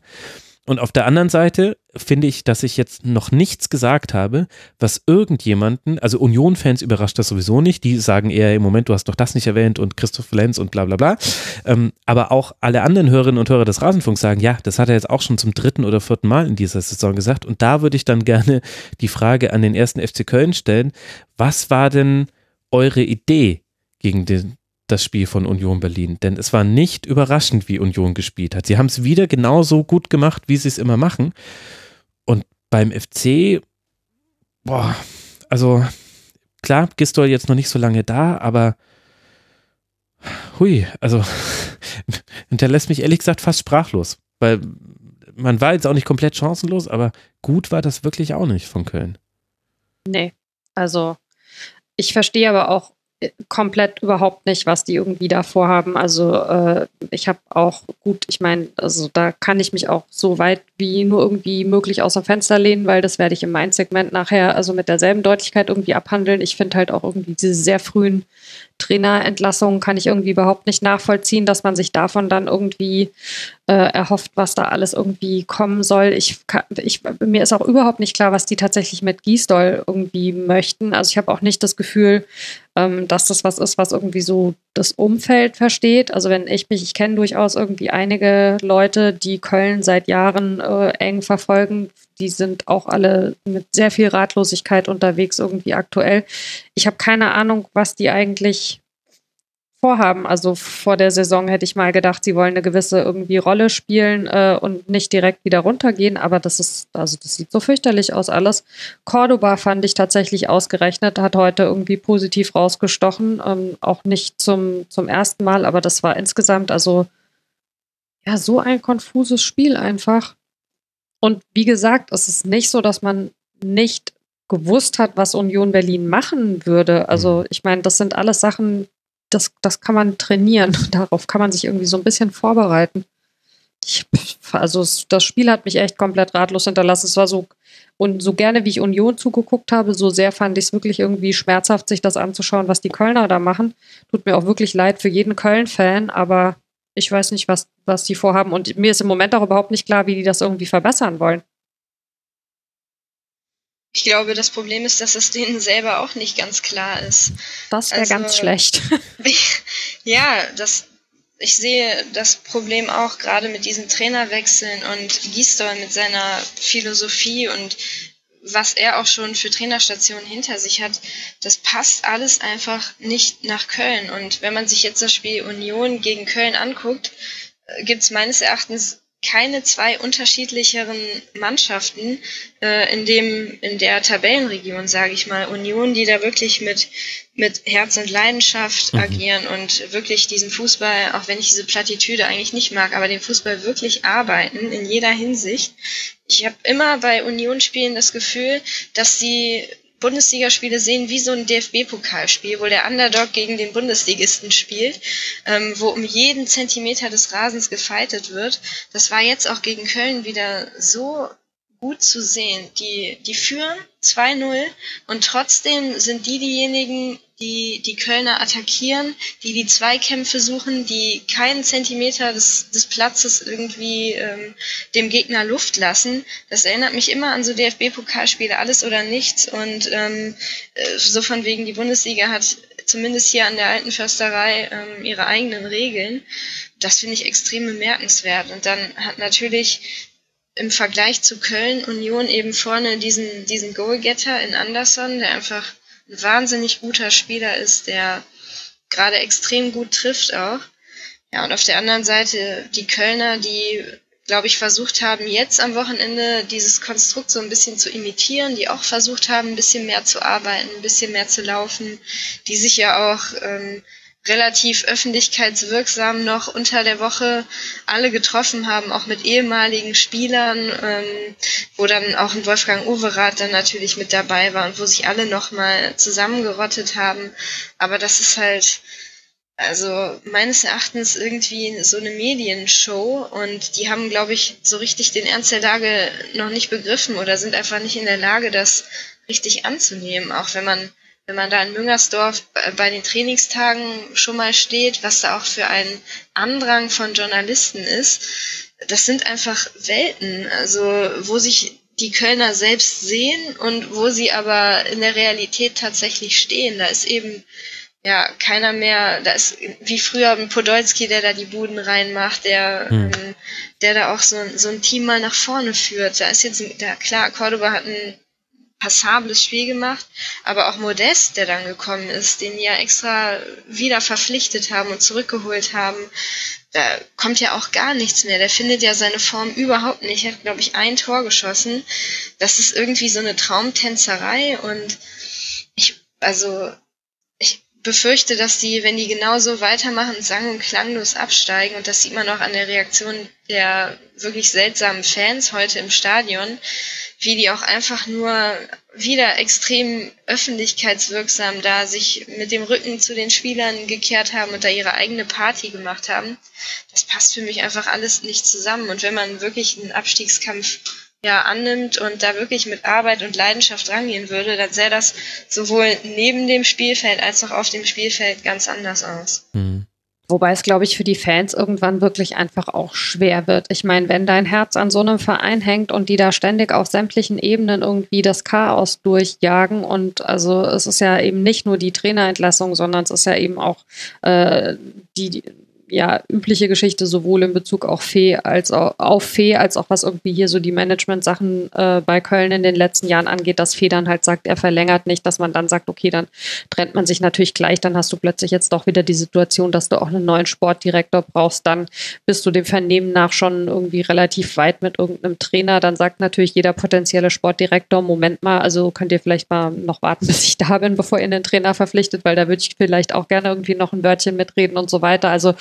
Und auf der anderen Seite finde ich, dass ich jetzt noch nichts gesagt habe, was irgendjemanden, also Union-Fans überrascht das sowieso nicht, die sagen eher im Moment, du hast doch das nicht erwähnt und Christoph Lenz und bla bla bla. Ähm, aber auch alle anderen Hörerinnen und Hörer des Rasenfunks sagen, ja, das hat er jetzt auch schon zum dritten oder vierten Mal in dieser Saison gesagt. Und da würde ich dann gerne die Frage an den ersten FC Köln stellen, was war denn eure Idee gegen den, das Spiel von Union Berlin, denn es war nicht überraschend, wie Union gespielt hat. Sie haben es wieder genauso gut gemacht, wie sie es immer machen. Und beim FC, boah, also klar, Gistol jetzt noch nicht so lange da, aber hui, also hinterlässt mich ehrlich gesagt fast sprachlos, weil man war jetzt auch nicht komplett chancenlos, aber gut war das wirklich auch nicht von Köln. Nee, also ich verstehe aber auch komplett überhaupt nicht, was die irgendwie da vorhaben. Also äh, ich habe auch gut, ich meine, also da kann ich mich auch so weit wie nur irgendwie möglich aus dem Fenster lehnen, weil das werde ich im Main-Segment nachher also mit derselben Deutlichkeit irgendwie abhandeln. Ich finde halt auch irgendwie diese sehr frühen Trainerentlassungen kann ich irgendwie überhaupt nicht nachvollziehen, dass man sich davon dann irgendwie äh, erhofft, was da alles irgendwie kommen soll. Ich, ich, mir ist auch überhaupt nicht klar, was die tatsächlich mit Giesdoll irgendwie möchten. Also ich habe auch nicht das Gefühl, ähm, dass das was ist, was irgendwie so das Umfeld versteht. Also wenn ich mich, ich kenne durchaus irgendwie einige Leute, die Köln seit Jahren äh, eng verfolgen, die sind auch alle mit sehr viel Ratlosigkeit unterwegs irgendwie aktuell. Ich habe keine Ahnung, was die eigentlich vorhaben. Also vor der Saison hätte ich mal gedacht, sie wollen eine gewisse irgendwie Rolle spielen äh, und nicht direkt wieder runtergehen, aber das ist, also das sieht so fürchterlich aus alles. Cordoba fand ich tatsächlich ausgerechnet, hat heute irgendwie positiv rausgestochen, ähm, auch nicht zum, zum ersten Mal, aber das war insgesamt also ja so ein konfuses Spiel einfach. Und wie gesagt, es ist nicht so, dass man nicht gewusst hat, was Union Berlin machen würde. Also mhm. ich meine, das sind alles Sachen, das, das kann man trainieren. Darauf kann man sich irgendwie so ein bisschen vorbereiten. Ich, also das Spiel hat mich echt komplett ratlos hinterlassen. Es war so, und so gerne wie ich Union zugeguckt habe, so sehr fand ich es wirklich irgendwie schmerzhaft, sich das anzuschauen, was die Kölner da machen. Tut mir auch wirklich leid für jeden Köln-Fan, aber ich weiß nicht, was, was die vorhaben. Und mir ist im Moment auch überhaupt nicht klar, wie die das irgendwie verbessern wollen. Ich glaube, das Problem ist, dass es denen selber auch nicht ganz klar ist. Das wäre also, ganz schlecht. ja, das, ich sehe das Problem auch gerade mit diesen Trainerwechseln und Gisdol mit seiner Philosophie und was er auch schon für Trainerstationen hinter sich hat, das passt alles einfach nicht nach Köln. Und wenn man sich jetzt das Spiel Union gegen Köln anguckt, äh, gibt es meines Erachtens keine zwei unterschiedlicheren Mannschaften äh, in dem in der Tabellenregion, sage ich mal. Union, die da wirklich mit mit Herz und Leidenschaft mhm. agieren und wirklich diesen Fußball, auch wenn ich diese Plattitüde eigentlich nicht mag, aber den Fußball wirklich arbeiten in jeder Hinsicht. Ich habe immer bei Union-Spielen das Gefühl, dass sie Bundesligaspiele sehen wie so ein DFB-Pokalspiel, wo der Underdog gegen den Bundesligisten spielt, ähm, wo um jeden Zentimeter des Rasens gefeitet wird. Das war jetzt auch gegen Köln wieder so gut zu sehen. Die, die führen 2-0 und trotzdem sind die diejenigen, die die Kölner attackieren, die die Zweikämpfe suchen, die keinen Zentimeter des, des Platzes irgendwie ähm, dem Gegner Luft lassen. Das erinnert mich immer an so DFB-Pokalspiele, alles oder nichts. Und ähm, äh, so von wegen, die Bundesliga hat zumindest hier an der alten Försterei ähm, ihre eigenen Regeln. Das finde ich extrem bemerkenswert. Und dann hat natürlich im Vergleich zu Köln Union eben vorne diesen, diesen Goalgetter in Anderson, der einfach ein wahnsinnig guter Spieler ist, der gerade extrem gut trifft auch. Ja, und auf der anderen Seite die Kölner, die, glaube ich, versucht haben, jetzt am Wochenende dieses Konstrukt so ein bisschen zu imitieren, die auch versucht haben, ein bisschen mehr zu arbeiten, ein bisschen mehr zu laufen, die sich ja auch ähm, relativ öffentlichkeitswirksam noch unter der Woche alle getroffen haben, auch mit ehemaligen Spielern, ähm, wo dann auch ein Wolfgang Overath dann natürlich mit dabei war und wo sich alle nochmal zusammengerottet haben. Aber das ist halt, also meines Erachtens irgendwie so eine Medienshow und die haben, glaube ich, so richtig den Ernst der Lage noch nicht begriffen oder sind einfach nicht in der Lage, das richtig anzunehmen, auch wenn man wenn man da in Müngersdorf bei den Trainingstagen schon mal steht, was da auch für ein Andrang von Journalisten ist, das sind einfach Welten, also wo sich die Kölner selbst sehen und wo sie aber in der Realität tatsächlich stehen. Da ist eben ja keiner mehr, da ist wie früher ein Podolski, der da die Buden reinmacht, der, hm. ähm, der da auch so, so ein Team mal nach vorne führt. Da ist jetzt, da klar, Cordoba hat ein passables Spiel gemacht, aber auch Modest, der dann gekommen ist, den die ja extra wieder verpflichtet haben und zurückgeholt haben, da kommt ja auch gar nichts mehr. Der findet ja seine Form überhaupt nicht. Er hat, glaube ich, ein Tor geschossen. Das ist irgendwie so eine Traumtänzerei und ich, also, befürchte, dass die, wenn die genauso weitermachen, sang- und klanglos absteigen und das sieht man auch an der Reaktion der wirklich seltsamen Fans heute im Stadion, wie die auch einfach nur wieder extrem öffentlichkeitswirksam da sich mit dem Rücken zu den Spielern gekehrt haben und da ihre eigene Party gemacht haben. Das passt für mich einfach alles nicht zusammen. Und wenn man wirklich einen Abstiegskampf ja annimmt und da wirklich mit Arbeit und Leidenschaft rangehen würde, dann sähe das sowohl neben dem Spielfeld als auch auf dem Spielfeld ganz anders aus. Mhm. Wobei es, glaube ich, für die Fans irgendwann wirklich einfach auch schwer wird. Ich meine, wenn dein Herz an so einem Verein hängt und die da ständig auf sämtlichen Ebenen irgendwie das Chaos durchjagen und also es ist ja eben nicht nur die Trainerentlassung, sondern es ist ja eben auch äh, die, ja übliche Geschichte, sowohl in Bezug auf Fee als auch, auf Fee, als auch was irgendwie hier so die Management-Sachen äh, bei Köln in den letzten Jahren angeht, dass Fee dann halt sagt, er verlängert nicht, dass man dann sagt, okay, dann trennt man sich natürlich gleich, dann hast du plötzlich jetzt doch wieder die Situation, dass du auch einen neuen Sportdirektor brauchst, dann bist du dem Vernehmen nach schon irgendwie relativ weit mit irgendeinem Trainer, dann sagt natürlich jeder potenzielle Sportdirektor, Moment mal, also könnt ihr vielleicht mal noch warten, bis ich da bin, bevor ihr einen Trainer verpflichtet, weil da würde ich vielleicht auch gerne irgendwie noch ein Wörtchen mitreden und so weiter. Also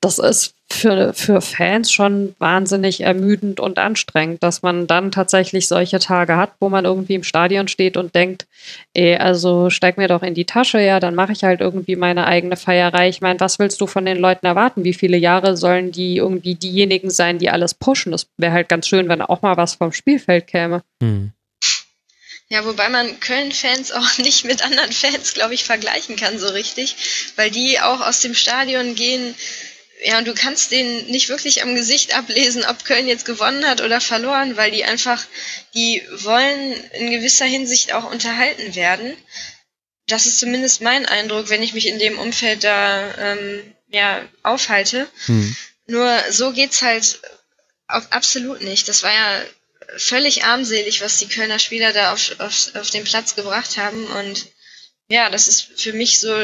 das ist für, für Fans schon wahnsinnig ermüdend und anstrengend, dass man dann tatsächlich solche Tage hat, wo man irgendwie im Stadion steht und denkt, ey, also steig mir doch in die Tasche, ja, dann mache ich halt irgendwie meine eigene Feierei. Ich meine, was willst du von den Leuten erwarten? Wie viele Jahre sollen die irgendwie diejenigen sein, die alles pushen? Das wäre halt ganz schön, wenn auch mal was vom Spielfeld käme. Hm. Ja, wobei man Köln-Fans auch nicht mit anderen Fans, glaube ich, vergleichen kann so richtig, weil die auch aus dem Stadion gehen, ja, und du kannst denen nicht wirklich am Gesicht ablesen, ob Köln jetzt gewonnen hat oder verloren, weil die einfach, die wollen in gewisser Hinsicht auch unterhalten werden. Das ist zumindest mein Eindruck, wenn ich mich in dem Umfeld da ähm, ja, aufhalte. Hm. Nur so geht's halt auf, absolut nicht. Das war ja völlig armselig, was die Kölner Spieler da auf, auf, auf den Platz gebracht haben. Und ja, das ist für mich so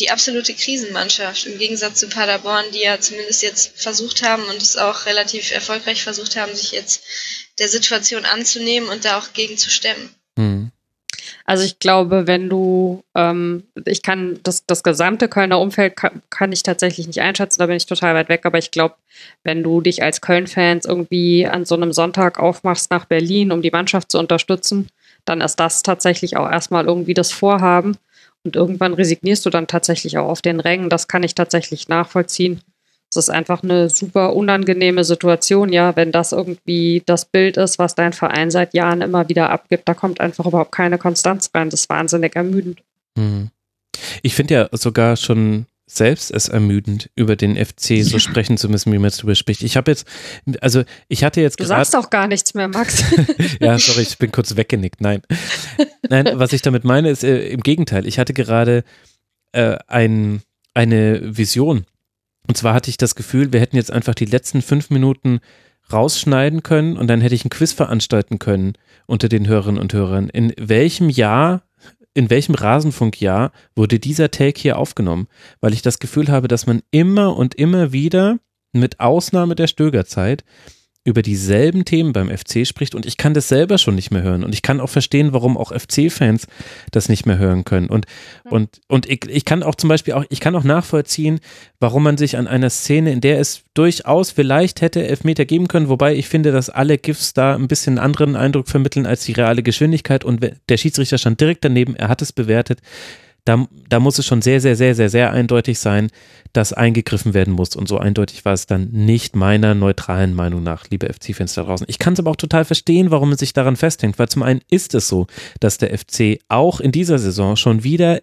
die absolute Krisenmannschaft im Gegensatz zu Paderborn, die ja zumindest jetzt versucht haben und es auch relativ erfolgreich versucht haben, sich jetzt der Situation anzunehmen und da auch gegen zu stemmen. Also ich glaube, wenn du, ähm, ich kann das, das gesamte Kölner Umfeld kann, kann, ich tatsächlich nicht einschätzen, da bin ich total weit weg, aber ich glaube, wenn du dich als Köln-Fans irgendwie an so einem Sonntag aufmachst nach Berlin, um die Mannschaft zu unterstützen, dann ist das tatsächlich auch erstmal irgendwie das Vorhaben. Und irgendwann resignierst du dann tatsächlich auch auf den Rängen. Das kann ich tatsächlich nachvollziehen. Es ist einfach eine super unangenehme Situation, ja, wenn das irgendwie das Bild ist, was dein Verein seit Jahren immer wieder abgibt. Da kommt einfach überhaupt keine Konstanz rein. Das ist wahnsinnig ermüdend. Mhm. Ich finde ja sogar schon selbst es ermüdend, über den FC so ja. sprechen zu müssen, wie man es darüber spricht. Ich habe jetzt, also ich hatte jetzt gerade. Du sagst auch gar nichts mehr, Max. ja, sorry, ich bin kurz weggenickt. Nein. Nein, was ich damit meine, ist äh, im Gegenteil. Ich hatte gerade äh, ein, eine Vision und zwar hatte ich das Gefühl, wir hätten jetzt einfach die letzten fünf Minuten rausschneiden können und dann hätte ich ein Quiz veranstalten können unter den Hörerinnen und Hörern. In welchem Jahr, in welchem Rasenfunkjahr wurde dieser Take hier aufgenommen? Weil ich das Gefühl habe, dass man immer und immer wieder, mit Ausnahme der Stögerzeit, über dieselben Themen beim FC spricht und ich kann das selber schon nicht mehr hören und ich kann auch verstehen, warum auch FC-Fans das nicht mehr hören können. Und und und ich, ich kann auch zum Beispiel auch ich kann auch nachvollziehen, warum man sich an einer Szene, in der es durchaus vielleicht hätte Elfmeter geben können, wobei ich finde, dass alle GIFs da ein bisschen anderen Eindruck vermitteln als die reale Geschwindigkeit und der Schiedsrichter stand direkt daneben, er hat es bewertet da, da muss es schon sehr, sehr, sehr, sehr, sehr eindeutig sein, dass eingegriffen werden muss. Und so eindeutig war es dann nicht meiner neutralen Meinung nach, liebe FC-Fans da draußen. Ich kann es aber auch total verstehen, warum man sich daran festhängt, weil zum einen ist es so, dass der FC auch in dieser Saison schon wieder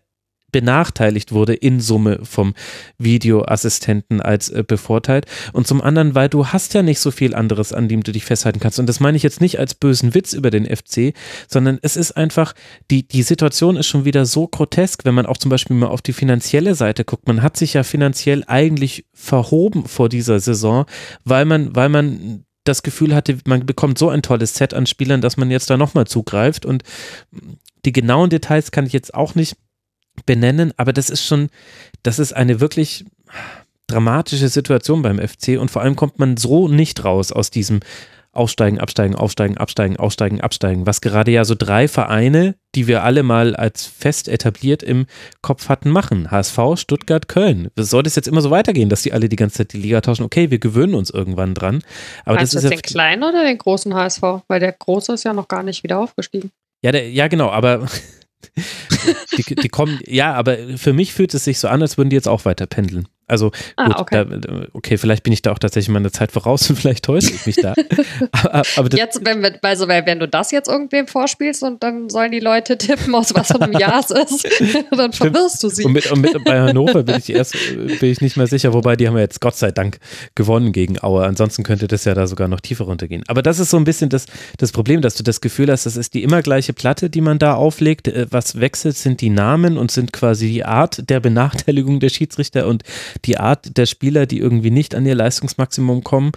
benachteiligt wurde in Summe vom Videoassistenten als äh, bevorteilt. Und zum anderen, weil du hast ja nicht so viel anderes, an dem du dich festhalten kannst. Und das meine ich jetzt nicht als bösen Witz über den FC, sondern es ist einfach, die, die Situation ist schon wieder so grotesk, wenn man auch zum Beispiel mal auf die finanzielle Seite guckt, man hat sich ja finanziell eigentlich verhoben vor dieser Saison, weil man, weil man das Gefühl hatte, man bekommt so ein tolles Set an Spielern, dass man jetzt da nochmal zugreift. Und die genauen Details kann ich jetzt auch nicht benennen, aber das ist schon, das ist eine wirklich dramatische Situation beim FC und vor allem kommt man so nicht raus aus diesem Aufsteigen, Absteigen, Aufsteigen, Absteigen, Aufsteigen, Absteigen, was gerade ja so drei Vereine, die wir alle mal als fest etabliert im Kopf hatten, machen. HSV, Stuttgart, Köln. Soll das jetzt immer so weitergehen, dass die alle die ganze Zeit die Liga tauschen? Okay, wir gewöhnen uns irgendwann dran. Aber Meinst das ist ja den kleinen oder den großen HSV? Weil der große ist ja noch gar nicht wieder aufgestiegen. Ja, der, ja genau, aber die, die kommen, ja, aber für mich fühlt es sich so an, als würden die jetzt auch weiter pendeln. Also ah, gut, okay. Da, okay. vielleicht bin ich da auch tatsächlich meine Zeit voraus und vielleicht täusche ich mich da. aber, aber jetzt, wenn, wir, also, wenn du das jetzt irgendwem vorspielst und dann sollen die Leute tippen, aus was für einem Jahr es ist, dann verwirrst du sie. Und, mit, und mit, bei Hannover bin ich erst bin ich nicht mehr sicher, wobei die haben ja jetzt Gott sei Dank gewonnen gegen Aue. Ansonsten könnte das ja da sogar noch tiefer runtergehen. Aber das ist so ein bisschen das, das Problem, dass du das Gefühl hast, das ist die immer gleiche Platte, die man da auflegt. Äh, was wechselt, sind die Namen und sind quasi die Art der Benachteiligung der Schiedsrichter und die Art der Spieler, die irgendwie nicht an ihr Leistungsmaximum kommen.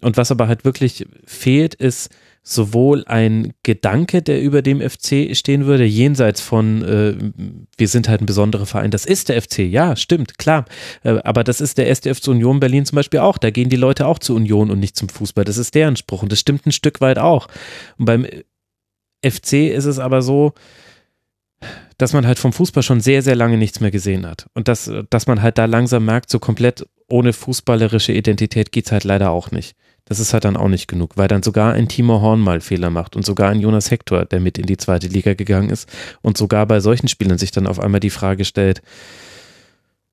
Und was aber halt wirklich fehlt, ist sowohl ein Gedanke, der über dem FC stehen würde, jenseits von, äh, wir sind halt ein besonderer Verein. Das ist der FC, ja, stimmt, klar. Äh, aber das ist der SDF zu Union Berlin zum Beispiel auch. Da gehen die Leute auch zur Union und nicht zum Fußball. Das ist deren Spruch und das stimmt ein Stück weit auch. Und beim FC ist es aber so, dass man halt vom Fußball schon sehr, sehr lange nichts mehr gesehen hat. Und dass, dass man halt da langsam merkt, so komplett ohne fußballerische Identität geht es halt leider auch nicht. Das ist halt dann auch nicht genug, weil dann sogar ein Timo Horn mal Fehler macht und sogar ein Jonas Hector, der mit in die zweite Liga gegangen ist und sogar bei solchen Spielern sich dann auf einmal die Frage stellt,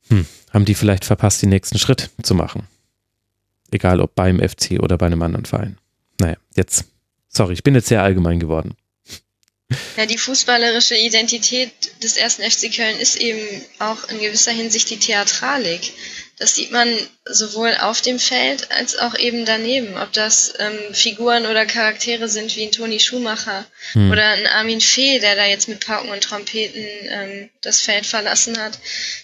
hm, haben die vielleicht verpasst, den nächsten Schritt zu machen? Egal ob beim FC oder bei einem anderen Verein. Naja, jetzt, sorry, ich bin jetzt sehr allgemein geworden. Ja, die fußballerische Identität des ersten FC Köln ist eben auch in gewisser Hinsicht die Theatralik. Das sieht man sowohl auf dem Feld als auch eben daneben. Ob das ähm, Figuren oder Charaktere sind wie ein Toni Schumacher hm. oder ein Armin Fee, der da jetzt mit Pauken und Trompeten ähm, das Feld verlassen hat.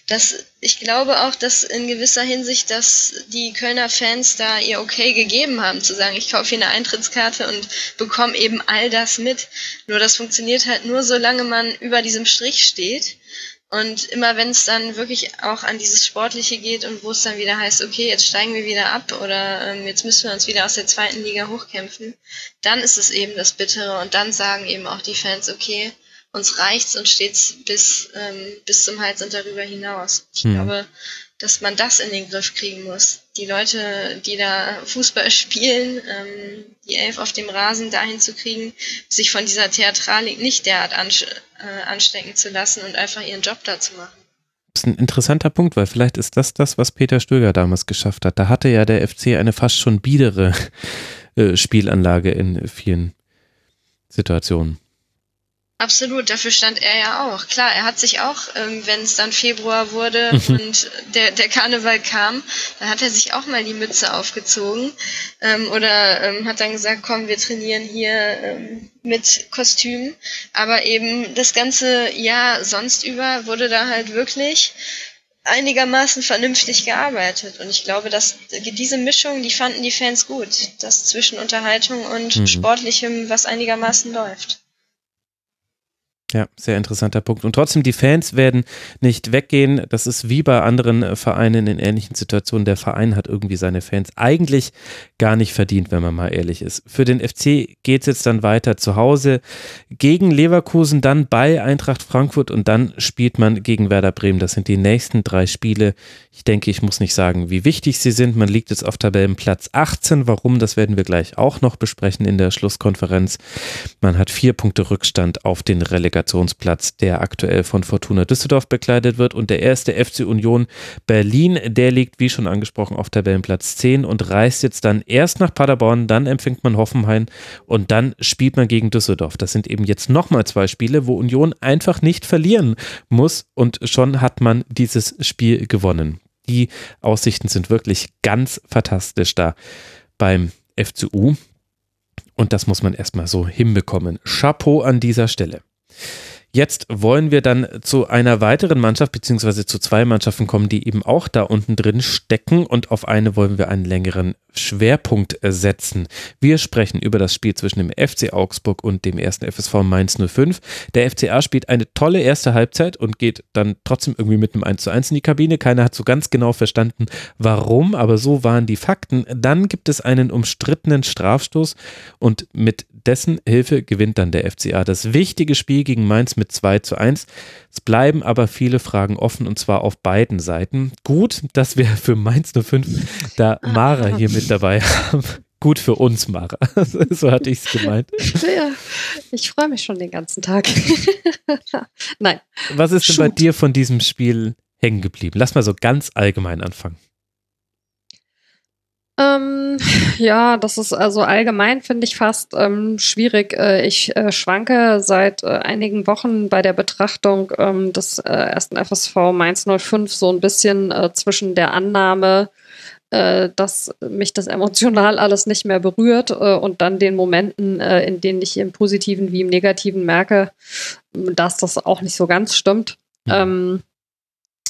Das, ich glaube auch, dass in gewisser Hinsicht, dass die Kölner Fans da ihr Okay gegeben haben, zu sagen, ich kaufe hier eine Eintrittskarte und bekomme eben all das mit. Nur das funktioniert halt nur, solange man über diesem Strich steht. Und immer wenn es dann wirklich auch an dieses Sportliche geht und wo es dann wieder heißt, okay, jetzt steigen wir wieder ab oder ähm, jetzt müssen wir uns wieder aus der zweiten Liga hochkämpfen, dann ist es eben das Bittere und dann sagen eben auch die Fans, okay, uns reicht's und steht's bis, ähm, bis zum Hals und darüber hinaus. Ich hm. glaube, dass man das in den Griff kriegen muss. Die Leute, die da Fußball spielen, ähm, die Elf auf dem Rasen dahin zu kriegen, sich von dieser Theatralik nicht derart äh, anstecken zu lassen und einfach ihren Job da zu machen. Das ist ein interessanter Punkt, weil vielleicht ist das das, was Peter Stöger damals geschafft hat. Da hatte ja der FC eine fast schon biedere äh, Spielanlage in vielen Situationen. Absolut, dafür stand er ja auch. Klar, er hat sich auch, ähm, wenn es dann Februar wurde mhm. und der, der Karneval kam, dann hat er sich auch mal die Mütze aufgezogen ähm, oder ähm, hat dann gesagt, komm, wir trainieren hier mit Kostüm. Aber eben das ganze Jahr sonst über wurde da halt wirklich einigermaßen vernünftig gearbeitet. Und ich glaube, dass diese Mischung, die fanden die Fans gut. Das zwischen Unterhaltung und mhm. Sportlichem, was einigermaßen läuft. Ja, sehr interessanter Punkt. Und trotzdem, die Fans werden nicht weggehen. Das ist wie bei anderen äh, Vereinen in ähnlichen Situationen. Der Verein hat irgendwie seine Fans eigentlich gar nicht verdient, wenn man mal ehrlich ist. Für den FC geht es jetzt dann weiter zu Hause gegen Leverkusen, dann bei Eintracht Frankfurt und dann spielt man gegen Werder Bremen. Das sind die nächsten drei Spiele. Ich denke, ich muss nicht sagen, wie wichtig sie sind. Man liegt jetzt auf Tabellenplatz 18. Warum? Das werden wir gleich auch noch besprechen in der Schlusskonferenz. Man hat vier Punkte Rückstand auf den Relegation Relegationsplatz, der aktuell von Fortuna Düsseldorf bekleidet wird. Und der erste FC Union Berlin, der liegt, wie schon angesprochen, auf Tabellenplatz 10 und reist jetzt dann erst nach Paderborn, dann empfängt man Hoffenheim und dann spielt man gegen Düsseldorf. Das sind eben jetzt nochmal zwei Spiele, wo Union einfach nicht verlieren muss und schon hat man dieses Spiel gewonnen. Die Aussichten sind wirklich ganz fantastisch da beim FCU. Und das muss man erstmal so hinbekommen. Chapeau an dieser Stelle. Jetzt wollen wir dann zu einer weiteren Mannschaft, beziehungsweise zu zwei Mannschaften kommen, die eben auch da unten drin stecken und auf eine wollen wir einen längeren Schwerpunkt setzen. Wir sprechen über das Spiel zwischen dem FC Augsburg und dem ersten FSV Mainz 05. Der FCA spielt eine tolle erste Halbzeit und geht dann trotzdem irgendwie mit einem 1 zu 1 in die Kabine. Keiner hat so ganz genau verstanden, warum, aber so waren die Fakten. Dann gibt es einen umstrittenen Strafstoß und mit dessen Hilfe gewinnt dann der FCA das wichtige Spiel gegen Mainz mit 2 zu 1. Es bleiben aber viele Fragen offen und zwar auf beiden Seiten. Gut, dass wir für Mainz 05 da Mara hier mit dabei haben. Gut für uns, Mara. so hatte ich es gemeint. Ja, ich freue mich schon den ganzen Tag. Nein. Was ist denn Shoot. bei dir von diesem Spiel hängen geblieben? Lass mal so ganz allgemein anfangen. Ähm, ja, das ist also allgemein, finde ich fast ähm, schwierig. Äh, ich äh, schwanke seit äh, einigen Wochen bei der Betrachtung ähm, des äh, ersten FSV Mainz 05 so ein bisschen äh, zwischen der Annahme, äh, dass mich das emotional alles nicht mehr berührt und dann den Momenten, in denen ich im Positiven wie im Negativen merke, dass das auch nicht so ganz stimmt. Mhm.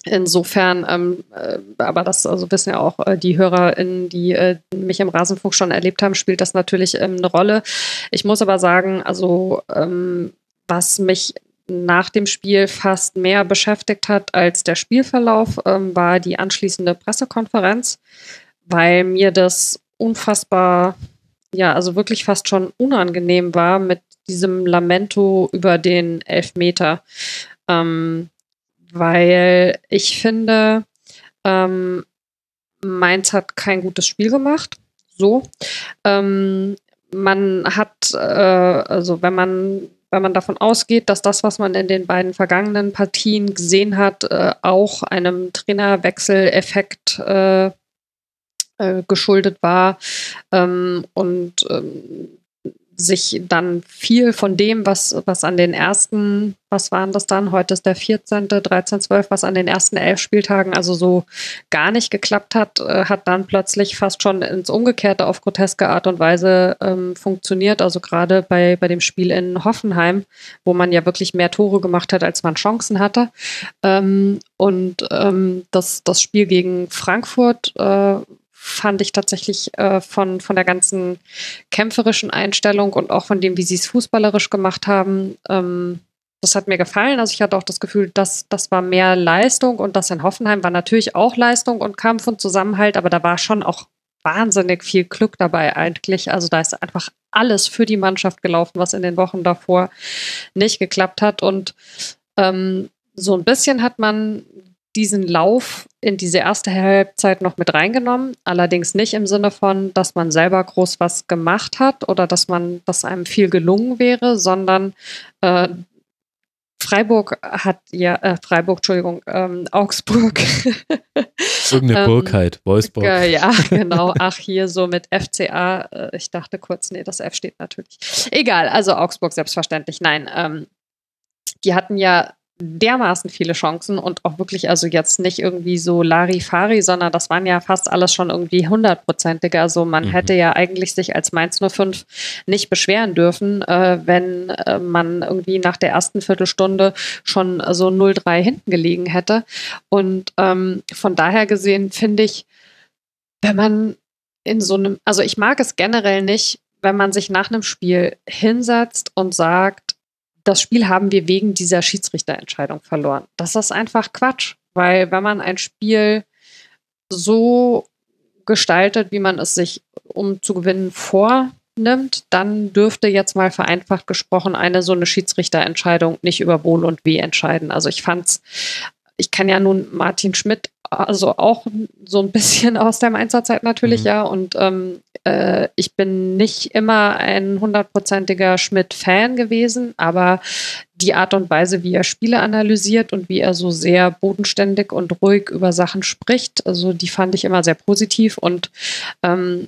Insofern, ähm, äh, aber das also wissen ja auch äh, die HörerInnen, die äh, mich im Rasenfunk schon erlebt haben, spielt das natürlich ähm, eine Rolle. Ich muss aber sagen, also ähm, was mich nach dem Spiel fast mehr beschäftigt hat als der Spielverlauf, ähm, war die anschließende Pressekonferenz, weil mir das unfassbar, ja, also wirklich fast schon unangenehm war mit diesem Lamento über den Elfmeter. Ähm, weil ich finde, ähm, Mainz hat kein gutes Spiel gemacht. So. Ähm, man hat, äh, also wenn man, wenn man davon ausgeht, dass das, was man in den beiden vergangenen Partien gesehen hat, äh, auch einem Trainerwechseleffekt äh, äh geschuldet war ähm, und ähm, sich dann viel von dem, was, was an den ersten, was waren das dann? Heute ist der 14., 13, 12, was an den ersten elf Spieltagen also so gar nicht geklappt hat, äh, hat dann plötzlich fast schon ins Umgekehrte auf groteske Art und Weise ähm, funktioniert. Also gerade bei, bei dem Spiel in Hoffenheim, wo man ja wirklich mehr Tore gemacht hat, als man Chancen hatte. Ähm, und ähm, das, das Spiel gegen Frankfurt äh, fand ich tatsächlich äh, von, von der ganzen kämpferischen Einstellung und auch von dem, wie sie es fußballerisch gemacht haben. Ähm, das hat mir gefallen. Also ich hatte auch das Gefühl, dass das war mehr Leistung und das in Hoffenheim war natürlich auch Leistung und Kampf und Zusammenhalt, aber da war schon auch wahnsinnig viel Glück dabei eigentlich. Also da ist einfach alles für die Mannschaft gelaufen, was in den Wochen davor nicht geklappt hat. Und ähm, so ein bisschen hat man diesen Lauf in diese erste Halbzeit noch mit reingenommen. Allerdings nicht im Sinne von, dass man selber groß was gemacht hat oder dass man, dass einem viel gelungen wäre, sondern äh, Freiburg hat ja, äh, Freiburg, Entschuldigung, ähm, Augsburg. Irgendeine ähm, Burg halt, Wolfsburg. Äh, ja, genau. Ach, hier so mit FCA. Äh, ich dachte kurz, nee, das F steht natürlich. Egal, also Augsburg selbstverständlich. Nein, ähm, die hatten ja dermaßen viele Chancen und auch wirklich, also jetzt nicht irgendwie so Larifari, sondern das waren ja fast alles schon irgendwie hundertprozentige. Also man mhm. hätte ja eigentlich sich als Mainz 05 nicht beschweren dürfen, äh, wenn äh, man irgendwie nach der ersten Viertelstunde schon so 0-3 hinten gelegen hätte. Und ähm, von daher gesehen finde ich, wenn man in so einem, also ich mag es generell nicht, wenn man sich nach einem Spiel hinsetzt und sagt, das Spiel haben wir wegen dieser Schiedsrichterentscheidung verloren. Das ist einfach Quatsch, weil wenn man ein Spiel so gestaltet, wie man es sich, um zu gewinnen, vornimmt, dann dürfte jetzt mal vereinfacht gesprochen eine so eine Schiedsrichterentscheidung nicht über Wohl und Weh entscheiden. Also ich fand's, ich kann ja nun Martin Schmidt also auch so ein bisschen aus der Mainzer Zeit natürlich, mhm. ja. Und ähm, äh, ich bin nicht immer ein hundertprozentiger Schmidt-Fan gewesen, aber die Art und Weise, wie er Spiele analysiert und wie er so sehr bodenständig und ruhig über Sachen spricht, also die fand ich immer sehr positiv und ähm,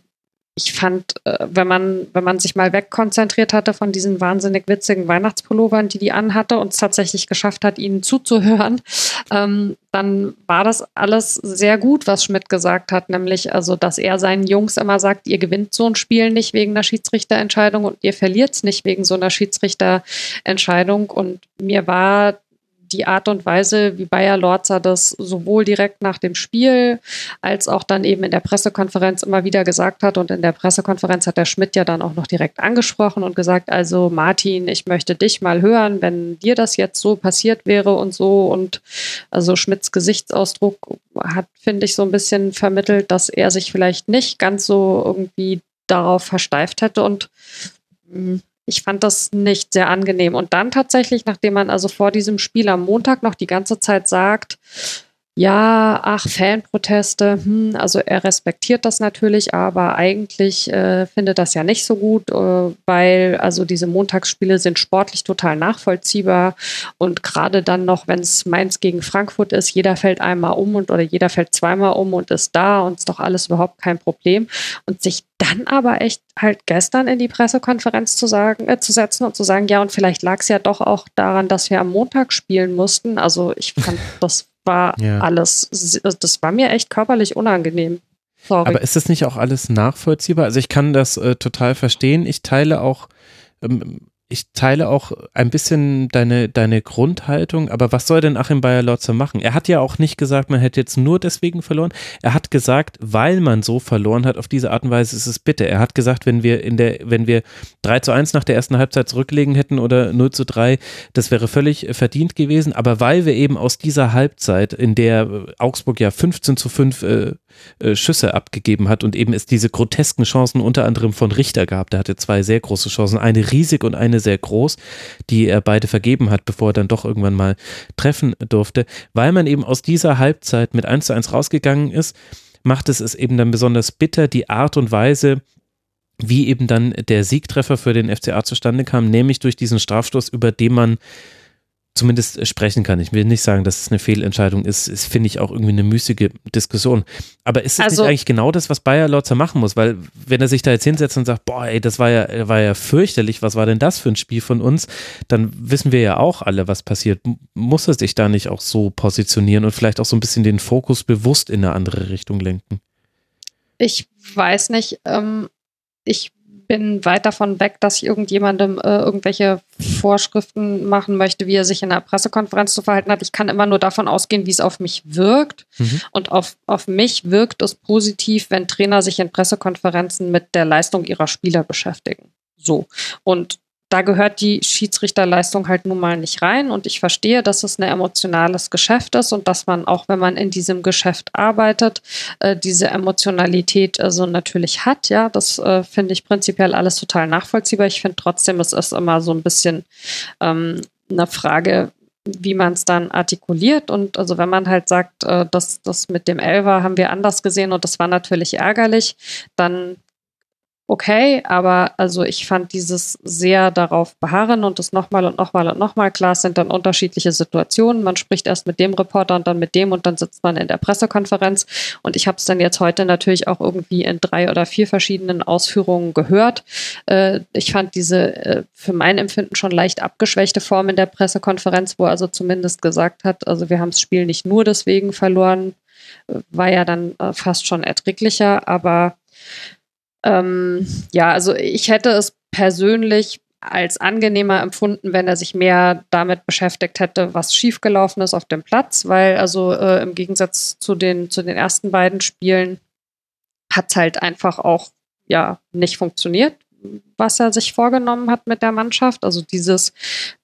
ich fand, äh, wenn man, wenn man sich mal wegkonzentriert hatte von diesen wahnsinnig witzigen Weihnachtspullovern, die die anhatte und es tatsächlich geschafft hat, ihnen zuzuhören, ähm, dann war das alles sehr gut, was Schmidt gesagt hat, nämlich also, dass er seinen Jungs immer sagt, ihr gewinnt so ein Spiel nicht wegen einer Schiedsrichterentscheidung und ihr verliert es nicht wegen so einer Schiedsrichterentscheidung. Und mir war die Art und Weise, wie Bayer Lorzer das sowohl direkt nach dem Spiel als auch dann eben in der Pressekonferenz immer wieder gesagt hat. Und in der Pressekonferenz hat der Schmidt ja dann auch noch direkt angesprochen und gesagt, also Martin, ich möchte dich mal hören, wenn dir das jetzt so passiert wäre und so. Und also Schmidts Gesichtsausdruck hat, finde ich, so ein bisschen vermittelt, dass er sich vielleicht nicht ganz so irgendwie darauf versteift hätte und hm, ich fand das nicht sehr angenehm. Und dann tatsächlich, nachdem man also vor diesem Spiel am Montag noch die ganze Zeit sagt, ja, ach, Fanproteste, hm, also er respektiert das natürlich, aber eigentlich äh, findet das ja nicht so gut, äh, weil also diese Montagsspiele sind sportlich total nachvollziehbar und gerade dann noch, wenn es Mainz gegen Frankfurt ist, jeder fällt einmal um und oder jeder fällt zweimal um und ist da und ist doch alles überhaupt kein Problem und sich dann aber echt halt gestern in die Pressekonferenz zu sagen, äh, zu setzen und zu sagen, ja und vielleicht lag es ja doch auch daran, dass wir am Montag spielen mussten. Also ich fand das war ja. alles, das war mir echt körperlich unangenehm. Sorry. Aber ist das nicht auch alles nachvollziehbar? Also ich kann das äh, total verstehen. Ich teile auch ähm, ich teile auch ein bisschen deine, deine Grundhaltung, aber was soll denn Achim Bayer-Lotze machen? Er hat ja auch nicht gesagt, man hätte jetzt nur deswegen verloren. Er hat gesagt, weil man so verloren hat, auf diese Art und Weise ist es bitte. Er hat gesagt, wenn wir in der, wenn wir 3 zu 1 nach der ersten Halbzeit zurücklegen hätten oder 0 zu 3, das wäre völlig verdient gewesen. Aber weil wir eben aus dieser Halbzeit, in der Augsburg ja 15 zu 5 äh, äh, Schüsse abgegeben hat und eben es diese grotesken Chancen unter anderem von Richter gab, der hatte zwei sehr große Chancen, eine riesig und eine sehr groß, die er beide vergeben hat, bevor er dann doch irgendwann mal treffen durfte, weil man eben aus dieser Halbzeit mit 1 zu 1 rausgegangen ist, macht es es eben dann besonders bitter, die Art und Weise, wie eben dann der Siegtreffer für den FCA zustande kam, nämlich durch diesen Strafstoß, über den man zumindest sprechen kann. Ich will nicht sagen, dass es eine Fehlentscheidung ist. Es finde ich auch irgendwie eine müßige Diskussion. Aber ist es also, nicht eigentlich genau das, was Bayer Lotzer machen muss? Weil wenn er sich da jetzt hinsetzt und sagt, boah, ey, das war ja, war ja fürchterlich, was war denn das für ein Spiel von uns? Dann wissen wir ja auch alle, was passiert. Muss er sich da nicht auch so positionieren und vielleicht auch so ein bisschen den Fokus bewusst in eine andere Richtung lenken? Ich weiß nicht. Ähm, ich bin weit davon weg, dass ich irgendjemandem äh, irgendwelche Vorschriften machen möchte, wie er sich in einer Pressekonferenz zu verhalten hat. Ich kann immer nur davon ausgehen, wie es auf mich wirkt. Mhm. Und auf, auf mich wirkt es positiv, wenn Trainer sich in Pressekonferenzen mit der Leistung ihrer Spieler beschäftigen. So. Und da gehört die Schiedsrichterleistung halt nun mal nicht rein. Und ich verstehe, dass es ein emotionales Geschäft ist und dass man auch, wenn man in diesem Geschäft arbeitet, äh, diese Emotionalität äh, so natürlich hat. Ja, das äh, finde ich prinzipiell alles total nachvollziehbar. Ich finde trotzdem, es ist immer so ein bisschen ähm, eine Frage, wie man es dann artikuliert. Und also wenn man halt sagt, äh, dass das mit dem Elver haben wir anders gesehen und das war natürlich ärgerlich, dann okay, aber also ich fand dieses sehr darauf beharren und das nochmal und nochmal und nochmal, klar, es sind dann unterschiedliche Situationen. Man spricht erst mit dem Reporter und dann mit dem und dann sitzt man in der Pressekonferenz. Und ich habe es dann jetzt heute natürlich auch irgendwie in drei oder vier verschiedenen Ausführungen gehört. Äh, ich fand diese äh, für mein Empfinden schon leicht abgeschwächte Form in der Pressekonferenz, wo er also zumindest gesagt hat, also wir haben das Spiel nicht nur deswegen verloren, äh, war ja dann äh, fast schon erträglicher, aber ähm, ja, also ich hätte es persönlich als angenehmer empfunden, wenn er sich mehr damit beschäftigt hätte, was schiefgelaufen ist auf dem Platz, weil also äh, im Gegensatz zu den, zu den ersten beiden Spielen hat es halt einfach auch ja nicht funktioniert was er sich vorgenommen hat mit der Mannschaft. Also dieses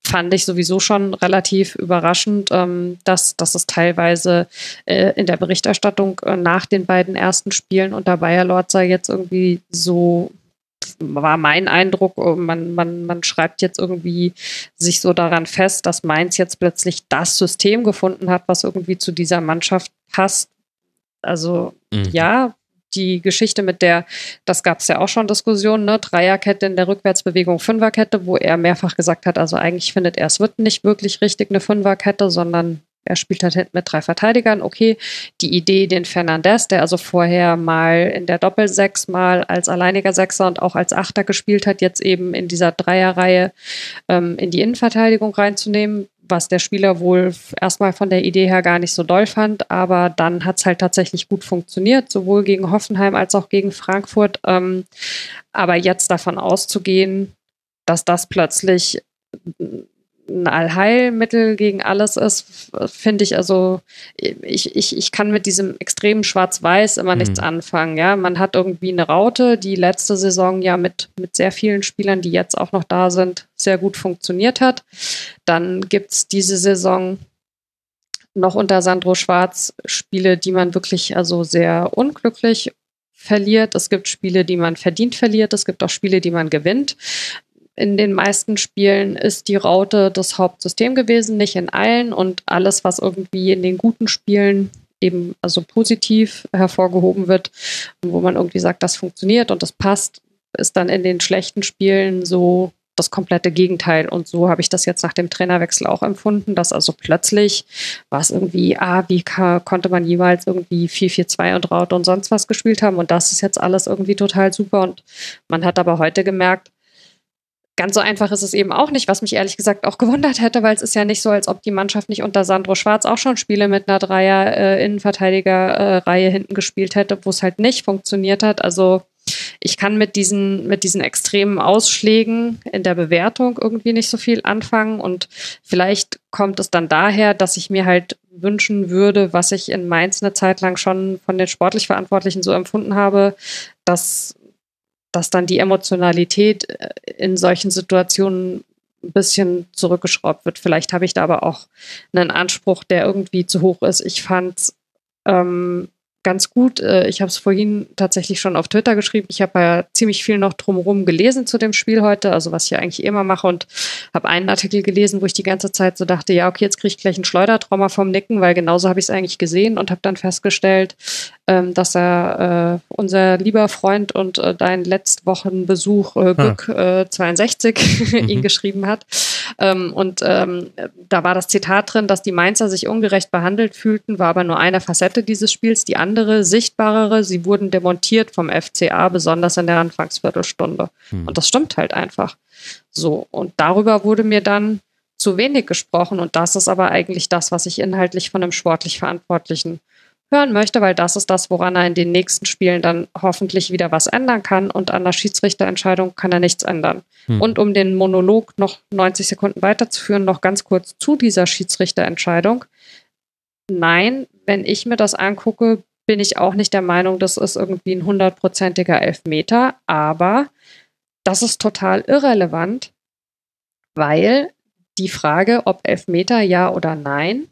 fand ich sowieso schon relativ überraschend, ähm, dass, dass es teilweise äh, in der Berichterstattung äh, nach den beiden ersten Spielen unter Bayer Lorzer jetzt irgendwie so war mein Eindruck, äh, man, man, man schreibt jetzt irgendwie sich so daran fest, dass Mainz jetzt plötzlich das System gefunden hat, was irgendwie zu dieser Mannschaft passt. Also mhm. ja, die Geschichte mit der, das gab es ja auch schon Diskussionen, ne, Dreierkette in der Rückwärtsbewegung, Fünferkette, wo er mehrfach gesagt hat, also eigentlich findet er, es wird nicht wirklich richtig eine Fünferkette, sondern er spielt halt hinten mit drei Verteidigern. Okay, die Idee, den Fernandez, der also vorher mal in der Doppelsechs mal als alleiniger Sechser und auch als Achter gespielt hat, jetzt eben in dieser Dreierreihe ähm, in die Innenverteidigung reinzunehmen, was der Spieler wohl erstmal von der Idee her gar nicht so doll fand, aber dann hat es halt tatsächlich gut funktioniert, sowohl gegen Hoffenheim als auch gegen Frankfurt. Ähm, aber jetzt davon auszugehen, dass das plötzlich ein Allheilmittel gegen alles ist, finde ich also, ich, ich, ich kann mit diesem extremen Schwarz-Weiß immer mhm. nichts anfangen. Ja, man hat irgendwie eine Raute, die letzte Saison ja mit, mit sehr vielen Spielern, die jetzt auch noch da sind, sehr gut funktioniert hat. Dann gibt es diese Saison noch unter Sandro Schwarz Spiele, die man wirklich also sehr unglücklich verliert. Es gibt Spiele, die man verdient verliert. Es gibt auch Spiele, die man gewinnt in den meisten Spielen ist die Raute das Hauptsystem gewesen, nicht in allen. Und alles, was irgendwie in den guten Spielen eben also positiv hervorgehoben wird, wo man irgendwie sagt, das funktioniert und das passt, ist dann in den schlechten Spielen so das komplette Gegenteil. Und so habe ich das jetzt nach dem Trainerwechsel auch empfunden, dass also plötzlich war es irgendwie, ah, wie konnte man jemals irgendwie 4-4-2 und Raute und sonst was gespielt haben. Und das ist jetzt alles irgendwie total super. Und man hat aber heute gemerkt, Ganz so einfach ist es eben auch nicht, was mich ehrlich gesagt auch gewundert hätte, weil es ist ja nicht so, als ob die Mannschaft nicht unter Sandro Schwarz auch schon Spiele mit einer Dreier-Innenverteidiger-Reihe äh, hinten gespielt hätte, wo es halt nicht funktioniert hat. Also ich kann mit diesen, mit diesen extremen Ausschlägen in der Bewertung irgendwie nicht so viel anfangen. Und vielleicht kommt es dann daher, dass ich mir halt wünschen würde, was ich in Mainz eine Zeit lang schon von den sportlich Verantwortlichen so empfunden habe, dass dass dann die Emotionalität äh, in solchen Situationen ein bisschen zurückgeschraubt wird. Vielleicht habe ich da aber auch einen Anspruch, der irgendwie zu hoch ist. Ich fand ähm, ganz gut. Äh, ich habe es vorhin tatsächlich schon auf Twitter geschrieben. Ich habe ja ziemlich viel noch drumherum gelesen zu dem Spiel heute, also was ich eigentlich immer mache und habe einen Artikel gelesen, wo ich die ganze Zeit so dachte, ja, okay, jetzt kriege ich gleich ein Schleudertrauma vom Nicken, weil genauso habe ich es eigentlich gesehen und habe dann festgestellt, ähm, dass er äh, unser lieber Freund und äh, dein Letztwochenbesuch äh, Glück äh, 62 ihn mhm. geschrieben hat. Ähm, und ähm, da war das Zitat drin, dass die Mainzer sich ungerecht behandelt fühlten, war aber nur eine Facette dieses Spiels. Die andere, sichtbarere, sie wurden demontiert vom FCA, besonders in der Anfangsviertelstunde. Hm. Und das stimmt halt einfach. So, und darüber wurde mir dann zu wenig gesprochen. Und das ist aber eigentlich das, was ich inhaltlich von einem sportlich Verantwortlichen hören möchte, weil das ist das, woran er in den nächsten Spielen dann hoffentlich wieder was ändern kann. Und an der Schiedsrichterentscheidung kann er nichts ändern. Hm. Und um den Monolog noch 90 Sekunden weiterzuführen, noch ganz kurz zu dieser Schiedsrichterentscheidung. Nein, wenn ich mir das angucke, bin ich auch nicht der Meinung, das ist irgendwie ein hundertprozentiger Elfmeter. Aber das ist total irrelevant, weil die Frage, ob Elfmeter ja oder nein,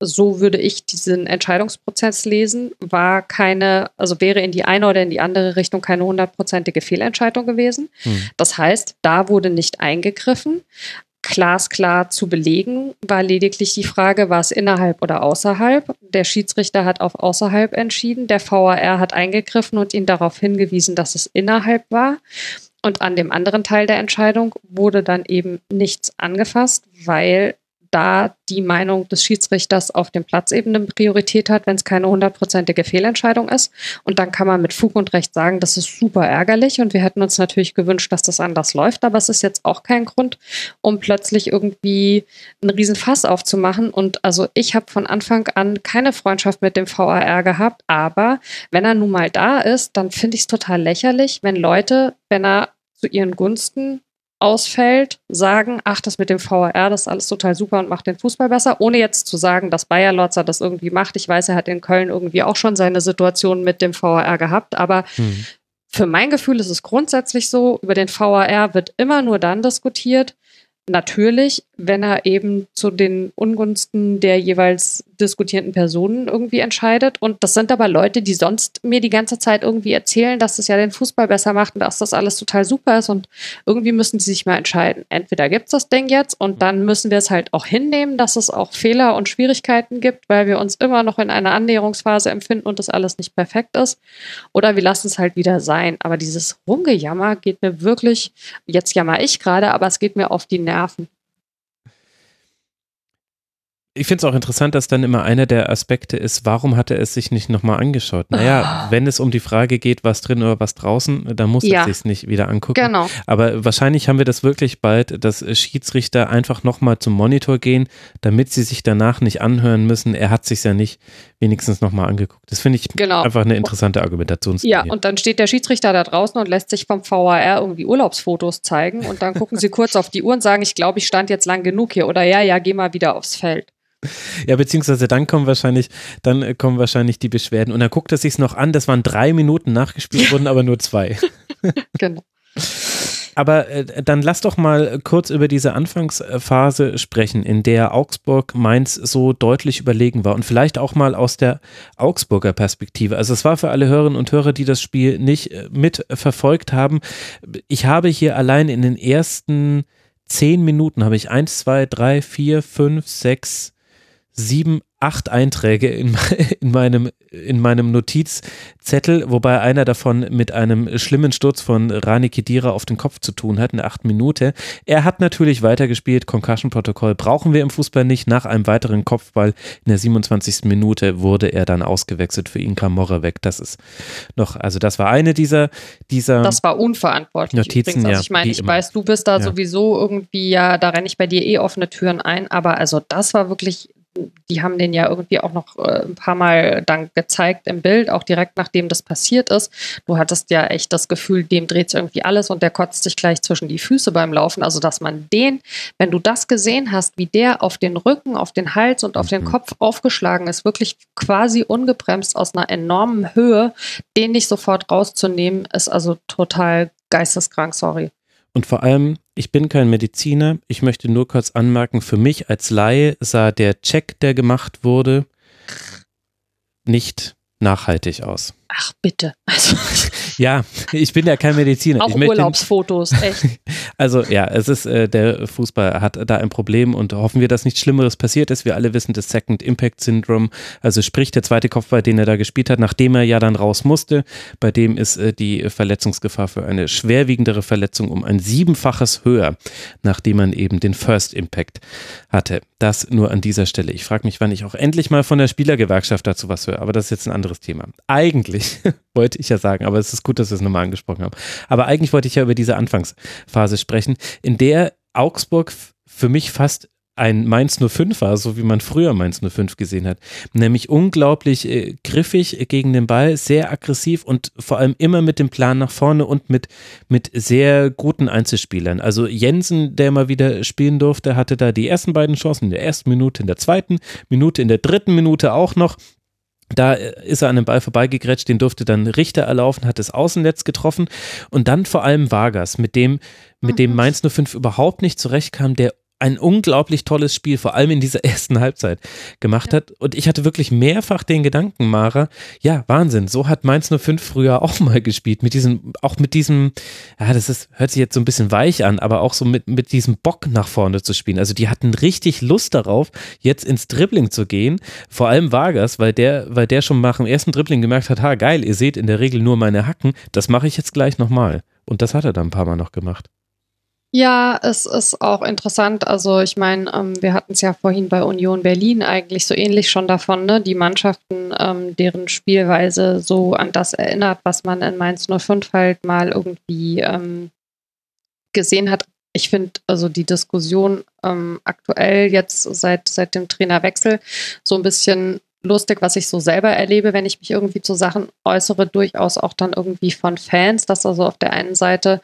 so würde ich diesen Entscheidungsprozess lesen, war keine, also wäre in die eine oder in die andere Richtung keine hundertprozentige Fehlentscheidung gewesen. Hm. Das heißt, da wurde nicht eingegriffen. Glasklar zu belegen war lediglich die Frage, war es innerhalb oder außerhalb. Der Schiedsrichter hat auf außerhalb entschieden, der VAR hat eingegriffen und ihn darauf hingewiesen, dass es innerhalb war. Und an dem anderen Teil der Entscheidung wurde dann eben nichts angefasst, weil da die Meinung des Schiedsrichters auf dem Platz eben eine Priorität hat, wenn es keine hundertprozentige Fehlentscheidung ist. Und dann kann man mit Fug und Recht sagen, das ist super ärgerlich und wir hätten uns natürlich gewünscht, dass das anders läuft, aber es ist jetzt auch kein Grund, um plötzlich irgendwie einen riesen Fass aufzumachen. Und also ich habe von Anfang an keine Freundschaft mit dem VAR gehabt, aber wenn er nun mal da ist, dann finde ich es total lächerlich, wenn Leute, wenn er zu ihren Gunsten ausfällt, sagen, ach, das mit dem VAR, das ist alles total super und macht den Fußball besser, ohne jetzt zu sagen, dass Bayer Lotzer das irgendwie macht. Ich weiß, er hat in Köln irgendwie auch schon seine Situation mit dem VAR gehabt, aber mhm. für mein Gefühl ist es grundsätzlich so, über den VAR wird immer nur dann diskutiert, natürlich, wenn er eben zu den Ungunsten der jeweils diskutierenden Personen irgendwie entscheidet. Und das sind aber Leute, die sonst mir die ganze Zeit irgendwie erzählen, dass das ja den Fußball besser macht und dass das alles total super ist. Und irgendwie müssen die sich mal entscheiden. Entweder gibt es das Ding jetzt und dann müssen wir es halt auch hinnehmen, dass es auch Fehler und Schwierigkeiten gibt, weil wir uns immer noch in einer Annäherungsphase empfinden und das alles nicht perfekt ist. Oder wir lassen es halt wieder sein. Aber dieses Rumgejammer geht mir wirklich, jetzt jammer ich gerade, aber es geht mir auf die Nerven ich finde es auch interessant, dass dann immer einer der Aspekte ist, warum hat er es sich nicht nochmal angeschaut? Naja, oh. wenn es um die Frage geht, was drin oder was draußen, dann muss ja. er sich nicht wieder angucken. Genau. Aber wahrscheinlich haben wir das wirklich bald, dass Schiedsrichter einfach nochmal zum Monitor gehen, damit sie sich danach nicht anhören müssen, er hat sich ja nicht wenigstens nochmal angeguckt. Das finde ich genau. einfach eine interessante Argumentationslinie. Ja, und dann steht der Schiedsrichter da draußen und lässt sich vom VAR irgendwie Urlaubsfotos zeigen und dann gucken sie kurz auf die Uhr und sagen, ich glaube, ich stand jetzt lang genug hier oder ja, ja, geh mal wieder aufs Feld. Ja, beziehungsweise dann kommen wahrscheinlich, dann kommen wahrscheinlich die Beschwerden. Und dann guckt er sich noch an, das waren drei Minuten nachgespielt wurden, aber nur zwei. genau. Aber äh, dann lass doch mal kurz über diese Anfangsphase sprechen, in der Augsburg Mainz so deutlich überlegen war und vielleicht auch mal aus der Augsburger Perspektive. Also es war für alle Hörerinnen und Hörer, die das Spiel nicht äh, mitverfolgt haben. Ich habe hier allein in den ersten zehn Minuten habe ich eins, zwei, drei, vier, fünf, sechs, sieben, acht Einträge in, in, meinem, in meinem Notizzettel, wobei einer davon mit einem schlimmen Sturz von Rani Kedira auf den Kopf zu tun hat, eine acht Minute. Er hat natürlich weitergespielt, Concussion-Protokoll brauchen wir im Fußball nicht. Nach einem weiteren Kopfball in der 27. Minute wurde er dann ausgewechselt, für ihn kam Morre weg. Das ist noch, also das war eine dieser, dieser Das war unverantwortlich Notizen. Also ich meine, ich immer. weiß, du bist da ja. sowieso irgendwie, ja, da renne ich bei dir eh offene Türen ein, aber also das war wirklich die haben den ja irgendwie auch noch äh, ein paar Mal dann gezeigt im Bild, auch direkt nachdem das passiert ist. Du hattest ja echt das Gefühl, dem dreht irgendwie alles und der kotzt sich gleich zwischen die Füße beim Laufen. Also, dass man den, wenn du das gesehen hast, wie der auf den Rücken, auf den Hals und auf den mhm. Kopf aufgeschlagen ist, wirklich quasi ungebremst aus einer enormen Höhe, den nicht sofort rauszunehmen, ist also total geisteskrank, sorry. Und vor allem, ich bin kein Mediziner. Ich möchte nur kurz anmerken, für mich als Laie sah der Check, der gemacht wurde, nicht nachhaltig aus. Ach bitte. Also. Ja, ich bin ja kein Mediziner. Auch Urlaubsfotos, echt. Also ja, es ist, äh, der Fußball hat da ein Problem und hoffen wir, dass nichts Schlimmeres passiert ist. Wir alle wissen das Second Impact Syndrome, also sprich der zweite Kopfball, den er da gespielt hat, nachdem er ja dann raus musste. Bei dem ist äh, die Verletzungsgefahr für eine schwerwiegendere Verletzung um ein siebenfaches höher, nachdem man eben den First Impact hatte. Das nur an dieser Stelle. Ich frage mich, wann ich auch endlich mal von der Spielergewerkschaft dazu was höre, aber das ist jetzt ein anderes Thema. Eigentlich wollte ich ja sagen, aber es ist gut, dass wir es nochmal angesprochen haben. Aber eigentlich wollte ich ja über diese Anfangsphase sprechen, in der Augsburg für mich fast ein Mainz 05 war, so wie man früher Mainz 05 gesehen hat. Nämlich unglaublich äh, griffig gegen den Ball, sehr aggressiv und vor allem immer mit dem Plan nach vorne und mit, mit sehr guten Einzelspielern. Also Jensen, der mal wieder spielen durfte, hatte da die ersten beiden Chancen in der ersten Minute, in der zweiten Minute, in der dritten Minute auch noch. Da äh, ist er an dem Ball vorbeigegrätscht, den durfte dann Richter erlaufen, hat das Außennetz getroffen und dann vor allem Vargas, mit dem, mit dem. Mainz 05 überhaupt nicht zurechtkam, der ein unglaublich tolles Spiel, vor allem in dieser ersten Halbzeit gemacht ja. hat. Und ich hatte wirklich mehrfach den Gedanken, Mara, ja, Wahnsinn, so hat Mainz 05 früher auch mal gespielt, mit diesem, auch mit diesem, ja, das ist, hört sich jetzt so ein bisschen weich an, aber auch so mit, mit diesem Bock nach vorne zu spielen. Also die hatten richtig Lust darauf, jetzt ins Dribbling zu gehen, vor allem Vargas, weil der, weil der schon nach dem ersten Dribbling gemerkt hat, ha, geil, ihr seht in der Regel nur meine Hacken, das mache ich jetzt gleich nochmal. Und das hat er dann ein paar Mal noch gemacht. Ja, es ist auch interessant. Also ich meine, ähm, wir hatten es ja vorhin bei Union Berlin eigentlich so ähnlich schon davon, ne? die Mannschaften, ähm, deren Spielweise so an das erinnert, was man in Mainz 05 halt mal irgendwie ähm, gesehen hat. Ich finde also die Diskussion ähm, aktuell jetzt seit, seit dem Trainerwechsel so ein bisschen lustig, was ich so selber erlebe, wenn ich mich irgendwie zu Sachen äußere, durchaus auch dann irgendwie von Fans, dass also auf der einen Seite,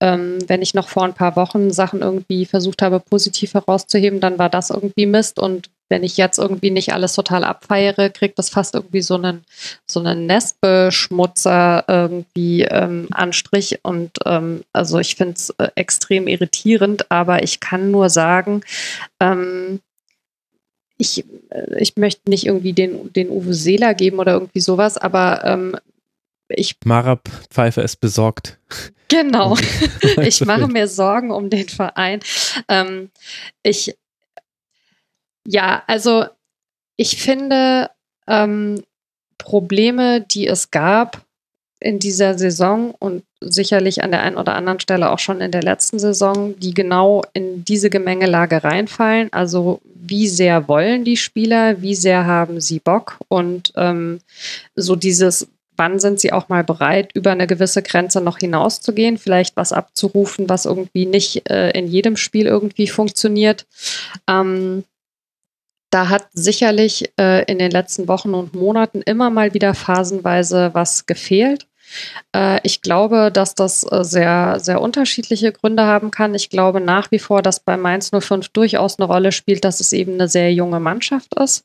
ähm, wenn ich noch vor ein paar Wochen Sachen irgendwie versucht habe, positiv herauszuheben, dann war das irgendwie Mist und wenn ich jetzt irgendwie nicht alles total abfeiere, kriegt das fast irgendwie so einen, so einen Nestbeschmutzer irgendwie ähm, Anstrich. Und ähm, also ich finde es äh, extrem irritierend, aber ich kann nur sagen, ähm, ich, ich möchte nicht irgendwie den, den Uwe Seeler geben oder irgendwie sowas, aber ähm, ich. Mara Pfeiffer ist besorgt. Genau. ich mache mir Sorgen um den Verein. Ähm, ich, ja, also ich finde ähm, Probleme, die es gab in dieser Saison und sicherlich an der einen oder anderen Stelle auch schon in der letzten Saison, die genau in diese Gemengelage reinfallen. Also wie sehr wollen die Spieler, wie sehr haben sie Bock und ähm, so dieses, wann sind sie auch mal bereit, über eine gewisse Grenze noch hinauszugehen, vielleicht was abzurufen, was irgendwie nicht äh, in jedem Spiel irgendwie funktioniert. Ähm, da hat sicherlich äh, in den letzten Wochen und Monaten immer mal wieder phasenweise was gefehlt. Äh, ich glaube, dass das äh, sehr, sehr unterschiedliche Gründe haben kann. Ich glaube nach wie vor, dass bei Mainz 05 durchaus eine Rolle spielt, dass es eben eine sehr junge Mannschaft ist.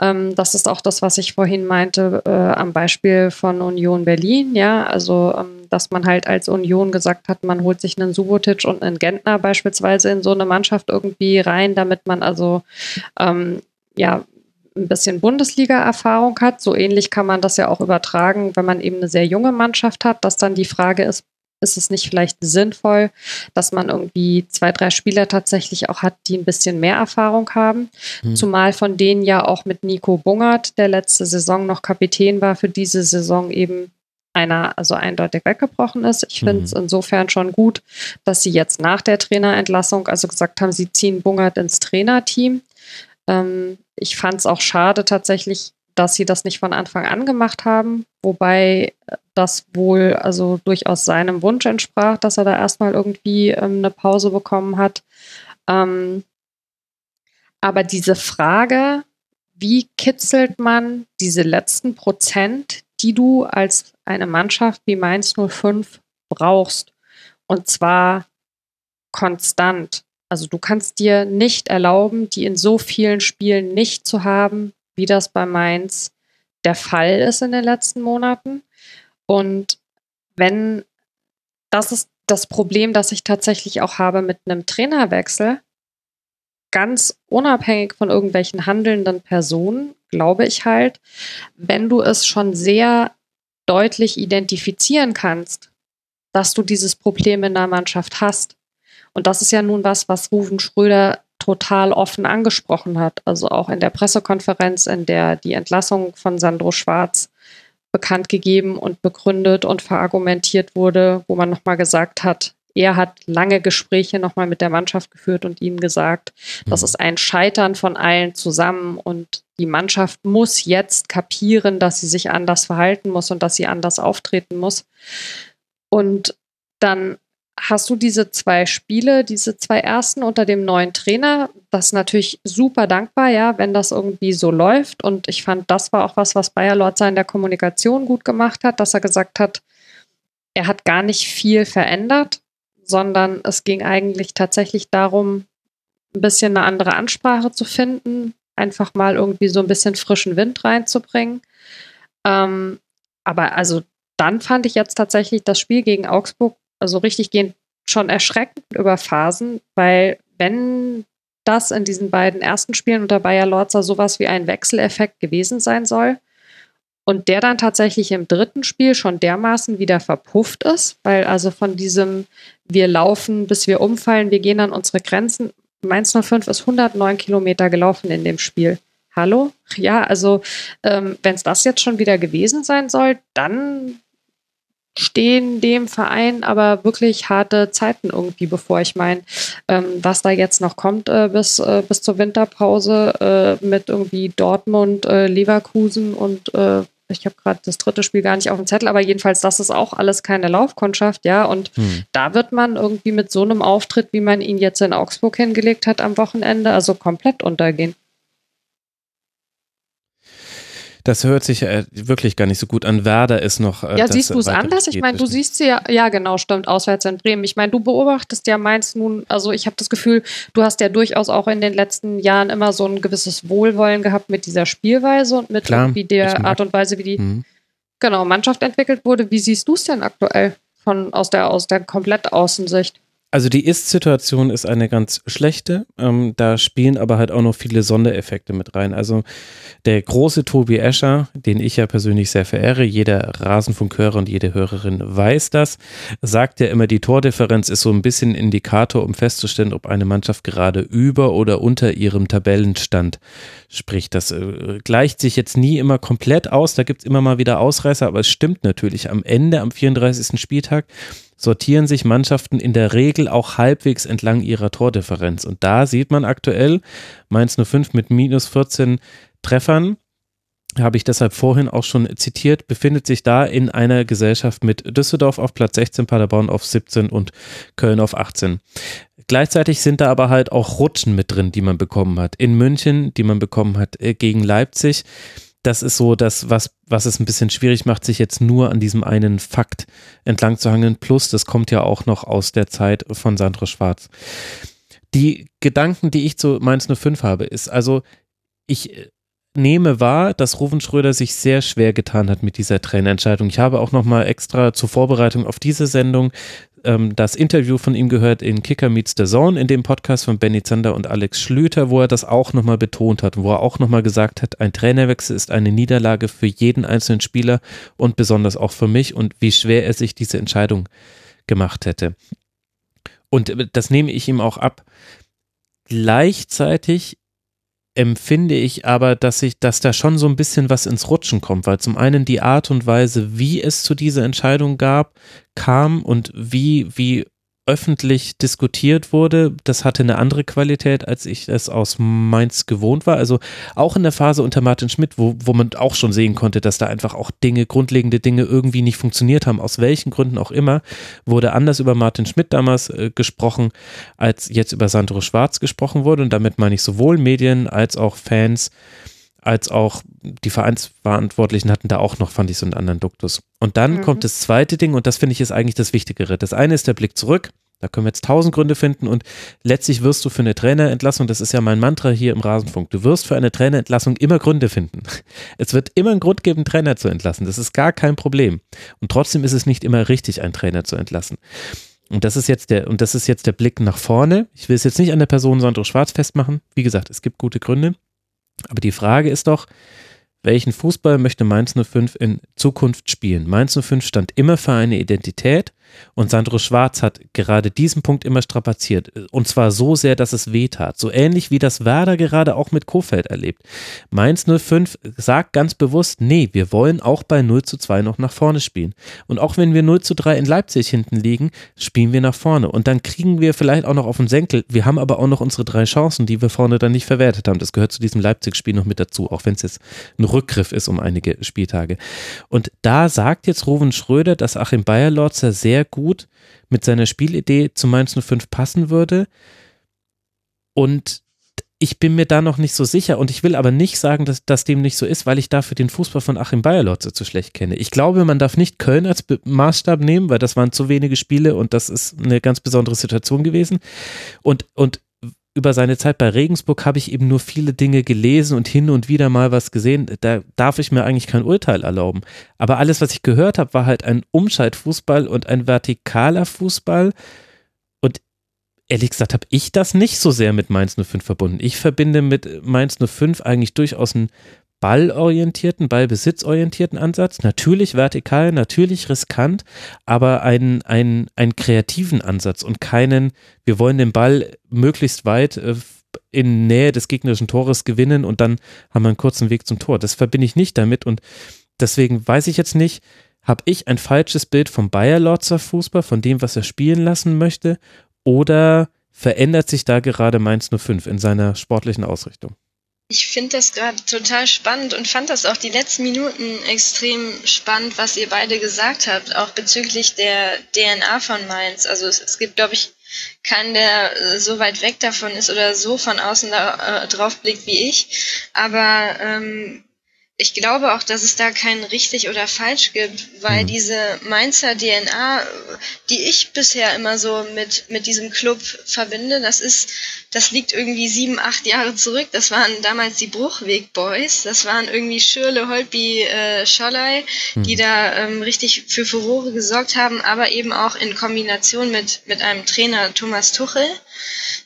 Ähm, das ist auch das, was ich vorhin meinte äh, am Beispiel von Union Berlin. Ja, also ähm, dass man halt als Union gesagt hat, man holt sich einen Subotic und einen Gentner beispielsweise in so eine Mannschaft irgendwie rein, damit man also ähm, ja ein bisschen Bundesliga-Erfahrung hat. So ähnlich kann man das ja auch übertragen, wenn man eben eine sehr junge Mannschaft hat, dass dann die Frage ist, ist es nicht vielleicht sinnvoll, dass man irgendwie zwei, drei Spieler tatsächlich auch hat, die ein bisschen mehr Erfahrung haben. Mhm. Zumal von denen ja auch mit Nico Bungert, der letzte Saison noch Kapitän war, für diese Saison eben einer also eindeutig weggebrochen ist. Ich finde es mhm. insofern schon gut, dass sie jetzt nach der Trainerentlassung also gesagt haben, sie ziehen Bungert ins Trainerteam. Ähm, ich fand es auch schade tatsächlich, dass sie das nicht von Anfang an gemacht haben, wobei das wohl also durchaus seinem Wunsch entsprach, dass er da erstmal irgendwie ähm, eine Pause bekommen hat. Ähm, aber diese Frage, wie kitzelt man diese letzten Prozent, die du als eine Mannschaft wie Mainz 05 brauchst, und zwar konstant. Also du kannst dir nicht erlauben, die in so vielen Spielen nicht zu haben, wie das bei Mainz der Fall ist in den letzten Monaten. Und wenn das ist das Problem, das ich tatsächlich auch habe mit einem Trainerwechsel, ganz unabhängig von irgendwelchen handelnden Personen, glaube ich halt, wenn du es schon sehr deutlich identifizieren kannst, dass du dieses Problem in der Mannschaft hast, Und das ist ja nun was, was Ruven Schröder total offen angesprochen hat. Also auch in der Pressekonferenz, in der die Entlassung von Sandro Schwarz bekannt gegeben und begründet und verargumentiert wurde, wo man nochmal gesagt hat, er hat lange Gespräche nochmal mit der Mannschaft geführt und ihnen gesagt, mhm. das ist ein Scheitern von allen zusammen und die Mannschaft muss jetzt kapieren, dass sie sich anders verhalten muss und dass sie anders auftreten muss. Und dann hast du diese zwei Spiele, diese zwei ersten unter dem neuen Trainer. Das ist natürlich super dankbar, ja, wenn das irgendwie so läuft. Und ich fand, das war auch was, was Bayer Lorzer in der Kommunikation gut gemacht hat, dass er gesagt hat, er hat gar nicht viel verändert, sondern es ging eigentlich tatsächlich darum, ein bisschen eine andere Ansprache zu finden, einfach mal irgendwie so ein bisschen frischen Wind reinzubringen. Ähm, aber also dann fand ich jetzt tatsächlich das Spiel gegen Augsburg also richtig gehend schon erschreckend über Phasen, weil wenn das in diesen beiden ersten Spielen unter Bayer Lorzer sowas wie ein Wechseleffekt gewesen sein soll und der dann tatsächlich im dritten Spiel schon dermaßen wieder verpufft ist, weil also von diesem wir laufen, bis wir umfallen, wir gehen an unsere Grenzen. Mainz 05 ist 109 Kilometer gelaufen in dem Spiel. Hallo? Ja, also ähm, wenn es das jetzt schon wieder gewesen sein soll, dann stehen dem Verein aber wirklich harte Zeiten irgendwie bevor. Ich meine, ähm, was da jetzt noch kommt äh, bis, äh, bis zur Winterpause äh, mit irgendwie Dortmund, äh, Leverkusen und äh, ich habe gerade das dritte Spiel gar nicht auf dem Zettel, aber jedenfalls, das ist auch alles keine Laufkundschaft, ja. Und hm. da wird man irgendwie mit so einem Auftritt, wie man ihn jetzt in Augsburg hingelegt hat am Wochenende, also komplett untergehen. Das hört sich äh, wirklich gar nicht so gut an. Werder ist noch. Äh, ja, siehst du es anders? Ich meine, du siehst sie ja, ja, genau, stimmt, auswärts in Bremen. Ich meine, du beobachtest ja Mainz nun, also ich habe das Gefühl, du hast ja durchaus auch in den letzten Jahren immer so ein gewisses Wohlwollen gehabt mit dieser Spielweise und mit Klar, irgendwie der Art und Weise, wie die mhm. genau, Mannschaft entwickelt wurde. Wie siehst du es denn aktuell von, aus, der, aus der komplett Außensicht? Also die Ist-Situation ist eine ganz schlechte. Ähm, da spielen aber halt auch noch viele Sondereffekte mit rein. Also der große Tobi Escher, den ich ja persönlich sehr verehre, jeder Rasenfunkhörer und jede Hörerin weiß das, sagt ja immer, die Tordifferenz ist so ein bisschen Indikator, um festzustellen, ob eine Mannschaft gerade über oder unter ihrem Tabellenstand spricht. Das äh, gleicht sich jetzt nie immer komplett aus. Da gibt es immer mal wieder Ausreißer, aber es stimmt natürlich. Am Ende, am 34. Spieltag, sortieren sich Mannschaften in der Regel auch halbwegs entlang ihrer Tordifferenz. Und da sieht man aktuell Mainz 05 mit minus 14 Treffern habe ich deshalb vorhin auch schon zitiert, befindet sich da in einer Gesellschaft mit Düsseldorf auf Platz 16, Paderborn auf 17 und Köln auf 18. Gleichzeitig sind da aber halt auch Rutschen mit drin, die man bekommen hat. In München, die man bekommen hat äh, gegen Leipzig das ist so das, was, was es ein bisschen schwierig macht, sich jetzt nur an diesem einen Fakt entlang zu hangeln. Plus, das kommt ja auch noch aus der Zeit von Sandro Schwarz. Die Gedanken, die ich zu Mainz 05 habe, ist also, ich nehme wahr, dass Ruven Schröder sich sehr schwer getan hat mit dieser Trainerentscheidung. Ich habe auch nochmal extra zur Vorbereitung auf diese Sendung ähm, das Interview von ihm gehört in Kicker Meets the Zone, in dem Podcast von Benny Zander und Alex Schlüter, wo er das auch nochmal betont hat, wo er auch nochmal gesagt hat, ein Trainerwechsel ist eine Niederlage für jeden einzelnen Spieler und besonders auch für mich und wie schwer er sich diese Entscheidung gemacht hätte. Und äh, das nehme ich ihm auch ab. Gleichzeitig empfinde ich aber, dass ich, dass da schon so ein bisschen was ins Rutschen kommt, weil zum einen die Art und Weise, wie es zu dieser Entscheidung gab, kam und wie, wie öffentlich diskutiert wurde, das hatte eine andere Qualität, als ich es aus Mainz gewohnt war. Also auch in der Phase unter Martin Schmidt, wo, wo man auch schon sehen konnte, dass da einfach auch Dinge, grundlegende Dinge irgendwie nicht funktioniert haben, aus welchen Gründen auch immer, wurde anders über Martin Schmidt damals äh, gesprochen, als jetzt über Sandro Schwarz gesprochen wurde. Und damit meine ich sowohl Medien als auch Fans als auch die Vereinsverantwortlichen hatten da auch noch, fand ich, so einen anderen Duktus. Und dann mhm. kommt das zweite Ding, und das finde ich ist eigentlich das Wichtigere. Das eine ist der Blick zurück. Da können wir jetzt tausend Gründe finden und letztlich wirst du für eine Trainerentlassung, das ist ja mein Mantra hier im Rasenfunk, du wirst für eine Trainerentlassung immer Gründe finden. Es wird immer einen Grund geben, Trainer zu entlassen. Das ist gar kein Problem. Und trotzdem ist es nicht immer richtig, einen Trainer zu entlassen. Und das ist jetzt der, und das ist jetzt der Blick nach vorne. Ich will es jetzt nicht an der Person Sandro Schwarz festmachen. Wie gesagt, es gibt gute Gründe. Aber die Frage ist doch, welchen Fußball möchte Mainz 05 in Zukunft spielen? Mainz 05 stand immer für eine Identität, Und Sandro Schwarz hat gerade diesen Punkt immer strapaziert. Und zwar so sehr, dass es weh tat. So ähnlich wie das Werder gerade auch mit Kofeld erlebt. Mainz 05 sagt ganz bewusst, nee, wir wollen auch bei 0 zu 2 noch nach vorne spielen. Und auch wenn wir 0 zu 3 in Leipzig hinten liegen, spielen wir nach vorne. Und dann kriegen wir vielleicht auch noch auf den Senkel. Wir haben aber auch noch unsere drei Chancen, die wir vorne dann nicht verwertet haben. Das gehört zu diesem Leipzig-Spiel noch mit dazu, auch wenn es jetzt ein Rückgriff ist um einige Spieltage. Und da sagt jetzt Rowan Schröder, dass Achim Bayerlotzer sehr gut mit seiner Spielidee zu Mainz 05 passen würde. Und ich bin mir da noch nicht so sicher und ich will aber nicht sagen, dass das dem nicht so ist, weil ich dafür den Fußball von Achim Bayerlotze zu schlecht kenne. Ich glaube, man darf nicht Köln als Maßstab nehmen, weil das waren zu wenige Spiele und das ist eine ganz besondere Situation gewesen. Und, und über seine Zeit bei Regensburg habe ich eben nur viele Dinge gelesen und hin und wieder mal was gesehen. Da darf ich mir eigentlich kein Urteil erlauben. Aber alles, was ich gehört habe, war halt ein Umschaltfußball und ein vertikaler Fußball. Und ehrlich gesagt habe ich das nicht so sehr mit Mainz 05 verbunden. Ich verbinde mit Mainz 05 eigentlich durchaus einen ballorientierten, ballbesitzorientierten Ansatz. Natürlich vertikal, natürlich riskant, aber einen, einen, einen kreativen Ansatz und keinen, wir wollen den Ball möglichst weit äh, in Nähe des gegnerischen Tores gewinnen und dann haben wir einen kurzen Weg zum Tor. Das verbinde ich nicht damit und deswegen weiß ich jetzt nicht, habe ich ein falsches Bild vom Bayer-Lotzer Fußball, von dem, was er spielen lassen möchte, oder verändert sich da gerade Mainz 05 in seiner sportlichen Ausrichtung? Ich finde das gerade total spannend und fand das auch die letzten Minuten extrem spannend, was ihr beide gesagt habt, auch bezüglich der DNA von Mainz. Also es, es gibt, glaube ich, keinen, der so weit weg davon ist oder so von außen da, äh, drauf blickt wie ich. Aber ähm, ich glaube auch, dass es da kein richtig oder falsch gibt, weil mhm. diese Mainzer DNA, die ich bisher immer so mit, mit diesem Club verbinde, das ist, das liegt irgendwie sieben, acht Jahre zurück. Das waren damals die Bruchweg Boys. Das waren irgendwie Schürle, Holpi, äh, Scholley, mhm. die da ähm, richtig für Furore gesorgt haben, aber eben auch in Kombination mit, mit einem Trainer Thomas Tuchel.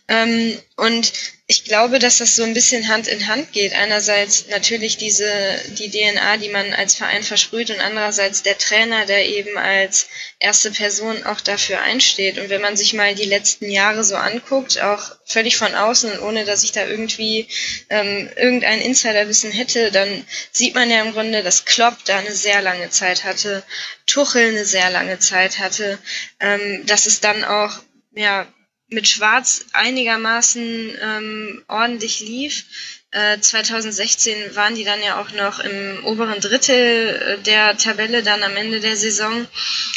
Ähm, und ich glaube, dass das so ein bisschen Hand in Hand geht. Einerseits natürlich diese, die DNA, die man als Verein versprüht und andererseits der Trainer, der eben als erste Person auch dafür einsteht. Und wenn man sich mal die letzten Jahre so anguckt, auch völlig von außen, ohne dass ich da irgendwie ähm, irgendein Insiderwissen hätte, dann sieht man ja im Grunde, dass Klopp da eine sehr lange Zeit hatte, Tuchel eine sehr lange Zeit hatte, ähm, dass es dann auch ja, mit Schwarz einigermaßen ähm, ordentlich lief. 2016 äh, waren die dann ja auch noch im oberen Drittel äh, der Tabelle dann am Ende der Saison.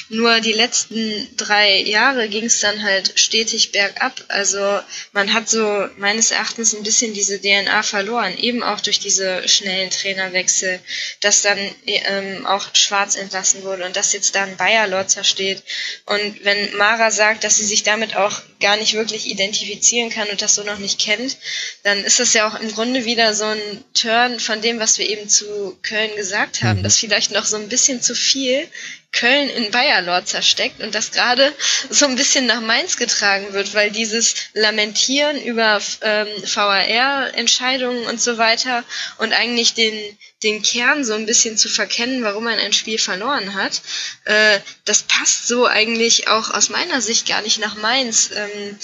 Nur die letzten drei Jahre ging es dann halt stetig bergab. Also man hat so meines Erachtens ein bisschen diese DNA verloren, eben auch durch diese schnellen Trainerwechsel, dass dann ähm, auch Schwarz entlassen wurde und dass jetzt dann Bayer Lotzer steht. Und wenn Mara sagt, dass sie sich damit auch gar nicht wirklich identifizieren kann und das so noch nicht kennt, dann ist das ja auch im Grunde wieder so ein Turn von dem, was wir eben zu Köln gesagt haben, mhm. dass vielleicht noch so ein bisschen zu viel Köln in Bayerlord zersteckt und das gerade so ein bisschen nach Mainz getragen wird, weil dieses Lamentieren über ähm, VAR-Entscheidungen und so weiter und eigentlich den, den Kern so ein bisschen zu verkennen, warum man ein Spiel verloren hat, äh, das passt so eigentlich auch aus meiner Sicht gar nicht nach Mainz, ähm,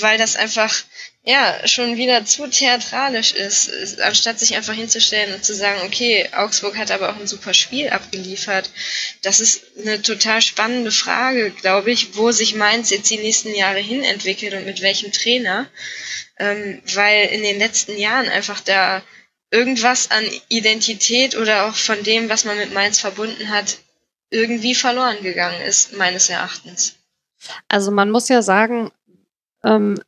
weil das einfach ja, schon wieder zu theatralisch ist, anstatt sich einfach hinzustellen und zu sagen, okay, Augsburg hat aber auch ein super Spiel abgeliefert. Das ist eine total spannende Frage, glaube ich, wo sich Mainz jetzt die nächsten Jahre hin entwickelt und mit welchem Trainer. Ähm, weil in den letzten Jahren einfach da irgendwas an Identität oder auch von dem, was man mit Mainz verbunden hat, irgendwie verloren gegangen ist, meines Erachtens. Also man muss ja sagen, ähm,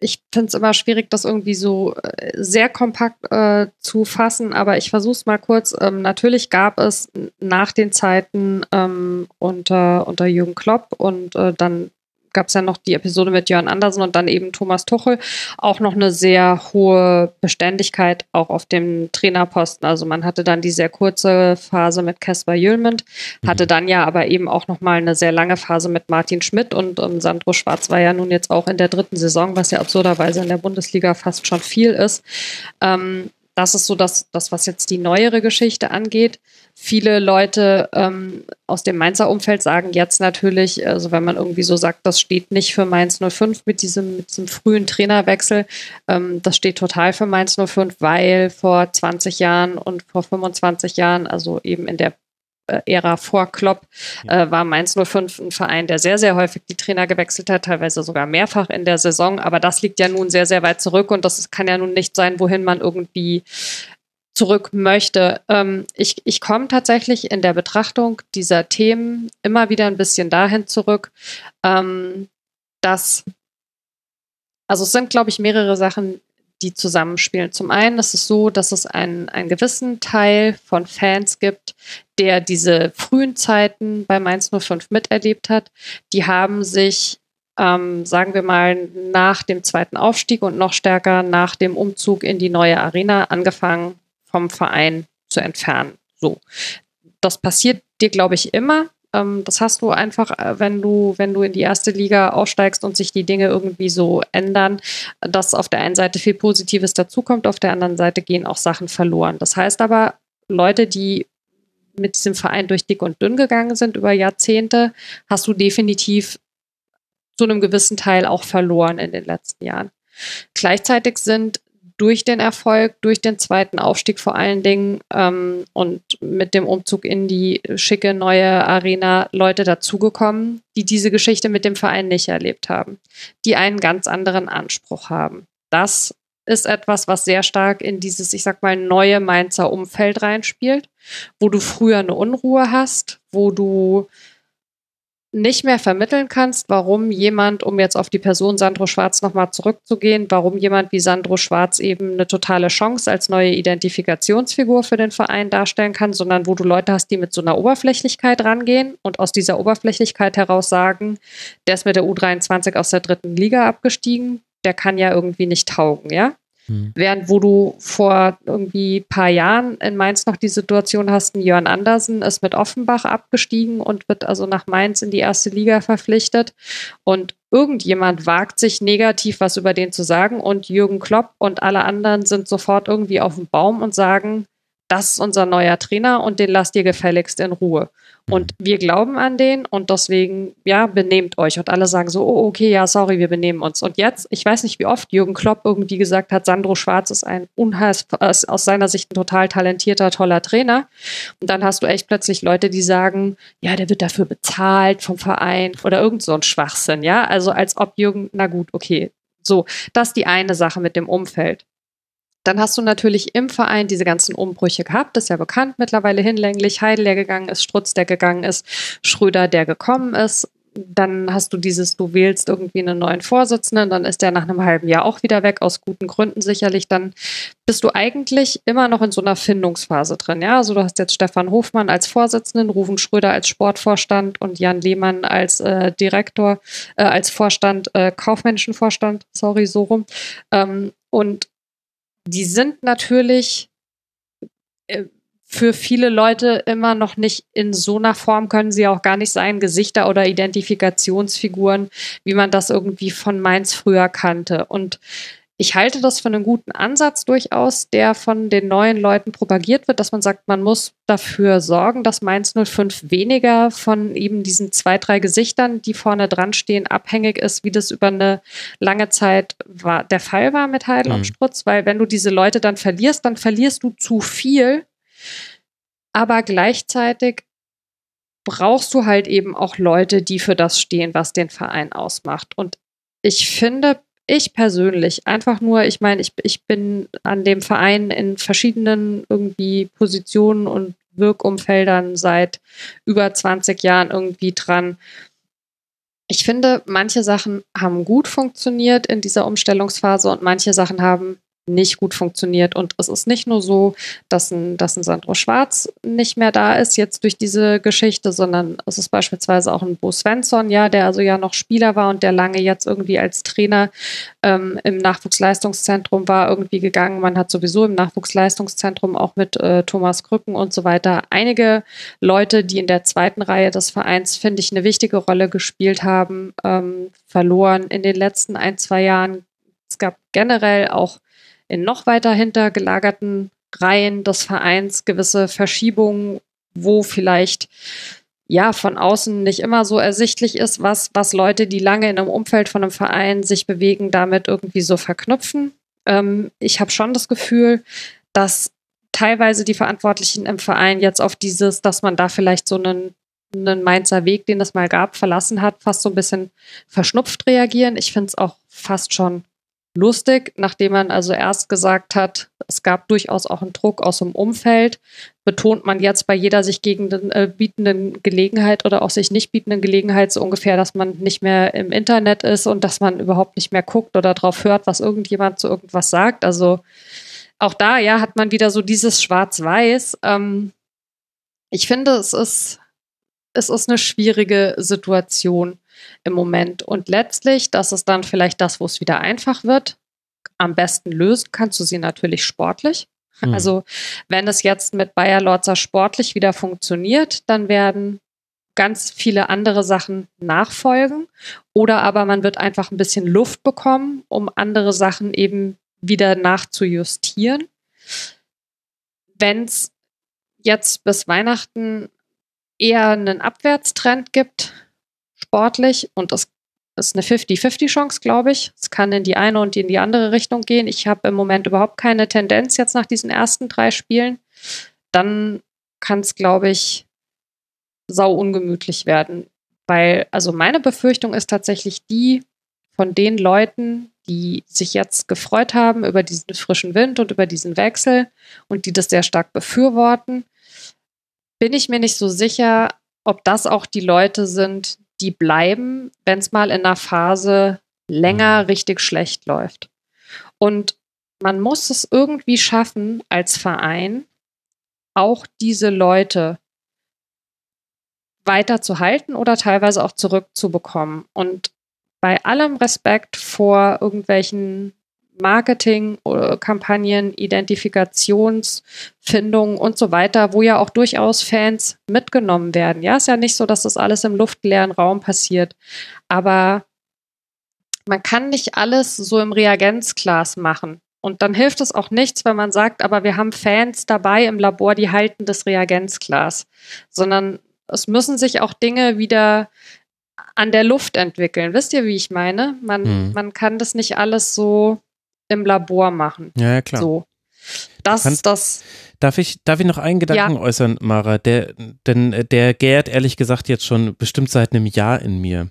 ich finde es immer schwierig, das irgendwie so äh, sehr kompakt äh, zu fassen, aber ich versuche es mal kurz. Ähm, natürlich gab es nach den Zeiten ähm, unter, unter Jürgen Klopp und äh, dann gab es ja noch die Episode mit Jörn Andersen und dann eben Thomas Tuchel, auch noch eine sehr hohe Beständigkeit auch auf dem Trainerposten. Also man hatte dann die sehr kurze Phase mit Caspar Jülmend, hatte mhm. dann ja aber eben auch noch mal eine sehr lange Phase mit Martin Schmidt und, und Sandro Schwarz war ja nun jetzt auch in der dritten Saison, was ja absurderweise in der Bundesliga fast schon viel ist. Ähm, das ist so das, das, was jetzt die neuere Geschichte angeht. Viele Leute ähm, aus dem Mainzer Umfeld sagen jetzt natürlich, also wenn man irgendwie so sagt, das steht nicht für Mainz 05 mit diesem, mit diesem frühen Trainerwechsel, ähm, das steht total für Mainz 05, weil vor 20 Jahren und vor 25 Jahren, also eben in der äh, Ära vor Klopp äh, war Mainz 05 ein Verein, der sehr, sehr häufig die Trainer gewechselt hat, teilweise sogar mehrfach in der Saison. Aber das liegt ja nun sehr, sehr weit zurück und das kann ja nun nicht sein, wohin man irgendwie zurück möchte. Ähm, ich ich komme tatsächlich in der Betrachtung dieser Themen immer wieder ein bisschen dahin zurück, ähm, dass, also es sind, glaube ich, mehrere Sachen, die zusammenspielen. Zum einen ist es so, dass es einen, einen gewissen Teil von Fans gibt, der diese frühen Zeiten bei Mainz 05 miterlebt hat. Die haben sich, ähm, sagen wir mal, nach dem zweiten Aufstieg und noch stärker nach dem Umzug in die neue Arena angefangen, vom Verein zu entfernen. So. Das passiert dir, glaube ich, immer. Ähm, das hast du einfach, äh, wenn du, wenn du in die erste Liga aufsteigst und sich die Dinge irgendwie so ändern, dass auf der einen Seite viel Positives dazukommt, auf der anderen Seite gehen auch Sachen verloren. Das heißt aber, Leute, die mit diesem Verein durch dick und dünn gegangen sind über Jahrzehnte, hast du definitiv zu einem gewissen Teil auch verloren in den letzten Jahren. Gleichzeitig sind durch den Erfolg, durch den zweiten Aufstieg vor allen Dingen ähm, und mit dem Umzug in die schicke neue Arena Leute dazugekommen, die diese Geschichte mit dem Verein nicht erlebt haben, die einen ganz anderen Anspruch haben. Das ist etwas, was sehr stark in dieses, ich sag mal, neue Mainzer Umfeld reinspielt, wo du früher eine Unruhe hast, wo du nicht mehr vermitteln kannst, warum jemand, um jetzt auf die Person Sandro Schwarz nochmal zurückzugehen, warum jemand wie Sandro Schwarz eben eine totale Chance als neue Identifikationsfigur für den Verein darstellen kann, sondern wo du Leute hast, die mit so einer Oberflächlichkeit rangehen und aus dieser Oberflächlichkeit heraus sagen, der ist mit der U23 aus der dritten Liga abgestiegen, der kann ja irgendwie nicht taugen, ja? Mhm. Während wo du vor irgendwie paar Jahren in Mainz noch die Situation hast, ein Jörn Andersen ist mit Offenbach abgestiegen und wird also nach Mainz in die erste Liga verpflichtet. Und irgendjemand wagt sich negativ was über den zu sagen und Jürgen Klopp und alle anderen sind sofort irgendwie auf dem Baum und sagen, das ist unser neuer Trainer und den lasst ihr gefälligst in Ruhe. Und mhm. wir glauben an den und deswegen, ja, benehmt euch. Und alle sagen so, oh, okay, ja, sorry, wir benehmen uns. Und jetzt, ich weiß nicht, wie oft Jürgen Klopp irgendwie gesagt hat, Sandro Schwarz ist ein unheils, aus seiner Sicht ein total talentierter, toller Trainer. Und dann hast du echt plötzlich Leute, die sagen, ja, der wird dafür bezahlt vom Verein oder irgend so ein Schwachsinn, ja. Also als ob Jürgen, na gut, okay. So, das ist die eine Sache mit dem Umfeld. Dann hast du natürlich im Verein diese ganzen Umbrüche gehabt, das ist ja bekannt mittlerweile hinlänglich. Heidel, der gegangen ist, Strutz, der gegangen ist, Schröder, der gekommen ist. Dann hast du dieses, du wählst irgendwie einen neuen Vorsitzenden, dann ist der nach einem halben Jahr auch wieder weg, aus guten Gründen sicherlich. Dann bist du eigentlich immer noch in so einer Findungsphase drin. Ja, also du hast jetzt Stefan Hofmann als Vorsitzenden, Rufen Schröder als Sportvorstand und Jan Lehmann als äh, Direktor, äh, als Vorstand, äh, kaufmännischen Vorstand, sorry, so rum. Ähm, und die sind natürlich äh, für viele Leute immer noch nicht in so einer Form, können sie auch gar nicht sein, Gesichter oder Identifikationsfiguren, wie man das irgendwie von Mainz früher kannte. Und ich halte das für einen guten Ansatz durchaus, der von den neuen Leuten propagiert wird, dass man sagt, man muss dafür sorgen, dass Mainz 05 weniger von eben diesen zwei, drei Gesichtern, die vorne dran stehen, abhängig ist, wie das über eine lange Zeit war, der Fall war mit Heidel mhm. und Strutz, weil wenn du diese Leute dann verlierst, dann verlierst du zu viel, aber gleichzeitig brauchst du halt eben auch Leute, die für das stehen, was den Verein ausmacht. Und ich finde ich persönlich einfach nur, ich meine, ich, ich bin an dem Verein in verschiedenen irgendwie Positionen und Wirkumfeldern seit über 20 Jahren irgendwie dran. Ich finde, manche Sachen haben gut funktioniert in dieser Umstellungsphase und manche Sachen haben nicht gut funktioniert. Und es ist nicht nur so, dass ein, dass ein Sandro Schwarz nicht mehr da ist jetzt durch diese Geschichte, sondern es ist beispielsweise auch ein Bo Svensson, ja, der also ja noch Spieler war und der lange jetzt irgendwie als Trainer ähm, im Nachwuchsleistungszentrum war, irgendwie gegangen. Man hat sowieso im Nachwuchsleistungszentrum auch mit äh, Thomas Krücken und so weiter einige Leute, die in der zweiten Reihe des Vereins, finde ich, eine wichtige Rolle gespielt haben, ähm, verloren in den letzten ein, zwei Jahren. Es gab generell auch in noch weiter hinter gelagerten Reihen des Vereins gewisse Verschiebungen, wo vielleicht ja von außen nicht immer so ersichtlich ist, was, was Leute, die lange in einem Umfeld von einem Verein sich bewegen, damit irgendwie so verknüpfen. Ähm, ich habe schon das Gefühl, dass teilweise die Verantwortlichen im Verein jetzt auf dieses, dass man da vielleicht so einen, einen Mainzer Weg, den es mal gab, verlassen hat, fast so ein bisschen verschnupft reagieren. Ich finde es auch fast schon lustig, nachdem man also erst gesagt hat, es gab durchaus auch einen Druck aus dem Umfeld, betont man jetzt bei jeder sich gegen den, äh, bietenden Gelegenheit oder auch sich nicht bietenden Gelegenheit so ungefähr, dass man nicht mehr im Internet ist und dass man überhaupt nicht mehr guckt oder drauf hört, was irgendjemand zu irgendwas sagt. Also auch da, ja, hat man wieder so dieses Schwarz-Weiß. Ähm, ich finde, es ist, es ist eine schwierige Situation im Moment. Und letztlich, das ist dann vielleicht das, wo es wieder einfach wird. Am besten lösen kannst du sie natürlich sportlich. Mhm. Also, wenn es jetzt mit Bayer Lorzer sportlich wieder funktioniert, dann werden ganz viele andere Sachen nachfolgen. Oder aber man wird einfach ein bisschen Luft bekommen, um andere Sachen eben wieder nachzujustieren. Wenn es jetzt bis Weihnachten eher einen Abwärtstrend gibt, sportlich, und das ist eine 50-50-Chance, glaube ich. Es kann in die eine und in die andere Richtung gehen. Ich habe im Moment überhaupt keine Tendenz jetzt nach diesen ersten drei Spielen. Dann kann es, glaube ich, sau ungemütlich werden. Weil, also meine Befürchtung ist tatsächlich die von den Leuten, die sich jetzt gefreut haben über diesen frischen Wind und über diesen Wechsel und die das sehr stark befürworten, bin ich mir nicht so sicher, ob das auch die Leute sind, die bleiben, wenn es mal in einer Phase länger mhm. richtig schlecht läuft. Und man muss es irgendwie schaffen, als Verein auch diese Leute weiterzuhalten oder teilweise auch zurückzubekommen. Und bei allem Respekt vor irgendwelchen Marketing-Kampagnen, Identifikationsfindungen und so weiter, wo ja auch durchaus Fans mitgenommen werden. Ja, ist ja nicht so, dass das alles im luftleeren Raum passiert. Aber man kann nicht alles so im Reagenzglas machen. Und dann hilft es auch nichts, wenn man sagt, aber wir haben Fans dabei im Labor, die halten das Reagenzglas. Sondern es müssen sich auch Dinge wieder an der Luft entwickeln. Wisst ihr, wie ich meine? Man, mhm. man kann das nicht alles so im Labor machen. Ja, ja klar. So. Das ist das. Darf ich, darf ich noch einen Gedanken ja. äußern, Mara? Der, denn der gärt ehrlich gesagt jetzt schon bestimmt seit einem Jahr in mir.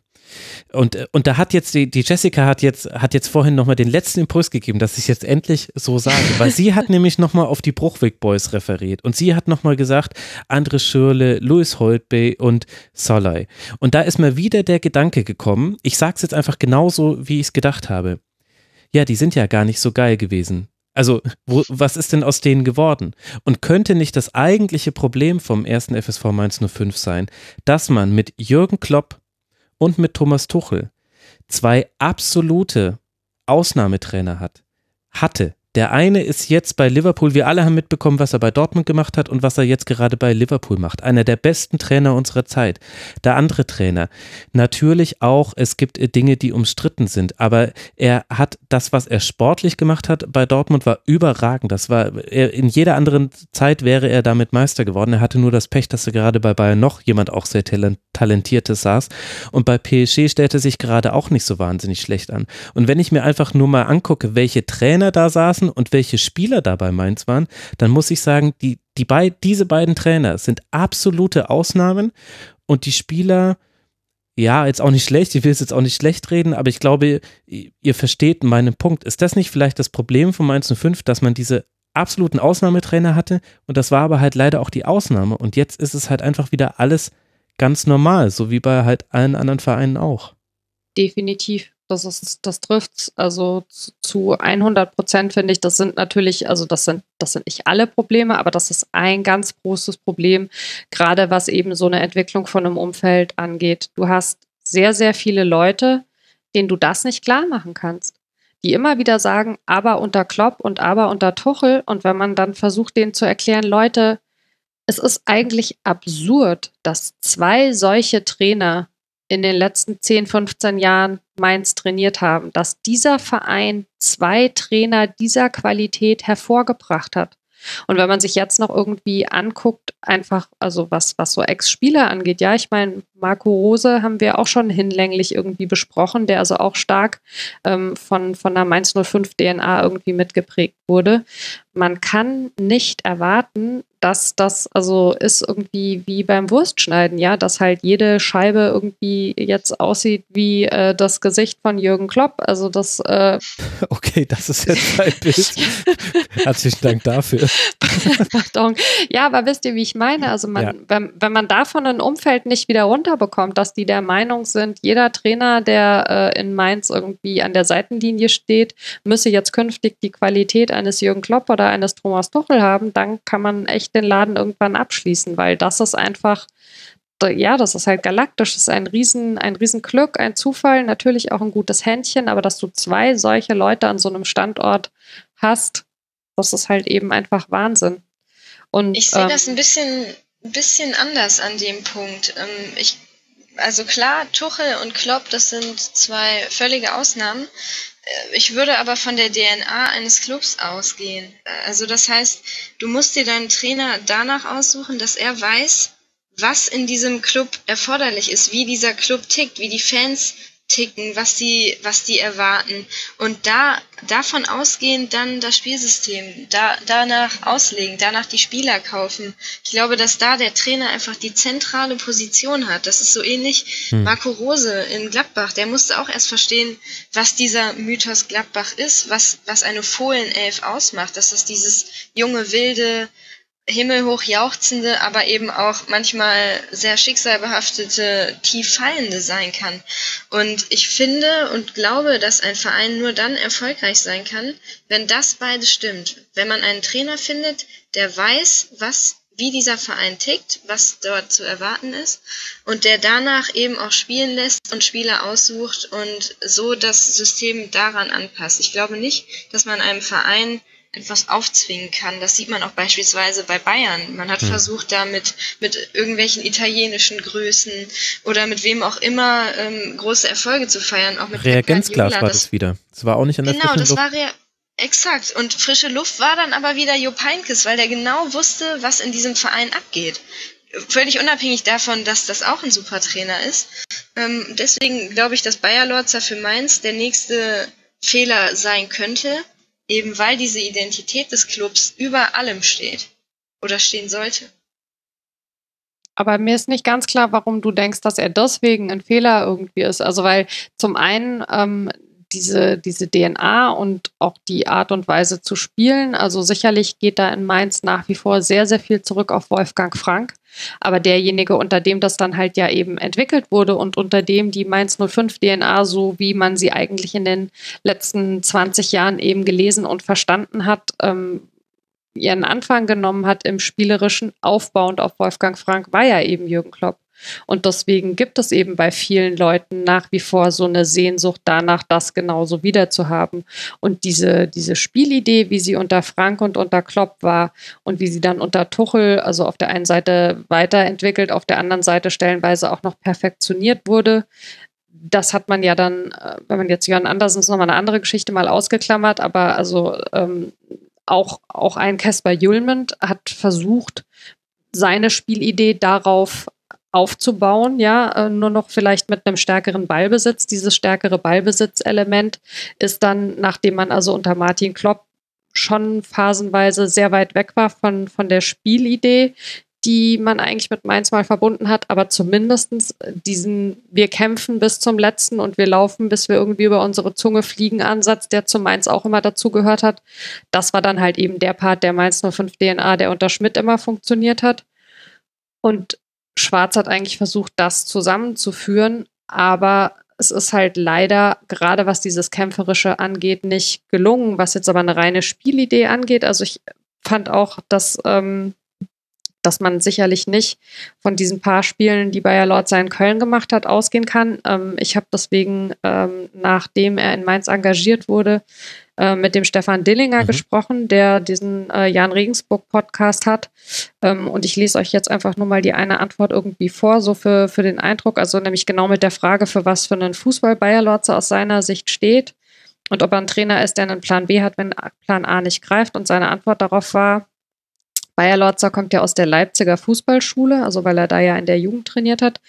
Und, und da hat jetzt die, die Jessica hat jetzt, hat jetzt vorhin nochmal den letzten Impuls gegeben, dass ich jetzt endlich so sage, weil sie hat nämlich nochmal auf die Bruchweg Boys referiert und sie hat nochmal gesagt, André Schürle, Louis Holtby und Solai. Und da ist mir wieder der Gedanke gekommen, ich sag's jetzt einfach genauso, wie ich es gedacht habe. Ja, die sind ja gar nicht so geil gewesen. Also, wo, was ist denn aus denen geworden? Und könnte nicht das eigentliche Problem vom ersten FSV Mainz 05 sein, dass man mit Jürgen Klopp und mit Thomas Tuchel zwei absolute Ausnahmetrainer hat, hatte, der eine ist jetzt bei Liverpool. Wir alle haben mitbekommen, was er bei Dortmund gemacht hat und was er jetzt gerade bei Liverpool macht. Einer der besten Trainer unserer Zeit. Der andere Trainer. Natürlich auch, es gibt Dinge, die umstritten sind, aber er hat das, was er sportlich gemacht hat bei Dortmund, war überragend. Das war, in jeder anderen Zeit wäre er damit Meister geworden. Er hatte nur das Pech, dass er gerade bei Bayern noch jemand auch sehr talentiertes saß. Und bei PSG stellte sich gerade auch nicht so wahnsinnig schlecht an. Und wenn ich mir einfach nur mal angucke, welche Trainer da saßen, und welche Spieler dabei Mainz waren, dann muss ich sagen, die, die bei, diese beiden Trainer sind absolute Ausnahmen und die Spieler, ja, jetzt auch nicht schlecht, ich will es jetzt auch nicht schlecht reden, aber ich glaube, ihr versteht meinen Punkt. Ist das nicht vielleicht das Problem von Mainz 05, dass man diese absoluten Ausnahmetrainer hatte und das war aber halt leider auch die Ausnahme und jetzt ist es halt einfach wieder alles ganz normal, so wie bei halt allen anderen Vereinen auch. Definitiv das das trifft also zu 100 Prozent finde ich. Das sind natürlich, also das sind, das sind nicht alle Probleme, aber das ist ein ganz großes Problem, gerade was eben so eine Entwicklung von einem Umfeld angeht. Du hast sehr, sehr viele Leute, denen du das nicht klar machen kannst, die immer wieder sagen, aber unter Klopp und aber unter Tuchel. Und wenn man dann versucht, denen zu erklären, Leute, es ist eigentlich absurd, dass zwei solche Trainer in den letzten 10, 15 Jahren Mainz trainiert haben, dass dieser Verein zwei Trainer dieser Qualität hervorgebracht hat. Und wenn man sich jetzt noch irgendwie anguckt, einfach, also was, was so Ex-Spieler angeht, ja, ich meine, Marco Rose haben wir auch schon hinlänglich irgendwie besprochen, der also auch stark ähm, von, von der Mainz 05 DNA irgendwie mitgeprägt wurde. Man kann nicht erwarten, dass das also ist irgendwie wie beim Wurstschneiden, ja, dass halt jede Scheibe irgendwie jetzt aussieht wie äh, das Gesicht von Jürgen Klopp. Also das. Äh okay, das ist jetzt ein Bild. Herzlichen Dank dafür. Pardon. Ja, aber wisst ihr, wie ich meine? Also man, ja. wenn, wenn man davon ein Umfeld nicht wieder runterbekommt, dass die der Meinung sind, jeder Trainer, der äh, in Mainz irgendwie an der Seitenlinie steht, müsse jetzt künftig die Qualität eines Jürgen Klopp oder eines Thomas Tuchel haben, dann kann man echt den Laden irgendwann abschließen, weil das ist einfach, ja, das ist halt galaktisch, das ist ein riesen, ein riesen Glück, ein Zufall, natürlich auch ein gutes Händchen, aber dass du zwei solche Leute an so einem Standort hast, das ist halt eben einfach Wahnsinn. Und, ich sehe ähm, das ein bisschen, bisschen anders an dem Punkt. Ähm, ich, also klar, Tuchel und Klopp, das sind zwei völlige Ausnahmen. Äh, ich würde aber von der DNA eines Clubs ausgehen. Also das heißt, du musst dir deinen Trainer danach aussuchen, dass er weiß, was in diesem Club erforderlich ist, wie dieser Club tickt, wie die Fans ticken, was die, was die erwarten. Und da, davon ausgehend dann das Spielsystem, da, danach auslegen, danach die Spieler kaufen. Ich glaube, dass da der Trainer einfach die zentrale Position hat. Das ist so ähnlich hm. Marco Rose in Gladbach. Der musste auch erst verstehen, was dieser Mythos Gladbach ist, was, was eine Fohlenelf ausmacht, dass das dieses junge, wilde, himmelhoch jauchzende, aber eben auch manchmal sehr schicksalbehaftete, tief fallende sein kann. Und ich finde und glaube, dass ein Verein nur dann erfolgreich sein kann, wenn das beides stimmt. Wenn man einen Trainer findet, der weiß, was wie dieser Verein tickt, was dort zu erwarten ist und der danach eben auch spielen lässt und Spieler aussucht und so das System daran anpasst. Ich glaube nicht, dass man einem Verein etwas aufzwingen kann. Das sieht man auch beispielsweise bei Bayern. Man hat hm. versucht, da mit, mit irgendwelchen italienischen Größen oder mit wem auch immer ähm, große Erfolge zu feiern. Auch mit Reagenzglas war das, wieder. Das war auch nicht an der Genau, das Luft. war Re exakt. Und frische Luft war dann aber wieder Jupp Heynckes, weil der genau wusste, was in diesem Verein abgeht. Völlig unabhängig davon, dass das auch ein super Trainer ist. Ähm, deswegen glaube ich, dass Bayer Lorzer für Mainz der nächste Fehler sein könnte eben weil diese Identität des Clubs über allem steht oder stehen sollte. Aber mir ist nicht ganz klar, warum du denkst, dass er deswegen ein Fehler irgendwie ist. Also weil zum einen ähm, diese, diese DNA und auch die Art und Weise zu spielen. Also sicherlich geht da in Mainz nach wie vor sehr, sehr viel zurück auf Wolfgang Frank. Aber derjenige, unter dem das dann halt ja eben entwickelt wurde und unter dem die Mainz 05 DNA, so wie man sie eigentlich in den letzten 20 Jahren eben gelesen und verstanden hat, ähm, ihren Anfang genommen hat im spielerischen aufbauend auf Wolfgang Frank, war ja eben Jürgen Klopp. Und deswegen gibt es eben bei vielen Leuten nach wie vor so eine Sehnsucht danach, das genauso wieder zu haben. Und diese, diese Spielidee, wie sie unter Frank und unter Klopp war und wie sie dann unter Tuchel, also auf der einen Seite weiterentwickelt, auf der anderen Seite stellenweise auch noch perfektioniert wurde, das hat man ja dann, äh, wenn man jetzt Jörn Andersen ist nochmal eine andere Geschichte mal ausgeklammert, aber also ähm, auch, auch ein Casper Julmend hat versucht, seine Spielidee darauf aufzubauen, ja, äh, nur noch vielleicht mit einem stärkeren Ballbesitz. Dieses stärkere Ballbesitzelement ist dann, nachdem man also unter Martin Klopp schon phasenweise sehr weit weg war von, von der Spielidee, die man eigentlich mit Mainz mal verbunden hat, aber zumindestens diesen Wir kämpfen bis zum letzten und wir laufen, bis wir irgendwie über unsere Zunge fliegen Ansatz, der zu Mainz auch immer dazu gehört hat. Das war dann halt eben der Part der Mainz 05 DNA, der unter Schmidt immer funktioniert hat. Und Schwarz hat eigentlich versucht, das zusammenzuführen, aber es ist halt leider, gerade was dieses Kämpferische angeht, nicht gelungen, was jetzt aber eine reine Spielidee angeht. Also ich fand auch, dass, ähm, dass man sicherlich nicht von diesen paar Spielen, die Bayer Lorzer in Köln gemacht hat, ausgehen kann. Ähm, ich habe deswegen, ähm, nachdem er in Mainz engagiert wurde, äh, mit dem Stefan Dillinger mhm. gesprochen, der diesen äh, Jan Regensburg Podcast hat. Ähm, und ich lese euch jetzt einfach nur mal die eine Antwort irgendwie vor, so für, für den Eindruck. Also nämlich genau mit der Frage, für was für einen Fußball Bayer Lorze aus seiner Sicht steht und ob er ein Trainer ist, der einen Plan B hat, wenn Plan A nicht greift. Und seine Antwort darauf war, Bayer Lorzer kommt ja aus der Leipziger Fußballschule, also weil er da ja in der Jugend trainiert hat.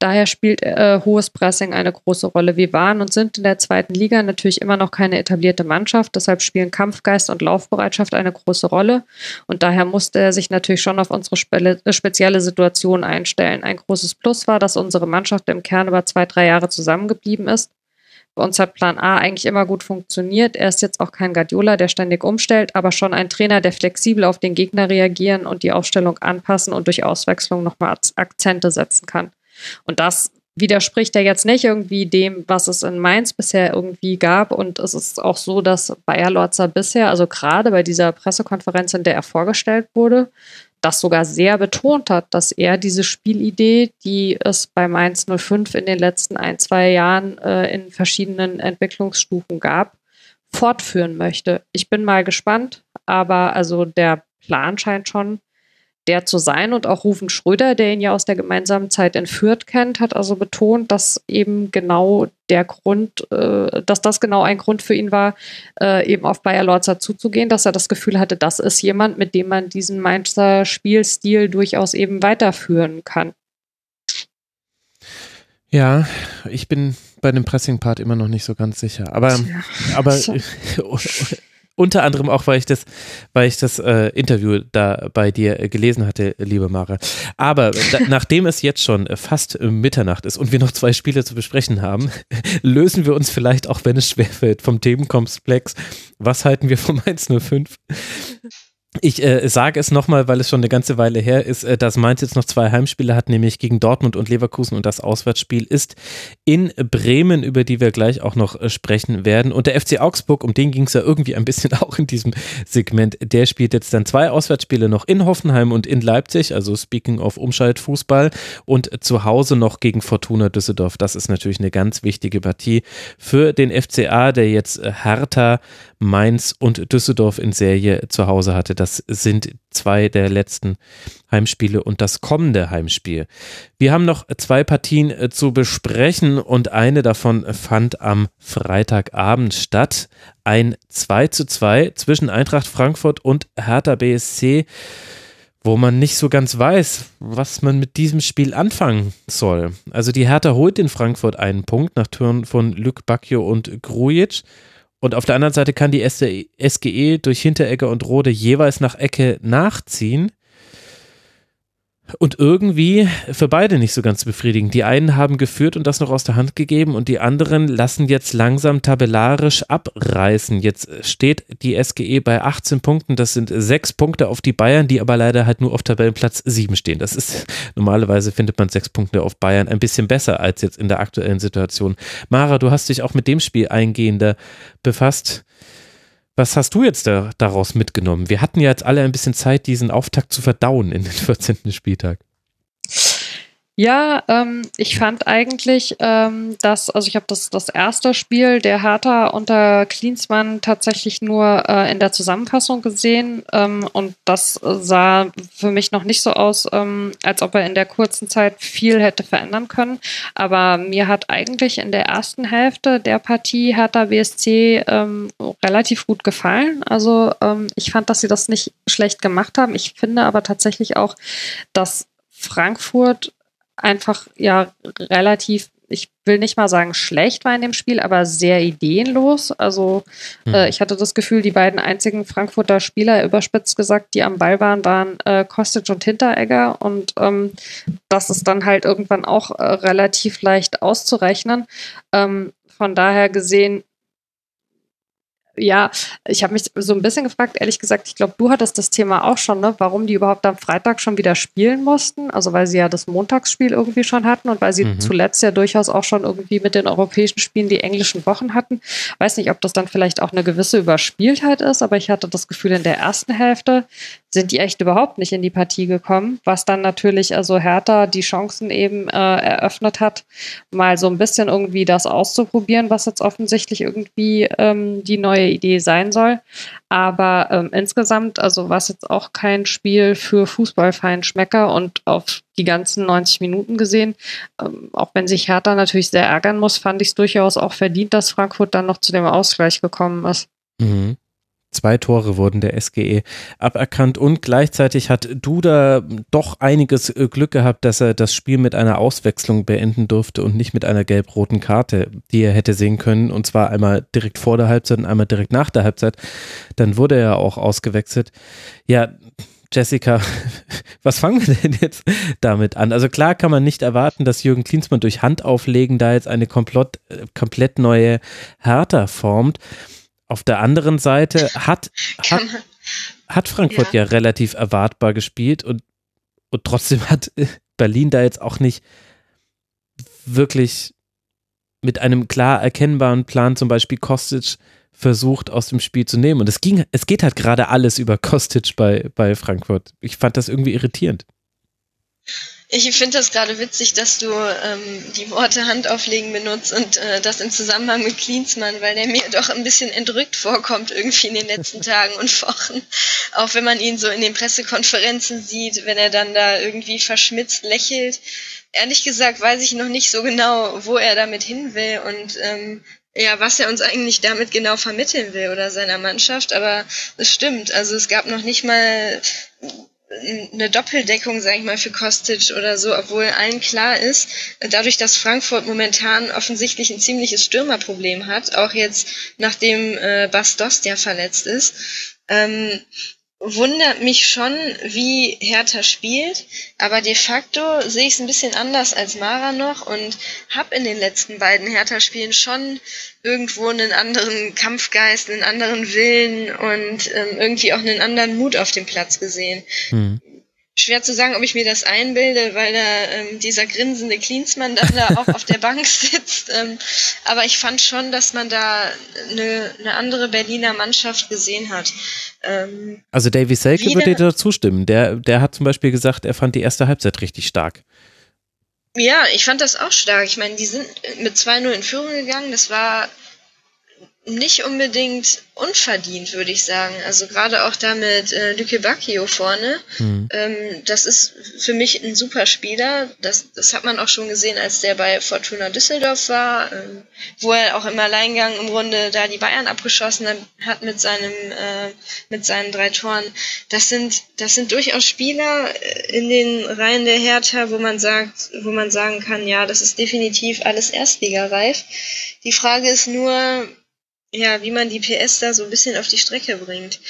Daher spielt äh, hohes Pressing eine große Rolle. Wir waren und sind in der zweiten Liga natürlich immer noch keine etablierte Mannschaft, deshalb spielen Kampfgeist und Laufbereitschaft eine große Rolle. Und daher musste er sich natürlich schon auf unsere spe spezielle Situation einstellen. Ein großes Plus war, dass unsere Mannschaft im Kern über zwei, drei Jahre zusammengeblieben ist uns hat Plan A eigentlich immer gut funktioniert. Er ist jetzt auch kein Guardiola, der ständig umstellt, aber schon ein Trainer, der flexibel auf den Gegner reagieren und die Aufstellung anpassen und durch Auswechslung nochmal Akzente setzen kann. Und das widerspricht er jetzt nicht irgendwie dem, was es in Mainz bisher irgendwie gab. Und es ist auch so, dass Bayer Lorzer bisher, also gerade bei dieser Pressekonferenz, in der er vorgestellt wurde, das sogar sehr betont hat, dass er diese Spielidee, die es bei Mainz 05 in den letzten ein, zwei Jahren äh, in verschiedenen Entwicklungsstufen gab, fortführen möchte. Ich bin mal gespannt, aber also der Plan scheint schon der zu sein. Und auch Rufen Schröder, der ihn ja aus der gemeinsamen Zeit entführt kennt, hat also betont, dass eben genau der Grund, äh, dass das genau ein Grund für ihn war, äh, eben auf Bayer Lorzer zuzugehen, dass er das Gefühl hatte, das ist jemand, mit dem man diesen Mainzer Spielstil durchaus eben weiterführen kann. Ja, ich bin bei dem Pressing-Part immer noch nicht so ganz sicher. Aber, ja. aber Unter anderem auch, weil ich das, weil ich das äh, Interview da bei dir äh, gelesen hatte, liebe Mara. Aber da, nachdem es jetzt schon äh, fast Mitternacht ist und wir noch zwei Spiele zu besprechen haben, lösen wir uns vielleicht, auch wenn es schwerfällt, vom Themenkomplex. Was halten wir vom 105? Ich äh, sage es nochmal, weil es schon eine ganze Weile her ist, äh, dass Mainz jetzt noch zwei Heimspiele hat, nämlich gegen Dortmund und Leverkusen und das Auswärtsspiel ist in Bremen, über die wir gleich auch noch äh, sprechen werden. Und der FC Augsburg, um den ging es ja irgendwie ein bisschen auch in diesem Segment, der spielt jetzt dann zwei Auswärtsspiele noch in Hoffenheim und in Leipzig, also speaking of Umschaltfußball und zu Hause noch gegen Fortuna Düsseldorf. Das ist natürlich eine ganz wichtige Partie für den FCA, der jetzt äh, Hertha Mainz und Düsseldorf in Serie zu Hause hatte. Das sind zwei der letzten Heimspiele und das kommende Heimspiel. Wir haben noch zwei Partien äh, zu besprechen und eine davon fand am Freitagabend statt. Ein 2 zu 2 zwischen Eintracht Frankfurt und Hertha BSC wo man nicht so ganz weiß, was man mit diesem Spiel anfangen soll. Also die Hertha holt in Frankfurt einen Punkt nach Türen von Luc Bacchio und Grujic. Und auf der anderen Seite kann die SGE durch Hinteregger und Rode jeweils nach Ecke nachziehen und irgendwie für beide nicht so ganz befriedigend. Die einen haben geführt und das noch aus der Hand gegeben und die anderen lassen jetzt langsam tabellarisch abreißen. Jetzt steht die SGE bei 18 Punkten. Das sind sechs Punkte auf die Bayern, die aber leider halt nur auf Tabellenplatz 7 stehen. Das ist normalerweise findet man sechs Punkte auf Bayern ein bisschen besser als jetzt in der aktuellen Situation. Mara, du hast dich auch mit dem Spiel eingehender befasst. Was hast du jetzt da, daraus mitgenommen? Wir hatten ja jetzt alle ein bisschen Zeit, diesen Auftakt zu verdauen in den 14. Spieltag. Ja, ähm, ich fand eigentlich, ähm, dass, also ich habe das, das erste Spiel der Hertha unter Klinsmann tatsächlich nur äh, in der Zusammenfassung gesehen ähm, und das sah für mich noch nicht so aus, ähm, als ob er in der kurzen Zeit viel hätte verändern können. Aber mir hat eigentlich in der ersten Hälfte der Partie Hertha BSC ähm, relativ gut gefallen. Also ähm, ich fand, dass sie das nicht schlecht gemacht haben. Ich finde aber tatsächlich auch, dass Frankfurt einfach ja relativ, ich will nicht mal sagen schlecht war in dem Spiel, aber sehr ideenlos. Also mhm. äh, ich hatte das Gefühl, die beiden einzigen Frankfurter Spieler, überspitzt gesagt, die am Ball waren, waren äh, Kostic und Hinteregger. Und ähm, das ist dann halt irgendwann auch äh, relativ leicht auszurechnen. Ähm, von daher gesehen, ja, ich habe mich so ein bisschen gefragt, ehrlich gesagt, ich glaube, du hattest das Thema auch schon, ne, warum die überhaupt am Freitag schon wieder spielen mussten. Also weil sie ja das Montagsspiel irgendwie schon hatten und weil sie mhm. zuletzt ja durchaus auch schon irgendwie mit den europäischen Spielen die englischen Wochen hatten. Weiß nicht, ob das dann vielleicht auch eine gewisse Überspieltheit ist, aber ich hatte das Gefühl, in der ersten Hälfte sind die echt überhaupt nicht in die Partie gekommen, was dann natürlich also Hertha die Chancen eben äh, eröffnet hat, mal so ein bisschen irgendwie das auszuprobieren, was jetzt offensichtlich irgendwie ähm, die neue Idee sein soll. Aber ähm, insgesamt, also war es jetzt auch kein Spiel für Fußballfeinschmecker und auf die ganzen 90 Minuten gesehen, ähm, auch wenn sich Hertha natürlich sehr ärgern muss, fand ich es durchaus auch verdient, dass Frankfurt dann noch zu dem Ausgleich gekommen ist. Mhm. Zwei Tore wurden der SGE aberkannt und gleichzeitig hat Duda doch einiges äh, Glück gehabt, dass er das Spiel mit einer Auswechslung beenden durfte und nicht mit einer gelb-roten Karte, die er hätte sehen können und zwar einmal direkt vor der Halbzeit und einmal direkt nach der Halbzeit. Dann wurde er auch ausgewechselt. Ja, Jessica, was fangen wir denn jetzt damit an? Also klar kann man nicht erwarten, dass Jürgen Klinsmann durch Handauflegen da jetzt eine komplett, äh, komplett neue Hertha formt. Auf der anderen Seite hat, hat, hat Frankfurt ja. ja relativ erwartbar gespielt und, und trotzdem hat Berlin da jetzt auch nicht wirklich mit einem klar erkennbaren Plan, zum Beispiel Kostic, versucht aus dem Spiel zu nehmen. Und es ging, es geht halt gerade alles über Kostic bei, bei Frankfurt. Ich fand das irgendwie irritierend. Ich finde das gerade witzig, dass du ähm, die Worte Handauflegen benutzt und äh, das im Zusammenhang mit Klinsmann, weil der mir doch ein bisschen entrückt vorkommt irgendwie in den letzten Tagen und Wochen. Auch wenn man ihn so in den Pressekonferenzen sieht, wenn er dann da irgendwie verschmitzt lächelt. Ehrlich gesagt weiß ich noch nicht so genau, wo er damit hin will und ähm, ja, was er uns eigentlich damit genau vermitteln will oder seiner Mannschaft, aber es stimmt. Also es gab noch nicht mal eine Doppeldeckung, sage ich mal, für Kostic oder so, obwohl allen klar ist, dadurch, dass Frankfurt momentan offensichtlich ein ziemliches Stürmerproblem hat, auch jetzt nachdem äh, Bastos ja verletzt ist, ähm, wundert mich schon, wie Hertha spielt, aber de facto sehe ich es ein bisschen anders als Mara noch und habe in den letzten beiden Hertha-Spielen schon irgendwo einen anderen Kampfgeist, einen anderen Willen und ähm, irgendwie auch einen anderen Mut auf dem Platz gesehen. Mhm. Schwer zu sagen, ob ich mir das einbilde, weil da ähm, dieser grinsende Klinsmann dann da auch auf der Bank sitzt. Ähm, aber ich fand schon, dass man da eine, eine andere Berliner Mannschaft gesehen hat. Ähm, also Davy Selke würde dir da zustimmen. Der, der hat zum Beispiel gesagt, er fand die erste Halbzeit richtig stark. Ja, ich fand das auch stark. Ich meine, die sind mit 2-0 in Führung gegangen. Das war nicht unbedingt unverdient, würde ich sagen. Also gerade auch da mit äh, Luke Bacchio vorne. Mhm. Ähm, das ist für mich ein super Spieler. Das, das hat man auch schon gesehen, als der bei Fortuna Düsseldorf war, ähm, wo er auch im Alleingang im Grunde da die Bayern abgeschossen hat mit seinem äh, mit seinen drei Toren. Das sind das sind durchaus Spieler äh, in den Reihen der Hertha, wo man sagt, wo man sagen kann, ja, das ist definitiv alles Erstligareif. Die Frage ist nur, ja, wie man die PS da so ein bisschen auf die Strecke bringt.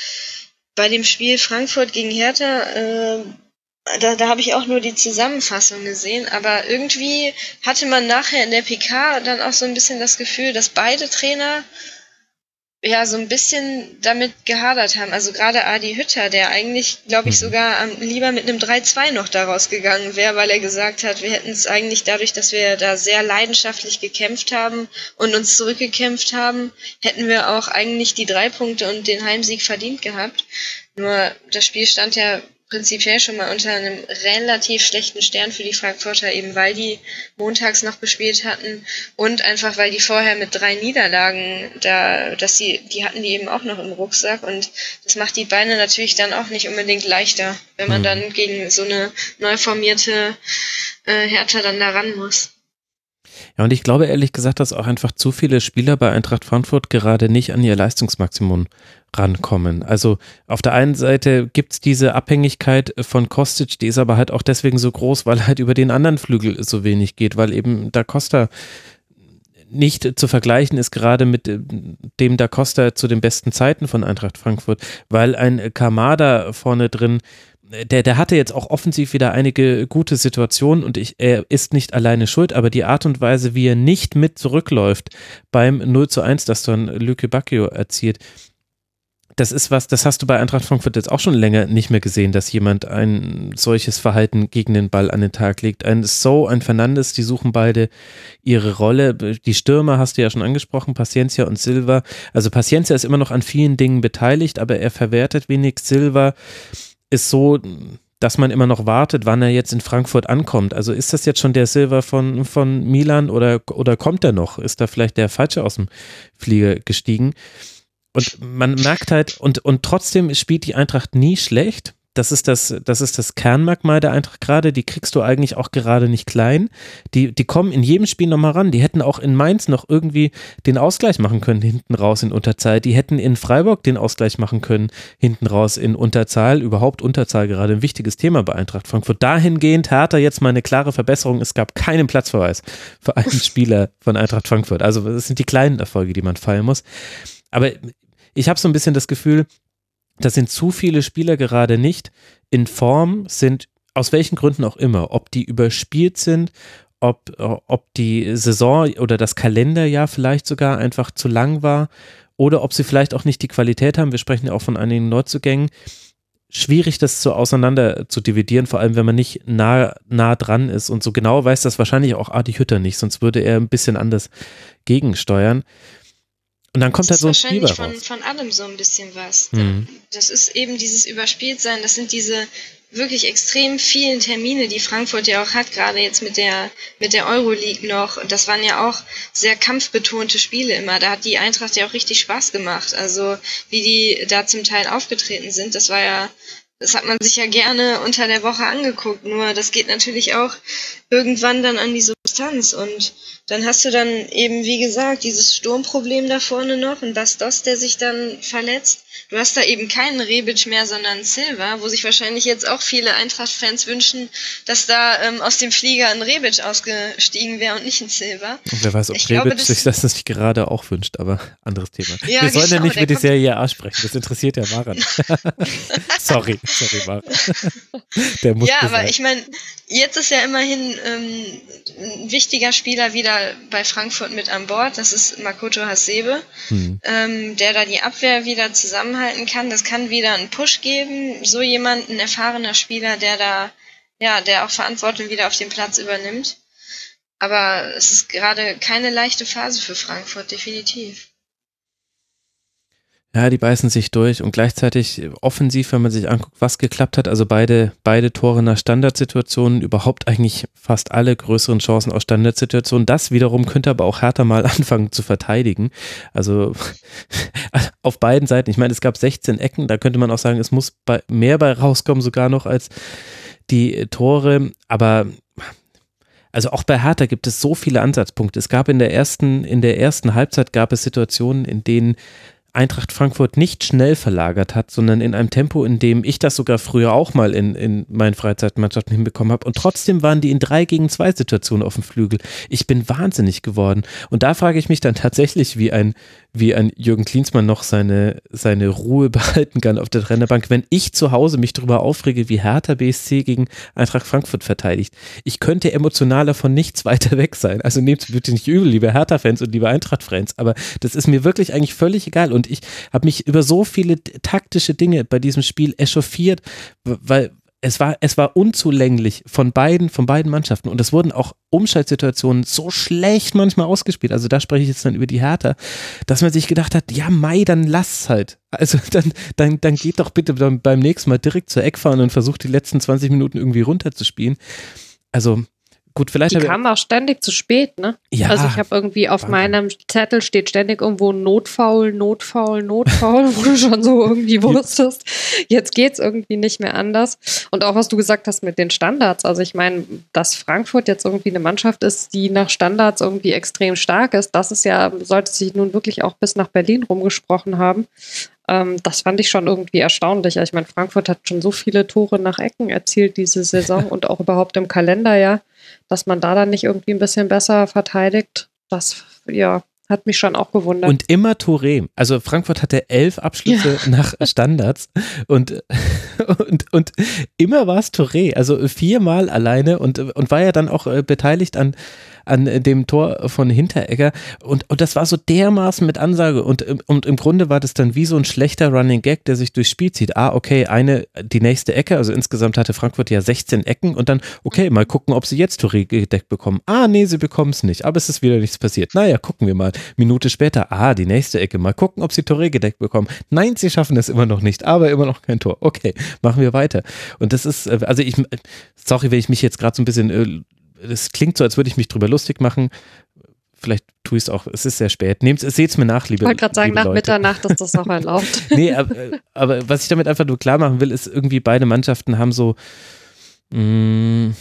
Bei dem Spiel Frankfurt gegen Hertha, äh, da, da habe ich auch nur die Zusammenfassung gesehen, aber irgendwie hatte man nachher in der PK dann auch so ein bisschen das Gefühl, dass beide Trainer ja so ein bisschen damit gehadert haben. Also gerade Adi Hütter, der eigentlich, glaube ich, mhm. sogar ähm, lieber mit einem 3-2 noch daraus gegangen wäre, weil er gesagt hat, wir hätten es eigentlich dadurch, dass wir da sehr leidenschaftlich gekämpft haben und uns zurückgekämpft haben, hätten wir auch eigentlich die drei Punkte und den Heimsieg verdient gehabt. Nur das Spiel stand ja prinzipiell schon mal unter einem relativ schlechten Stern für die Frankfurter, eben weil die montags noch gespielt hatten und einfach weil die vorher mit drei Niederlagen da, dass sie, die hatten die eben auch noch im Rucksack und das macht die Beine natürlich dann auch nicht unbedingt leichter, wenn man mhm. dann gegen so eine neu formierte äh, Hertha dann da ran muss. Ja, und ich glaube ehrlich gesagt, dass auch einfach zu viele Spieler bei Eintracht Frankfurt gerade nicht an ihr Leistungsmaximum rankommen. Also auf der einen Seite gibt es diese Abhängigkeit von Kostic, die ist aber halt auch deswegen so groß, weil halt über den anderen Flügel so wenig geht, weil eben Da Costa nicht zu vergleichen ist gerade mit äh, dem Da Costa zu den besten Zeiten von Eintracht Frankfurt, weil ein Kamada vorne drin der, der hatte jetzt auch offensiv wieder einige gute Situationen und ich, er ist nicht alleine schuld, aber die Art und Weise, wie er nicht mit zurückläuft beim 0 zu 1, das dann Lüke Bacchio erzielt, das ist was, das hast du bei Eintracht Frankfurt jetzt auch schon länger nicht mehr gesehen, dass jemand ein solches Verhalten gegen den Ball an den Tag legt. Ein So, ein Fernandes, die suchen beide ihre Rolle. Die Stürmer hast du ja schon angesprochen, Paciencia und Silva. Also Paciencia ist immer noch an vielen Dingen beteiligt, aber er verwertet wenig. Silva ist so, dass man immer noch wartet, wann er jetzt in Frankfurt ankommt. Also ist das jetzt schon der Silver von, von Milan oder, oder kommt er noch? Ist da vielleicht der Falsche aus dem Flieger gestiegen? Und man merkt halt, und, und trotzdem spielt die Eintracht nie schlecht. das ist das, das ist das Kernmerkmal der Eintracht gerade. Die kriegst du eigentlich auch gerade nicht klein. Die, die kommen in jedem Spiel nochmal ran. Die hätten auch in Mainz noch irgendwie den Ausgleich machen können, hinten raus in Unterzahl. Die hätten in Freiburg den Ausgleich machen können, hinten raus in Unterzahl. Überhaupt Unterzahl gerade ein wichtiges Thema bei Eintracht Frankfurt. Dahingehend Hertha jetzt mal eine klare Verbesserung. Es gab keinen Platzverweis für einen Spieler von Eintracht Frankfurt. Also das sind die kleinen Erfolge, die man feiern muss. Aber ich habe so ein bisschen das Gefühl, das sind zu viele Spieler gerade nicht in Form, sind aus welchen Gründen auch immer, ob die überspielt sind, ob, ob die Saison oder das Kalenderjahr vielleicht sogar einfach zu lang war oder ob sie vielleicht auch nicht die Qualität haben. Wir sprechen ja auch von einigen Neuzugängen. Schwierig, das so auseinander zu dividieren, vor allem wenn man nicht nah, nah dran ist. Und so genau weiß das wahrscheinlich auch Adi Hütter nicht, sonst würde er ein bisschen anders gegensteuern. Und dann kommt das halt so ein Spiel von, von allem so ein bisschen was. Mhm. Das ist eben dieses Überspieltsein, das sind diese wirklich extrem vielen Termine, die Frankfurt ja auch hat, gerade jetzt mit der, mit der Euroleague noch. Das waren ja auch sehr kampfbetonte Spiele immer. Da hat die Eintracht ja auch richtig Spaß gemacht. Also, wie die da zum Teil aufgetreten sind, das war ja, das hat man sich ja gerne unter der Woche angeguckt. Nur das geht natürlich auch irgendwann dann an die Substanz und dann hast du dann eben, wie gesagt, dieses Sturmproblem da vorne noch und Bastos, der sich dann verletzt. Du hast da eben keinen Rebic mehr, sondern Silva, wo sich wahrscheinlich jetzt auch viele Eintracht-Fans wünschen, dass da ähm, aus dem Flieger ein Rebic ausgestiegen wäre und nicht ein Silva. Und wer weiß, ob ich Rebic glaube, das sich das nicht gerade auch wünscht, aber anderes Thema. Ja, Wir sollen genau, ja nicht über die Serie A sprechen, das interessiert ja Maren. sorry, sorry, muss ja, aber sein. ich meine, jetzt ist ja immerhin ähm, ein wichtiger Spieler wieder bei Frankfurt mit an Bord. Das ist Makoto Hasebe, mhm. ähm, der da die Abwehr wieder zusammenhalten kann. Das kann wieder einen Push geben. So jemand, ein erfahrener Spieler, der da, ja, der auch Verantwortung wieder auf dem Platz übernimmt. Aber es ist gerade keine leichte Phase für Frankfurt, definitiv. Ja, die beißen sich durch und gleichzeitig offensiv, wenn man sich anguckt, was geklappt hat, also beide, beide Tore nach Standardsituationen, überhaupt eigentlich fast alle größeren Chancen aus Standardsituationen. Das wiederum könnte aber auch härter mal anfangen zu verteidigen. Also auf beiden Seiten. Ich meine, es gab 16 Ecken, da könnte man auch sagen, es muss bei, mehr bei rauskommen sogar noch als die Tore, aber also auch bei Hertha gibt es so viele Ansatzpunkte. Es gab in der ersten, in der ersten Halbzeit gab es Situationen, in denen Eintracht Frankfurt nicht schnell verlagert hat, sondern in einem Tempo, in dem ich das sogar früher auch mal in, in meinen Freizeitmannschaften hinbekommen habe. Und trotzdem waren die in drei gegen zwei Situationen auf dem Flügel. Ich bin wahnsinnig geworden. Und da frage ich mich dann tatsächlich, wie ein, wie ein Jürgen Klinsmann noch seine, seine Ruhe behalten kann auf der Trainerbank, wenn ich zu Hause mich darüber aufrege, wie Hertha BSC gegen Eintracht Frankfurt verteidigt. Ich könnte emotionaler von nichts weiter weg sein. Also nehmt es bitte nicht übel, liebe Hertha-Fans und liebe Eintracht-Fans, aber das ist mir wirklich eigentlich völlig egal. Und ich habe mich über so viele taktische Dinge bei diesem Spiel echauffiert, weil, es war, es war unzulänglich von beiden, von beiden Mannschaften und es wurden auch Umschaltsituationen so schlecht manchmal ausgespielt. Also da spreche ich jetzt dann über die Hertha, dass man sich gedacht hat, ja, Mai, dann lass halt. Also dann, dann, dann geht doch bitte beim nächsten Mal direkt zur Eckfahne und versucht die letzten 20 Minuten irgendwie runterzuspielen. Also Gut, vielleicht. Die kamen auch ständig zu spät, ne? Ja. Also ich habe irgendwie auf Wahnsinn. meinem Zettel steht ständig irgendwo Notfaul, Notfaul, Notfaul, wo du schon so irgendwie wusstest, jetzt geht's irgendwie nicht mehr anders. Und auch was du gesagt hast mit den Standards. Also ich meine, dass Frankfurt jetzt irgendwie eine Mannschaft ist, die nach Standards irgendwie extrem stark ist, das ist ja, sollte sich nun wirklich auch bis nach Berlin rumgesprochen haben. Ähm, das fand ich schon irgendwie erstaunlich. Ich meine, Frankfurt hat schon so viele Tore nach Ecken erzielt diese Saison und auch überhaupt im Kalender, ja, dass man da dann nicht irgendwie ein bisschen besser verteidigt. Das, ja, hat mich schon auch gewundert. Und immer Touré. Also Frankfurt hatte elf Abschlüsse ja. nach Standards und, und, und immer war es Touré. Also viermal alleine und, und war ja dann auch äh, beteiligt an an dem Tor von Hinteregger. Und, und das war so dermaßen mit Ansage. Und, und im Grunde war das dann wie so ein schlechter Running Gag, der sich durchs Spiel zieht. Ah, okay, eine, die nächste Ecke. Also insgesamt hatte Frankfurt ja 16 Ecken. Und dann, okay, mal gucken, ob sie jetzt Touré gedeckt bekommen. Ah, nee, sie bekommen es nicht. Aber es ist wieder nichts passiert. Naja, gucken wir mal. Minute später, ah, die nächste Ecke. Mal gucken, ob sie Touré gedeckt bekommen. Nein, sie schaffen es immer noch nicht. Aber immer noch kein Tor. Okay, machen wir weiter. Und das ist, äh, also ich, sorry, wenn ich mich jetzt gerade so ein bisschen äh, das klingt so, als würde ich mich drüber lustig machen. vielleicht tue ich es auch, es ist sehr spät. Nehmt es, seht es mir nach, liebe Ich wollte gerade sagen, nach Leute. Mitternacht ist das auch erlaubt. nee, aber, aber, was ich damit einfach nur klar machen will, ist irgendwie beide Mannschaften haben so mh, mm,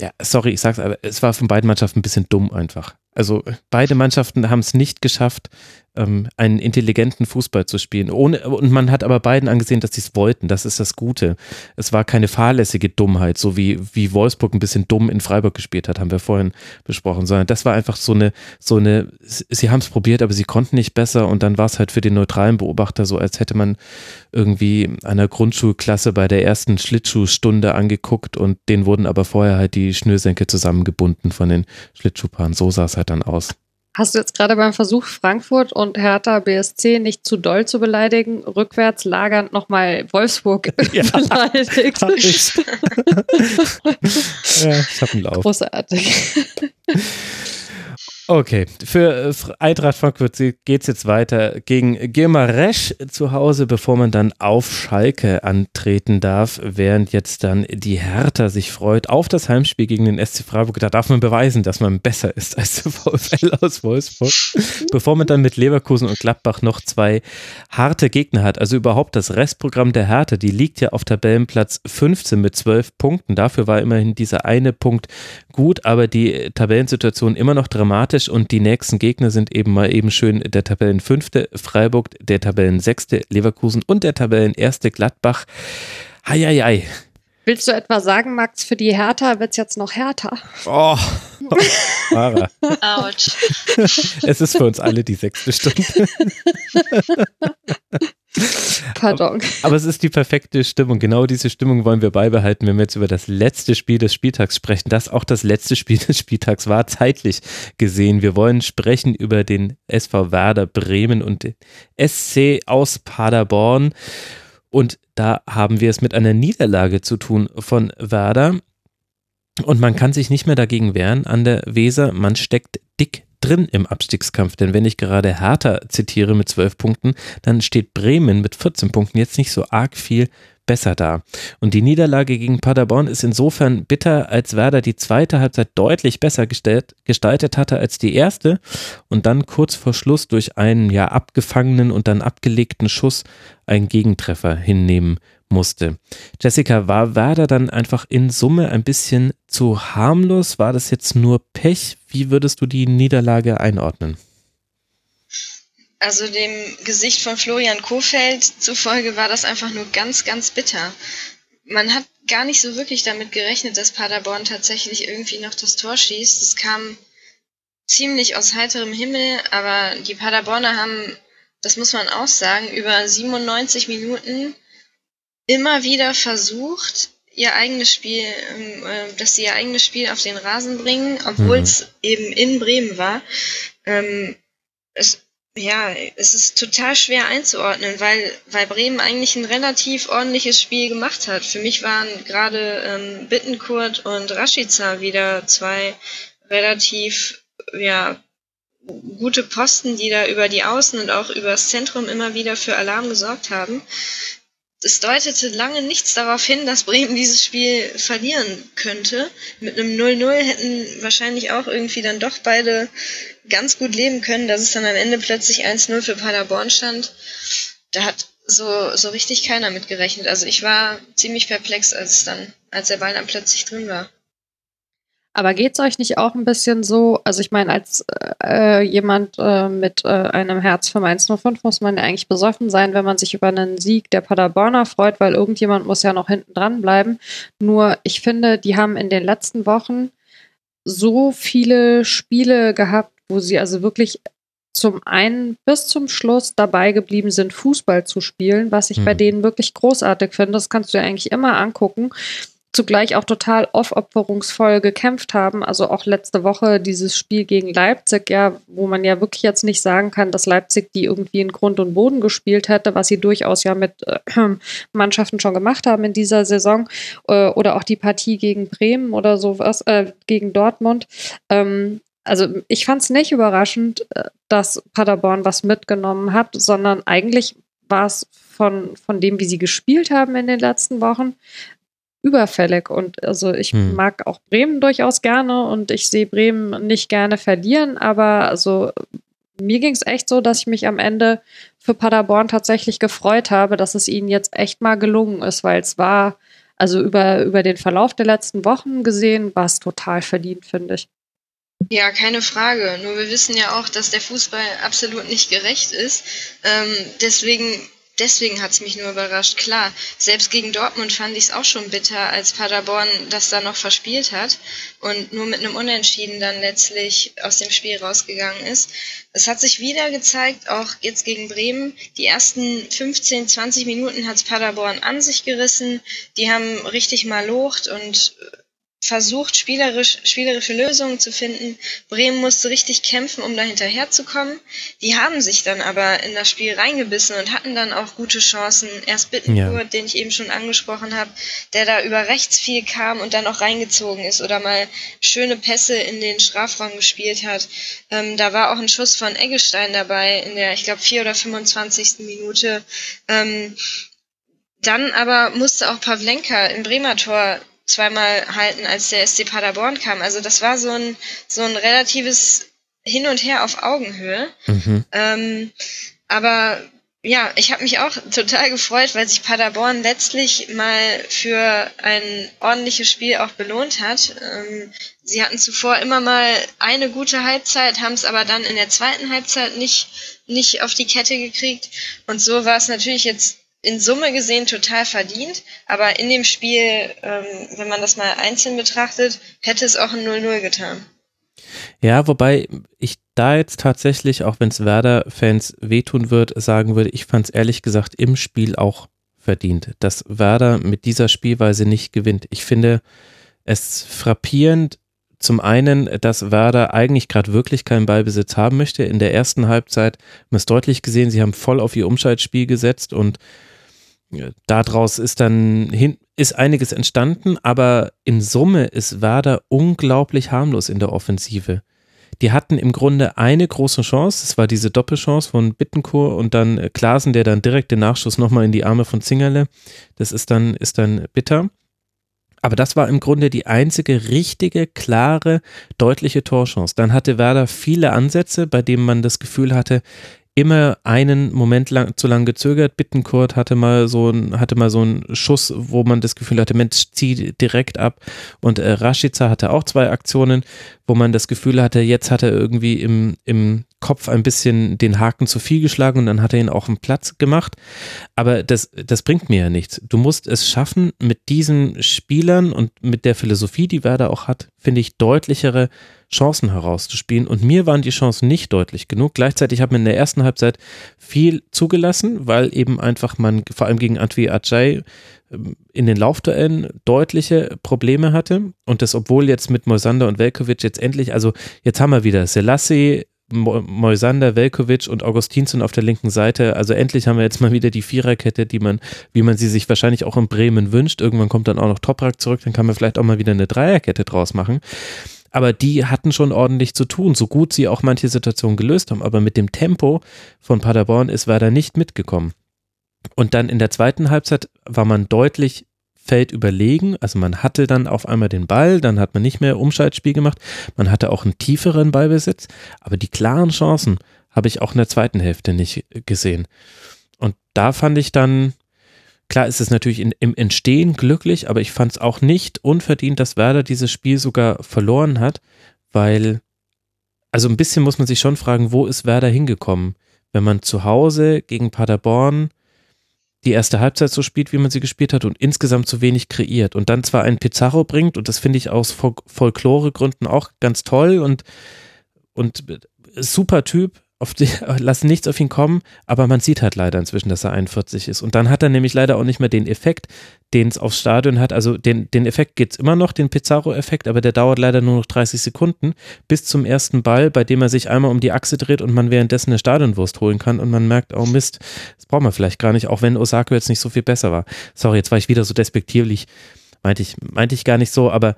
ja, sorry, ich sag's, aber es war von beiden Mannschaften ein bisschen dumm einfach. Also beide Mannschaften haben es nicht geschafft, ähm, einen intelligenten Fußball zu spielen. Ohne, und man hat aber beiden angesehen, dass sie es wollten. Das ist das Gute. Es war keine fahrlässige Dummheit, so wie, wie Wolfsburg ein bisschen dumm in Freiburg gespielt hat, haben wir vorhin besprochen, sondern das war einfach so eine, so eine, sie haben es probiert, aber sie konnten nicht besser und dann war es halt für den neutralen Beobachter so, als hätte man irgendwie einer Grundschulklasse bei der ersten Schlittschuhstunde angeguckt und denen wurden aber vorher halt die Schnürsenkel zusammengebunden von den Schlittschuhpaaren. So sah es halt dann aus. Hast du jetzt gerade beim Versuch, Frankfurt und Hertha BSC nicht zu doll zu beleidigen, rückwärts lagernd nochmal Wolfsburg ja, beleidigt? Hab ich. ja, ich habe einen Lauf. Großartig. Okay, für äh, Eintracht Frankfurt geht es jetzt weiter gegen Girmaresch zu Hause, bevor man dann auf Schalke antreten darf, während jetzt dann die Hertha sich freut auf das Heimspiel gegen den SC Freiburg. Da darf man beweisen, dass man besser ist als der VfL aus Wolfsburg, bevor man dann mit Leverkusen und Gladbach noch zwei harte Gegner hat. Also überhaupt das Restprogramm der Hertha, die liegt ja auf Tabellenplatz 15 mit 12 Punkten. Dafür war immerhin dieser eine Punkt gut, aber die Tabellensituation immer noch dramatisch und die nächsten Gegner sind eben mal eben schön der Tabellenfünfte Freiburg, der Tabellensechste Leverkusen und der Tabellenerste Gladbach. Heieiei. Willst du etwa sagen, Max, für die Hertha wird es jetzt noch härter? Oh, Mara. Autsch. Es ist für uns alle die sechste Stunde. Pardon. Aber, es ist die perfekte Stimmung. Genau diese Stimmung wollen wir beibehalten, wenn wir jetzt über das letzte Spiel des Spieltags sprechen. Das auch das letzte Spiel des Spieltags war, zeitlich gesehen. Wir wollen sprechen über den SV Werder Bremen und den SC aus Paderborn. Und da haben wir es mit einer Niederlage zu tun von Werder. Und man kann sich nicht mehr dagegen wehren an der Weser. Man steckt dick drin im Abstiegskampf. Denn wenn ich gerade Hertha zitiere mit zwölf Punkten, dann steht Bremen mit 14 Punkten jetzt nicht so arg viel besser da. Und die Niederlage gegen Paderborn ist insofern bitter, als Werder die zweite Halbzeit deutlich besser gestellt, gestaltet hatte als die erste und dann kurz vor Schluss durch einen ja abgefangenen und dann abgelegten Schuss einen Gegentreffer hinnehmen musste. Jessica, war Werder dann einfach in Summe ein bisschen zu harmlos? War das jetzt nur Pech? Wie würdest du die Niederlage einordnen? Also dem Gesicht von Florian Kofeld zufolge war das einfach nur ganz, ganz bitter. Man hat gar nicht so wirklich damit gerechnet, dass Paderborn tatsächlich irgendwie noch das Tor schießt. Es kam ziemlich aus heiterem Himmel, aber die Paderborner haben, das muss man auch sagen, über 97 Minuten immer wieder versucht, ihr eigenes Spiel, ähm, äh, dass sie ihr eigenes Spiel auf den Rasen bringen, obwohl es mhm. eben in Bremen war. Ähm, es, ja, es ist total schwer einzuordnen, weil, weil Bremen eigentlich ein relativ ordentliches Spiel gemacht hat. Für mich waren gerade ähm, Bittenkurt und Rashica wieder zwei relativ, ja, gute Posten, die da über die Außen und auch über das Zentrum immer wieder für Alarm gesorgt haben es deutete lange nichts darauf hin, dass Bremen dieses Spiel verlieren könnte. Mit einem 0-0 hätten wahrscheinlich auch irgendwie dann doch beide ganz gut leben können, dass es dann am Ende plötzlich 1-0 für Paderborn stand. Da hat so, so richtig keiner mit gerechnet. Also ich war ziemlich perplex, als es dann, als der Ball dann plötzlich drin war. Aber geht es euch nicht auch ein bisschen so, also ich meine, als äh, jemand äh, mit äh, einem Herz für Mainz 05 muss man ja eigentlich besoffen sein, wenn man sich über einen Sieg der Paderborner freut, weil irgendjemand muss ja noch hinten dran bleiben. Nur ich finde, die haben in den letzten Wochen so viele Spiele gehabt, wo sie also wirklich zum einen bis zum Schluss dabei geblieben sind, Fußball zu spielen, was ich mhm. bei denen wirklich großartig finde. Das kannst du ja eigentlich immer angucken zugleich auch total aufopferungsvoll gekämpft haben. Also auch letzte Woche dieses Spiel gegen Leipzig, ja, wo man ja wirklich jetzt nicht sagen kann, dass Leipzig die irgendwie in Grund und Boden gespielt hätte, was sie durchaus ja mit äh, Mannschaften schon gemacht haben in dieser Saison. Äh, oder auch die Partie gegen Bremen oder sowas, äh, gegen Dortmund. Ähm, also ich fand es nicht überraschend, äh, dass Paderborn was mitgenommen hat, sondern eigentlich war es von, von dem, wie sie gespielt haben in den letzten Wochen, überfällig. Und also ich hm. mag auch Bremen durchaus gerne und ich sehe Bremen nicht gerne verlieren, aber also mir ging es echt so, dass ich mich am Ende für Paderborn tatsächlich gefreut habe, dass es ihnen jetzt echt mal gelungen ist, weil es war, also über, über den Verlauf der letzten Wochen gesehen, war es total verdient, finde ich. Ja, keine Frage. Nur wir wissen ja auch, dass der Fußball absolut nicht gerecht ist. Ähm, deswegen deswegen hat es mich nur überrascht. Klar, selbst gegen Dortmund fand ich es auch schon bitter, als Paderborn das da noch verspielt hat und nur mit einem Unentschieden dann letztlich aus dem Spiel rausgegangen ist. Es hat sich wieder gezeigt, auch jetzt gegen Bremen, die ersten 15, 20 Minuten hat Paderborn an sich gerissen. Die haben richtig mal locht und versucht, spielerisch, spielerische Lösungen zu finden. Bremen musste richtig kämpfen, um da hinterherzukommen. Die haben sich dann aber in das Spiel reingebissen und hatten dann auch gute Chancen. Erst Bittencourt, ja. den ich eben schon angesprochen habe, der da über rechts viel kam und dann auch reingezogen ist oder mal schöne Pässe in den Strafraum gespielt hat. Ähm, da war auch ein Schuss von Eggestein dabei in der, ich glaube, 4 oder 25. Minute. Ähm, dann aber musste auch Pavlenka im Bremer Tor zweimal halten, als der SC Paderborn kam. Also das war so ein, so ein relatives Hin und Her auf Augenhöhe. Mhm. Ähm, aber ja, ich habe mich auch total gefreut, weil sich Paderborn letztlich mal für ein ordentliches Spiel auch belohnt hat. Ähm, sie hatten zuvor immer mal eine gute Halbzeit, haben es aber dann in der zweiten Halbzeit nicht, nicht auf die Kette gekriegt. Und so war es natürlich jetzt in Summe gesehen total verdient, aber in dem Spiel, ähm, wenn man das mal einzeln betrachtet, hätte es auch ein 0-0 getan. Ja, wobei ich da jetzt tatsächlich, auch wenn es Werder-Fans wehtun wird, sagen würde, ich fand es ehrlich gesagt im Spiel auch verdient, dass Werder mit dieser Spielweise nicht gewinnt. Ich finde es frappierend, zum einen, dass Werder eigentlich gerade wirklich keinen Ballbesitz haben möchte. In der ersten Halbzeit haben wir es deutlich gesehen, sie haben voll auf ihr Umschaltspiel gesetzt und daraus ist dann hin, ist einiges entstanden, aber in Summe ist Werder unglaublich harmlos in der Offensive. Die hatten im Grunde eine große Chance, das war diese Doppelchance von Bittenkur und dann Klasen, der dann direkt den Nachschuss nochmal in die Arme von Zingerle. Das ist dann, ist dann bitter. Aber das war im Grunde die einzige richtige, klare, deutliche Torchance. Dann hatte Werder viele Ansätze, bei denen man das Gefühl hatte, immer einen Moment lang zu lang gezögert. Bittenkurt hatte mal so ein, hatte mal so einen Schuss, wo man das Gefühl hatte, Mensch, zieh direkt ab. Und äh, Rashica hatte auch zwei Aktionen, wo man das Gefühl hatte, jetzt hat er irgendwie im, im Kopf ein bisschen den Haken zu viel geschlagen und dann hat er ihn auch einen Platz gemacht. Aber das, das bringt mir ja nichts. Du musst es schaffen, mit diesen Spielern und mit der Philosophie, die Werder auch hat, finde ich, deutlichere Chancen herauszuspielen. Und mir waren die Chancen nicht deutlich genug. Gleichzeitig hat man in der ersten Halbzeit viel zugelassen, weil eben einfach man vor allem gegen Antwi Ajay ähm, in den Laufduellen deutliche Probleme hatte. Und das, obwohl jetzt mit Moisander und Velkovic jetzt endlich, also jetzt haben wir wieder Selassie, Moisander, Velkovic und Augustinsson auf der linken Seite. Also endlich haben wir jetzt mal wieder die Viererkette, die man, wie man sie sich wahrscheinlich auch in Bremen wünscht. Irgendwann kommt dann auch noch Toprak zurück, dann kann man vielleicht auch mal wieder eine Dreierkette draus machen aber die hatten schon ordentlich zu tun, so gut sie auch manche Situationen gelöst haben. Aber mit dem Tempo von Paderborn ist Werder nicht mitgekommen. Und dann in der zweiten Halbzeit war man deutlich Feld überlegen. Also man hatte dann auf einmal den Ball, dann hat man nicht mehr Umschaltspiel gemacht. Man hatte auch einen tieferen Ballbesitz. Aber die klaren Chancen habe ich auch in der zweiten Hälfte nicht gesehen. Und da fand ich dann, Klar ist es natürlich in, im Entstehen glücklich, aber ich fand es auch nicht unverdient, dass Werder dieses Spiel sogar verloren hat, weil, also ein bisschen muss man sich schon fragen, wo ist Werder hingekommen? Wenn man zu Hause gegen Paderborn die erste Halbzeit so spielt, wie man sie gespielt hat und insgesamt zu wenig kreiert und dann zwar einen Pizarro bringt und das finde ich aus Folkloregründen auch ganz toll und, und super Typ, die, lassen nichts auf ihn kommen, aber man sieht halt leider inzwischen, dass er 41 ist. Und dann hat er nämlich leider auch nicht mehr den Effekt, den es aufs Stadion hat. Also den, den Effekt gibt es immer noch, den Pizarro-Effekt, aber der dauert leider nur noch 30 Sekunden bis zum ersten Ball, bei dem er sich einmal um die Achse dreht und man währenddessen eine Stadionwurst holen kann und man merkt, oh Mist, das brauchen wir vielleicht gar nicht, auch wenn Osako jetzt nicht so viel besser war. Sorry, jetzt war ich wieder so despektierlich. Meinte ich, meinte ich gar nicht so, aber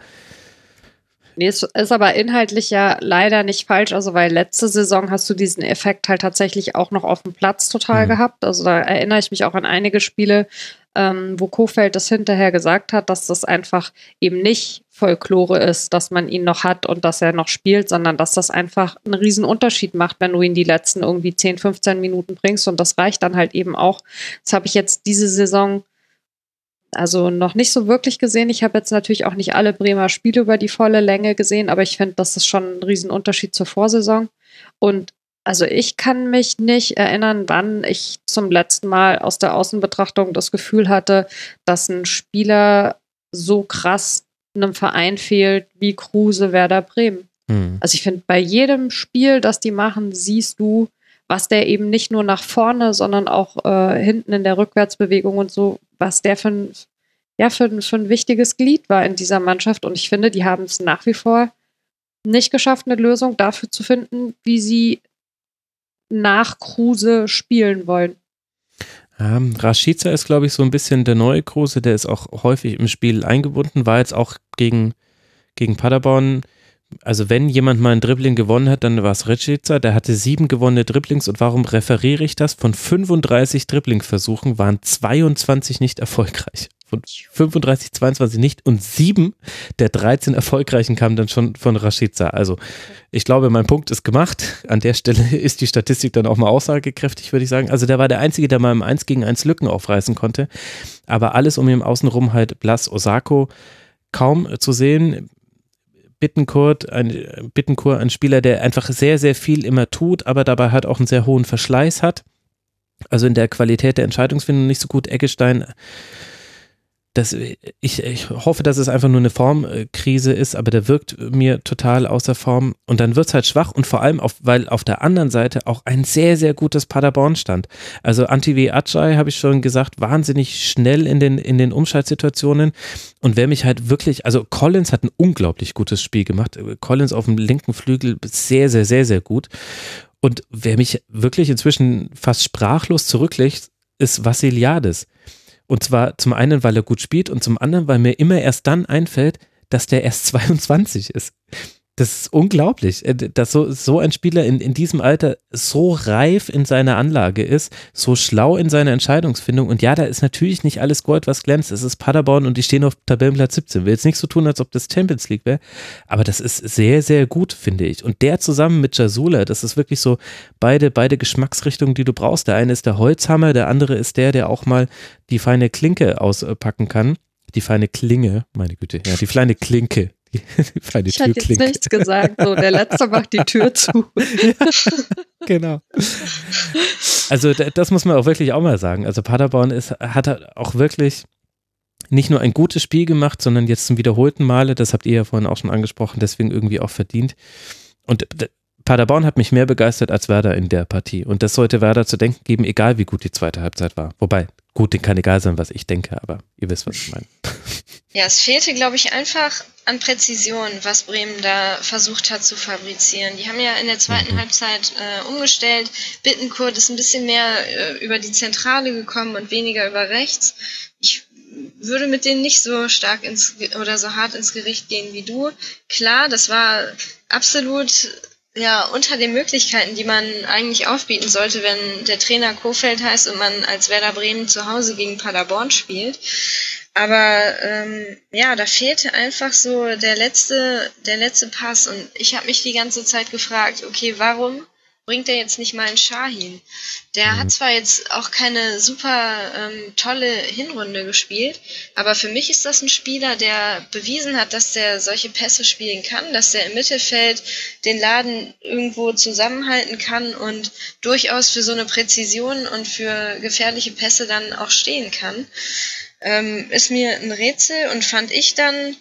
Nee, es ist aber inhaltlich ja leider nicht falsch, also weil letzte Saison hast du diesen Effekt halt tatsächlich auch noch auf dem Platz total mhm. gehabt. Also da erinnere ich mich auch an einige Spiele, ähm, wo Kofeld das hinterher gesagt hat, dass das einfach eben nicht Folklore ist, dass man ihn noch hat und dass er noch spielt, sondern dass das einfach einen riesen Unterschied macht, wenn du ihn die letzten irgendwie 10, 15 Minuten bringst und das reicht dann halt eben auch. Das habe ich jetzt diese Saison also noch nicht so wirklich gesehen. Ich habe jetzt natürlich auch nicht alle Bremer Spiele über die volle Länge gesehen, aber ich finde, das ist schon ein Riesenunterschied zur Vorsaison. Und also ich kann mich nicht erinnern, wann ich zum letzten Mal aus der Außenbetrachtung das Gefühl hatte, dass ein Spieler so krass einem Verein fehlt wie Kruse Werder Bremen. Mhm. Also ich finde, bei jedem Spiel, das die machen, siehst du, was der eben nicht nur nach vorne, sondern auch äh, hinten in der Rückwärtsbewegung und so, was der für ein, ja, für, für ein wichtiges Glied war in dieser Mannschaft. Und ich finde, die haben es nach wie vor nicht geschafft, eine Lösung dafür zu finden, wie sie nach Kruse spielen wollen. Ja, Rashica ist, glaube ich, so ein bisschen der neue Kruse, der ist auch häufig im Spiel eingebunden, war jetzt auch gegen, gegen Paderborn also wenn jemand mal ein Dribbling gewonnen hat, dann war es Rechica, der hatte sieben gewonnene Dribblings und warum referiere ich das? Von 35 Dribblingversuchen waren 22 nicht erfolgreich. Von 35, 22 nicht und sieben der 13 erfolgreichen kamen dann schon von Rashica. Also ich glaube, mein Punkt ist gemacht. An der Stelle ist die Statistik dann auch mal aussagekräftig, würde ich sagen. Also der war der Einzige, der mal im 1 gegen 1 Lücken aufreißen konnte. Aber alles um ihn außenrum halt Blas Osako kaum zu sehen. Bittenkurt, ein, Bittenkurt, ein Spieler, der einfach sehr, sehr viel immer tut, aber dabei halt auch einen sehr hohen Verschleiß hat. Also in der Qualität der Entscheidungsfindung nicht so gut. Eggestein das, ich, ich hoffe, dass es einfach nur eine Formkrise ist, aber der wirkt mir total außer Form und dann wird es halt schwach und vor allem, auf, weil auf der anderen Seite auch ein sehr, sehr gutes Paderborn stand. Also Antivi Ajay, habe ich schon gesagt, wahnsinnig schnell in den, in den Umschaltsituationen und wer mich halt wirklich, also Collins hat ein unglaublich gutes Spiel gemacht. Collins auf dem linken Flügel sehr, sehr, sehr, sehr gut. Und wer mich wirklich inzwischen fast sprachlos zurücklegt, ist Vassiliades. Und zwar zum einen, weil er gut spielt und zum anderen, weil mir immer erst dann einfällt, dass der erst 22 ist. Das ist unglaublich, äh, dass so, so ein Spieler in, in diesem Alter so reif in seiner Anlage ist, so schlau in seiner Entscheidungsfindung. Und ja, da ist natürlich nicht alles Gold, was glänzt. Es ist Paderborn und die stehen auf Tabellenplatz 17. Will jetzt nicht so tun, als ob das Champions League wäre. Aber das ist sehr, sehr gut, finde ich. Und der zusammen mit Jasula, das ist wirklich so beide, beide Geschmacksrichtungen, die du brauchst. Der eine ist der Holzhammer, der andere ist der, der auch mal die feine Klinke auspacken kann. Die feine Klinge, meine Güte, ja, die kleine Klinke, die ich hatte jetzt nichts gesagt. So, der Letzte macht die Tür zu. genau. Also das muss man auch wirklich auch mal sagen. Also Paderborn ist, hat auch wirklich nicht nur ein gutes Spiel gemacht, sondern jetzt zum wiederholten Male, das habt ihr ja vorhin auch schon angesprochen, deswegen irgendwie auch verdient. Und Paderborn hat mich mehr begeistert als Werder in der Partie. Und das sollte Werder zu denken geben, egal wie gut die zweite Halbzeit war. Wobei, gut, den kann egal sein, was ich denke, aber ihr wisst, was ich meine. Ja, es fehlte, glaube ich, einfach an Präzision, was Bremen da versucht hat zu fabrizieren. Die haben ja in der zweiten mhm. Halbzeit äh, umgestellt. Bittenkurt ist ein bisschen mehr äh, über die Zentrale gekommen und weniger über rechts. Ich würde mit denen nicht so stark ins oder so hart ins Gericht gehen wie du. Klar, das war absolut ja, unter den Möglichkeiten, die man eigentlich aufbieten sollte, wenn der Trainer Kofeld heißt und man als Werder Bremen zu Hause gegen Paderborn spielt. Aber ähm, ja, da fehlte einfach so der letzte, der letzte Pass. Und ich habe mich die ganze Zeit gefragt, okay, warum bringt er jetzt nicht mal einen Shahin? Der mhm. hat zwar jetzt auch keine super ähm, tolle Hinrunde gespielt, aber für mich ist das ein Spieler, der bewiesen hat, dass der solche Pässe spielen kann, dass er im Mittelfeld den Laden irgendwo zusammenhalten kann und durchaus für so eine Präzision und für gefährliche Pässe dann auch stehen kann ähm, ist mir ein Rätsel und fand ich dann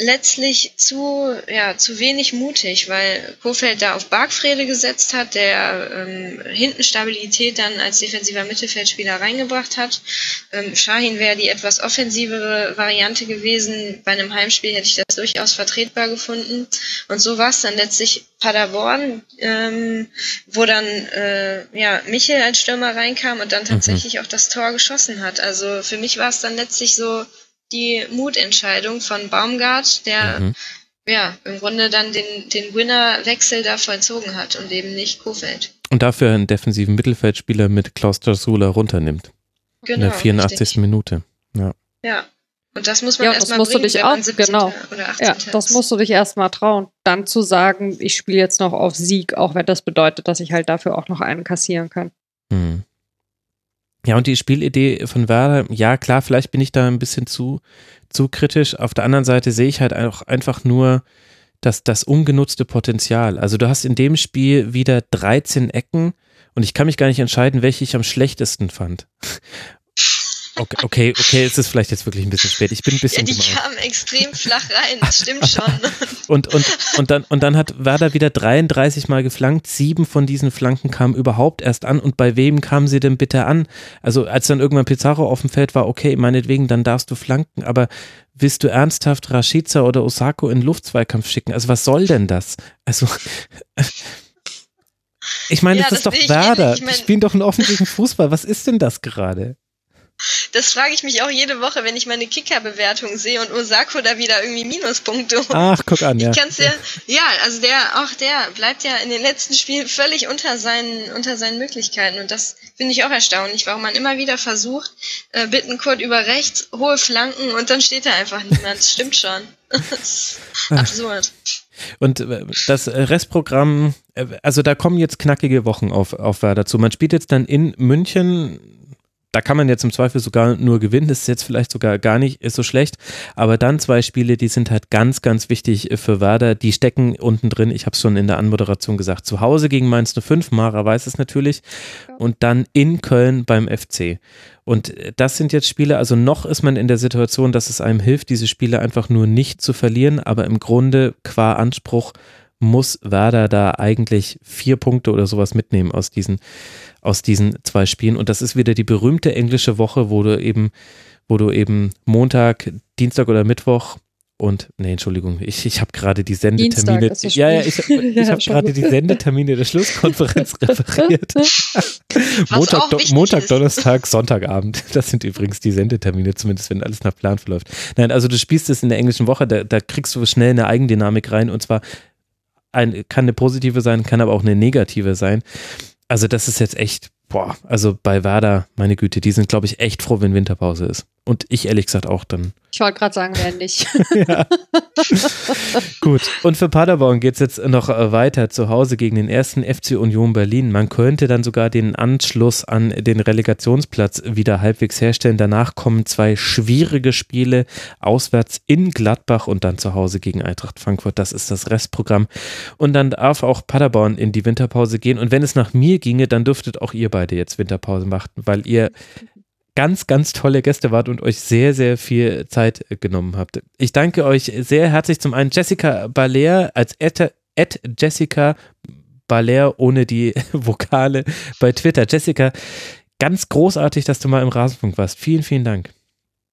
letztlich zu, ja, zu wenig mutig, weil Kofeld da auf Bargfrede gesetzt hat, der ähm, hinten Stabilität dann als defensiver Mittelfeldspieler reingebracht hat. Ähm, Shahin wäre die etwas offensivere Variante gewesen. Bei einem Heimspiel hätte ich das durchaus vertretbar gefunden. Und so war es dann letztlich Paderborn, ähm, wo dann äh, ja, Michel als Stürmer reinkam und dann mhm. tatsächlich mhm. auch das Tor geschossen hat. Also für mich war es dann letztlich so die Mutentscheidung von Baumgart, der mhm. ja im Grunde dann den, den Winner-Wechsel da vollzogen hat und eben nicht Kofeld. Und dafür einen defensiven Mittelfeldspieler mit Klaus Jasula runternimmt. Genau, in der 84. Richtig. Minute. Ja. Ja. Und das muss man ja, erstmal bringen, du dich auch, genau. ja, das musst du dich erstmal trauen. Dann zu sagen, ich spiele jetzt noch auf Sieg, auch wenn das bedeutet, dass ich halt dafür auch noch einen kassieren kann. Hm. Ja, und die Spielidee von Werder, ja klar, vielleicht bin ich da ein bisschen zu, zu kritisch. Auf der anderen Seite sehe ich halt auch einfach nur das, das ungenutzte Potenzial. Also du hast in dem Spiel wieder 13 Ecken und ich kann mich gar nicht entscheiden, welche ich am schlechtesten fand. Okay, okay, okay, es ist vielleicht jetzt wirklich ein bisschen spät. Ich bin ein bisschen. Ja, die kamen extrem flach rein, das stimmt schon. und, und, und, dann, und dann hat Werder wieder 33 Mal geflankt. Sieben von diesen Flanken kamen überhaupt erst an. Und bei wem kamen sie denn bitte an? Also, als dann irgendwann Pizarro auf dem Feld war, okay, meinetwegen, dann darfst du flanken. Aber willst du ernsthaft Rashica oder Osako in Luftzweikampf schicken? Also, was soll denn das? Also. Ich meine, ja, das ist doch Werder. Ich mein, die spielen doch einen offensichtlichen Fußball. Was ist denn das gerade? Das frage ich mich auch jede Woche, wenn ich meine Kicker-Bewertung sehe und Osako da wieder irgendwie Minuspunkte. Ach, guck an, ja. Ich kann's ja, ja, also der, auch der bleibt ja in den letzten Spielen völlig unter seinen, unter seinen Möglichkeiten und das finde ich auch erstaunlich, warum man immer wieder versucht, äh, Bittenkurt über rechts, hohe Flanken und dann steht da einfach niemand. Das stimmt schon. absurd. Und äh, das Restprogramm, äh, also da kommen jetzt knackige Wochen auf, auf Werder zu. Man spielt jetzt dann in München da kann man jetzt im Zweifel sogar nur gewinnen, das ist jetzt vielleicht sogar gar nicht ist so schlecht, aber dann zwei Spiele, die sind halt ganz, ganz wichtig für Werder, die stecken unten drin, ich habe es schon in der Anmoderation gesagt, zu Hause gegen Mainz 05, Mara weiß es natürlich, und dann in Köln beim FC. Und das sind jetzt Spiele, also noch ist man in der Situation, dass es einem hilft, diese Spiele einfach nur nicht zu verlieren, aber im Grunde qua Anspruch muss Werder da eigentlich vier Punkte oder sowas mitnehmen aus diesen aus diesen zwei Spielen. Und das ist wieder die berühmte englische Woche, wo du eben, wo du eben Montag, Dienstag oder Mittwoch und, nee, Entschuldigung, ich, ich habe gerade die Sendetermine. Ja, ja, ich, ich habe gerade die Sendetermine der Schlusskonferenz referiert. Montag, Do, Montag Donnerstag, Sonntagabend. Das sind übrigens die Sendetermine, zumindest wenn alles nach Plan verläuft. Nein, also du spielst es in der englischen Woche, da, da kriegst du schnell eine Eigendynamik rein und zwar ein, kann eine positive sein, kann aber auch eine negative sein also das ist jetzt echt, boah, also bei Werder, meine Güte, die sind, glaube ich, echt froh, wenn Winterpause ist. Und ich ehrlich gesagt auch dann. Ich wollte gerade sagen, wer nicht. Gut. Und für Paderborn geht es jetzt noch äh, weiter zu Hause gegen den ersten FC Union Berlin. Man könnte dann sogar den Anschluss an den Relegationsplatz wieder halbwegs herstellen. Danach kommen zwei schwierige Spiele auswärts in Gladbach und dann zu Hause gegen Eintracht Frankfurt. Das ist das Restprogramm. Und dann darf auch Paderborn in die Winterpause gehen. Und wenn es nach mir ginge, dann dürftet auch ihr beide jetzt Winterpause machen, weil ihr ganz, ganz tolle Gäste wart und euch sehr, sehr viel Zeit genommen habt. Ich danke euch sehr herzlich zum einen Jessica Baler als at, Jessica Baler ohne die Vokale bei Twitter. Jessica, ganz großartig, dass du mal im Rasenfunk warst. Vielen, vielen Dank.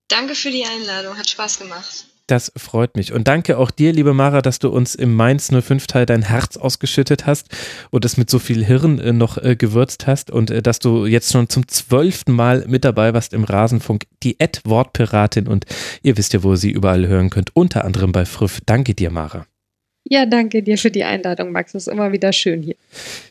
Danke für die Einladung, hat Spaß gemacht. Das freut mich. Und danke auch dir, liebe Mara, dass du uns im Mainz 05-Teil dein Herz ausgeschüttet hast und es mit so viel Hirn äh, noch äh, gewürzt hast und äh, dass du jetzt schon zum zwölften Mal mit dabei warst im Rasenfunk. Die Ad-Wortpiratin und ihr wisst ja, wo ihr sie überall hören könnt, unter anderem bei Früff. Danke dir, Mara. Ja, danke dir für die Einladung, Max. Es ist immer wieder schön hier.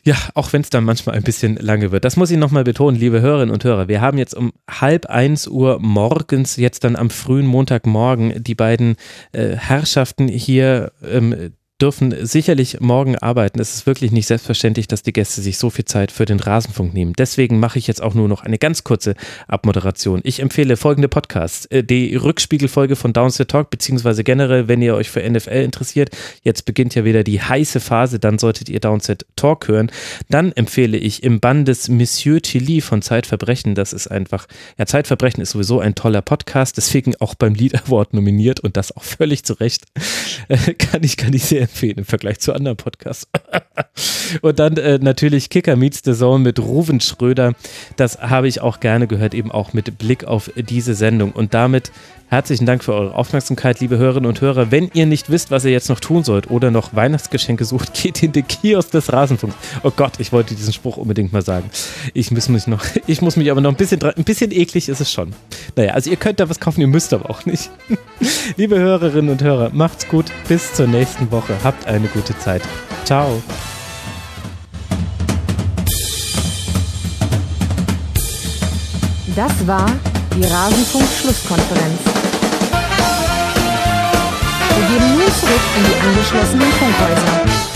Ja, auch wenn es dann manchmal ein bisschen lange wird. Das muss ich nochmal betonen, liebe Hörerinnen und Hörer. Wir haben jetzt um halb eins Uhr morgens, jetzt dann am frühen Montagmorgen, die beiden äh, Herrschaften hier ähm, dürfen sicherlich morgen arbeiten. Es ist wirklich nicht selbstverständlich, dass die Gäste sich so viel Zeit für den Rasenfunk nehmen. Deswegen mache ich jetzt auch nur noch eine ganz kurze Abmoderation. Ich empfehle folgende Podcasts. Äh, die Rückspiegelfolge von Downset Talk, beziehungsweise generell, wenn ihr euch für NFL interessiert. Jetzt beginnt ja wieder die heiße Phase, dann solltet ihr Downset Talk hören. Dann empfehle ich im Band des Monsieur Chili von Zeitverbrechen. Das ist einfach, ja, Zeitverbrechen ist sowieso ein toller Podcast, deswegen auch beim Lead Award nominiert und das auch völlig zu Recht. Äh, kann ich, kann ich sehr empfehlen im Vergleich zu anderen Podcasts. und dann äh, natürlich Kicker Meets the Zone mit Ruven Schröder. Das habe ich auch gerne gehört, eben auch mit Blick auf diese Sendung. Und damit Herzlichen Dank für eure Aufmerksamkeit, liebe Hörerinnen und Hörer. Wenn ihr nicht wisst, was ihr jetzt noch tun sollt oder noch Weihnachtsgeschenke sucht, geht in den Kiosk des Rasenfunks. Oh Gott, ich wollte diesen Spruch unbedingt mal sagen. Ich muss mich noch, ich muss mich aber noch ein bisschen, ein bisschen eklig ist es schon. Naja, also ihr könnt da was kaufen, ihr müsst aber auch nicht. liebe Hörerinnen und Hörer, macht's gut. Bis zur nächsten Habt eine gute Zeit. Ciao. Das war die Rasenfunk-Schlusskonferenz. Wir gehen nun zurück in die angeschlossenen Funkhäuser.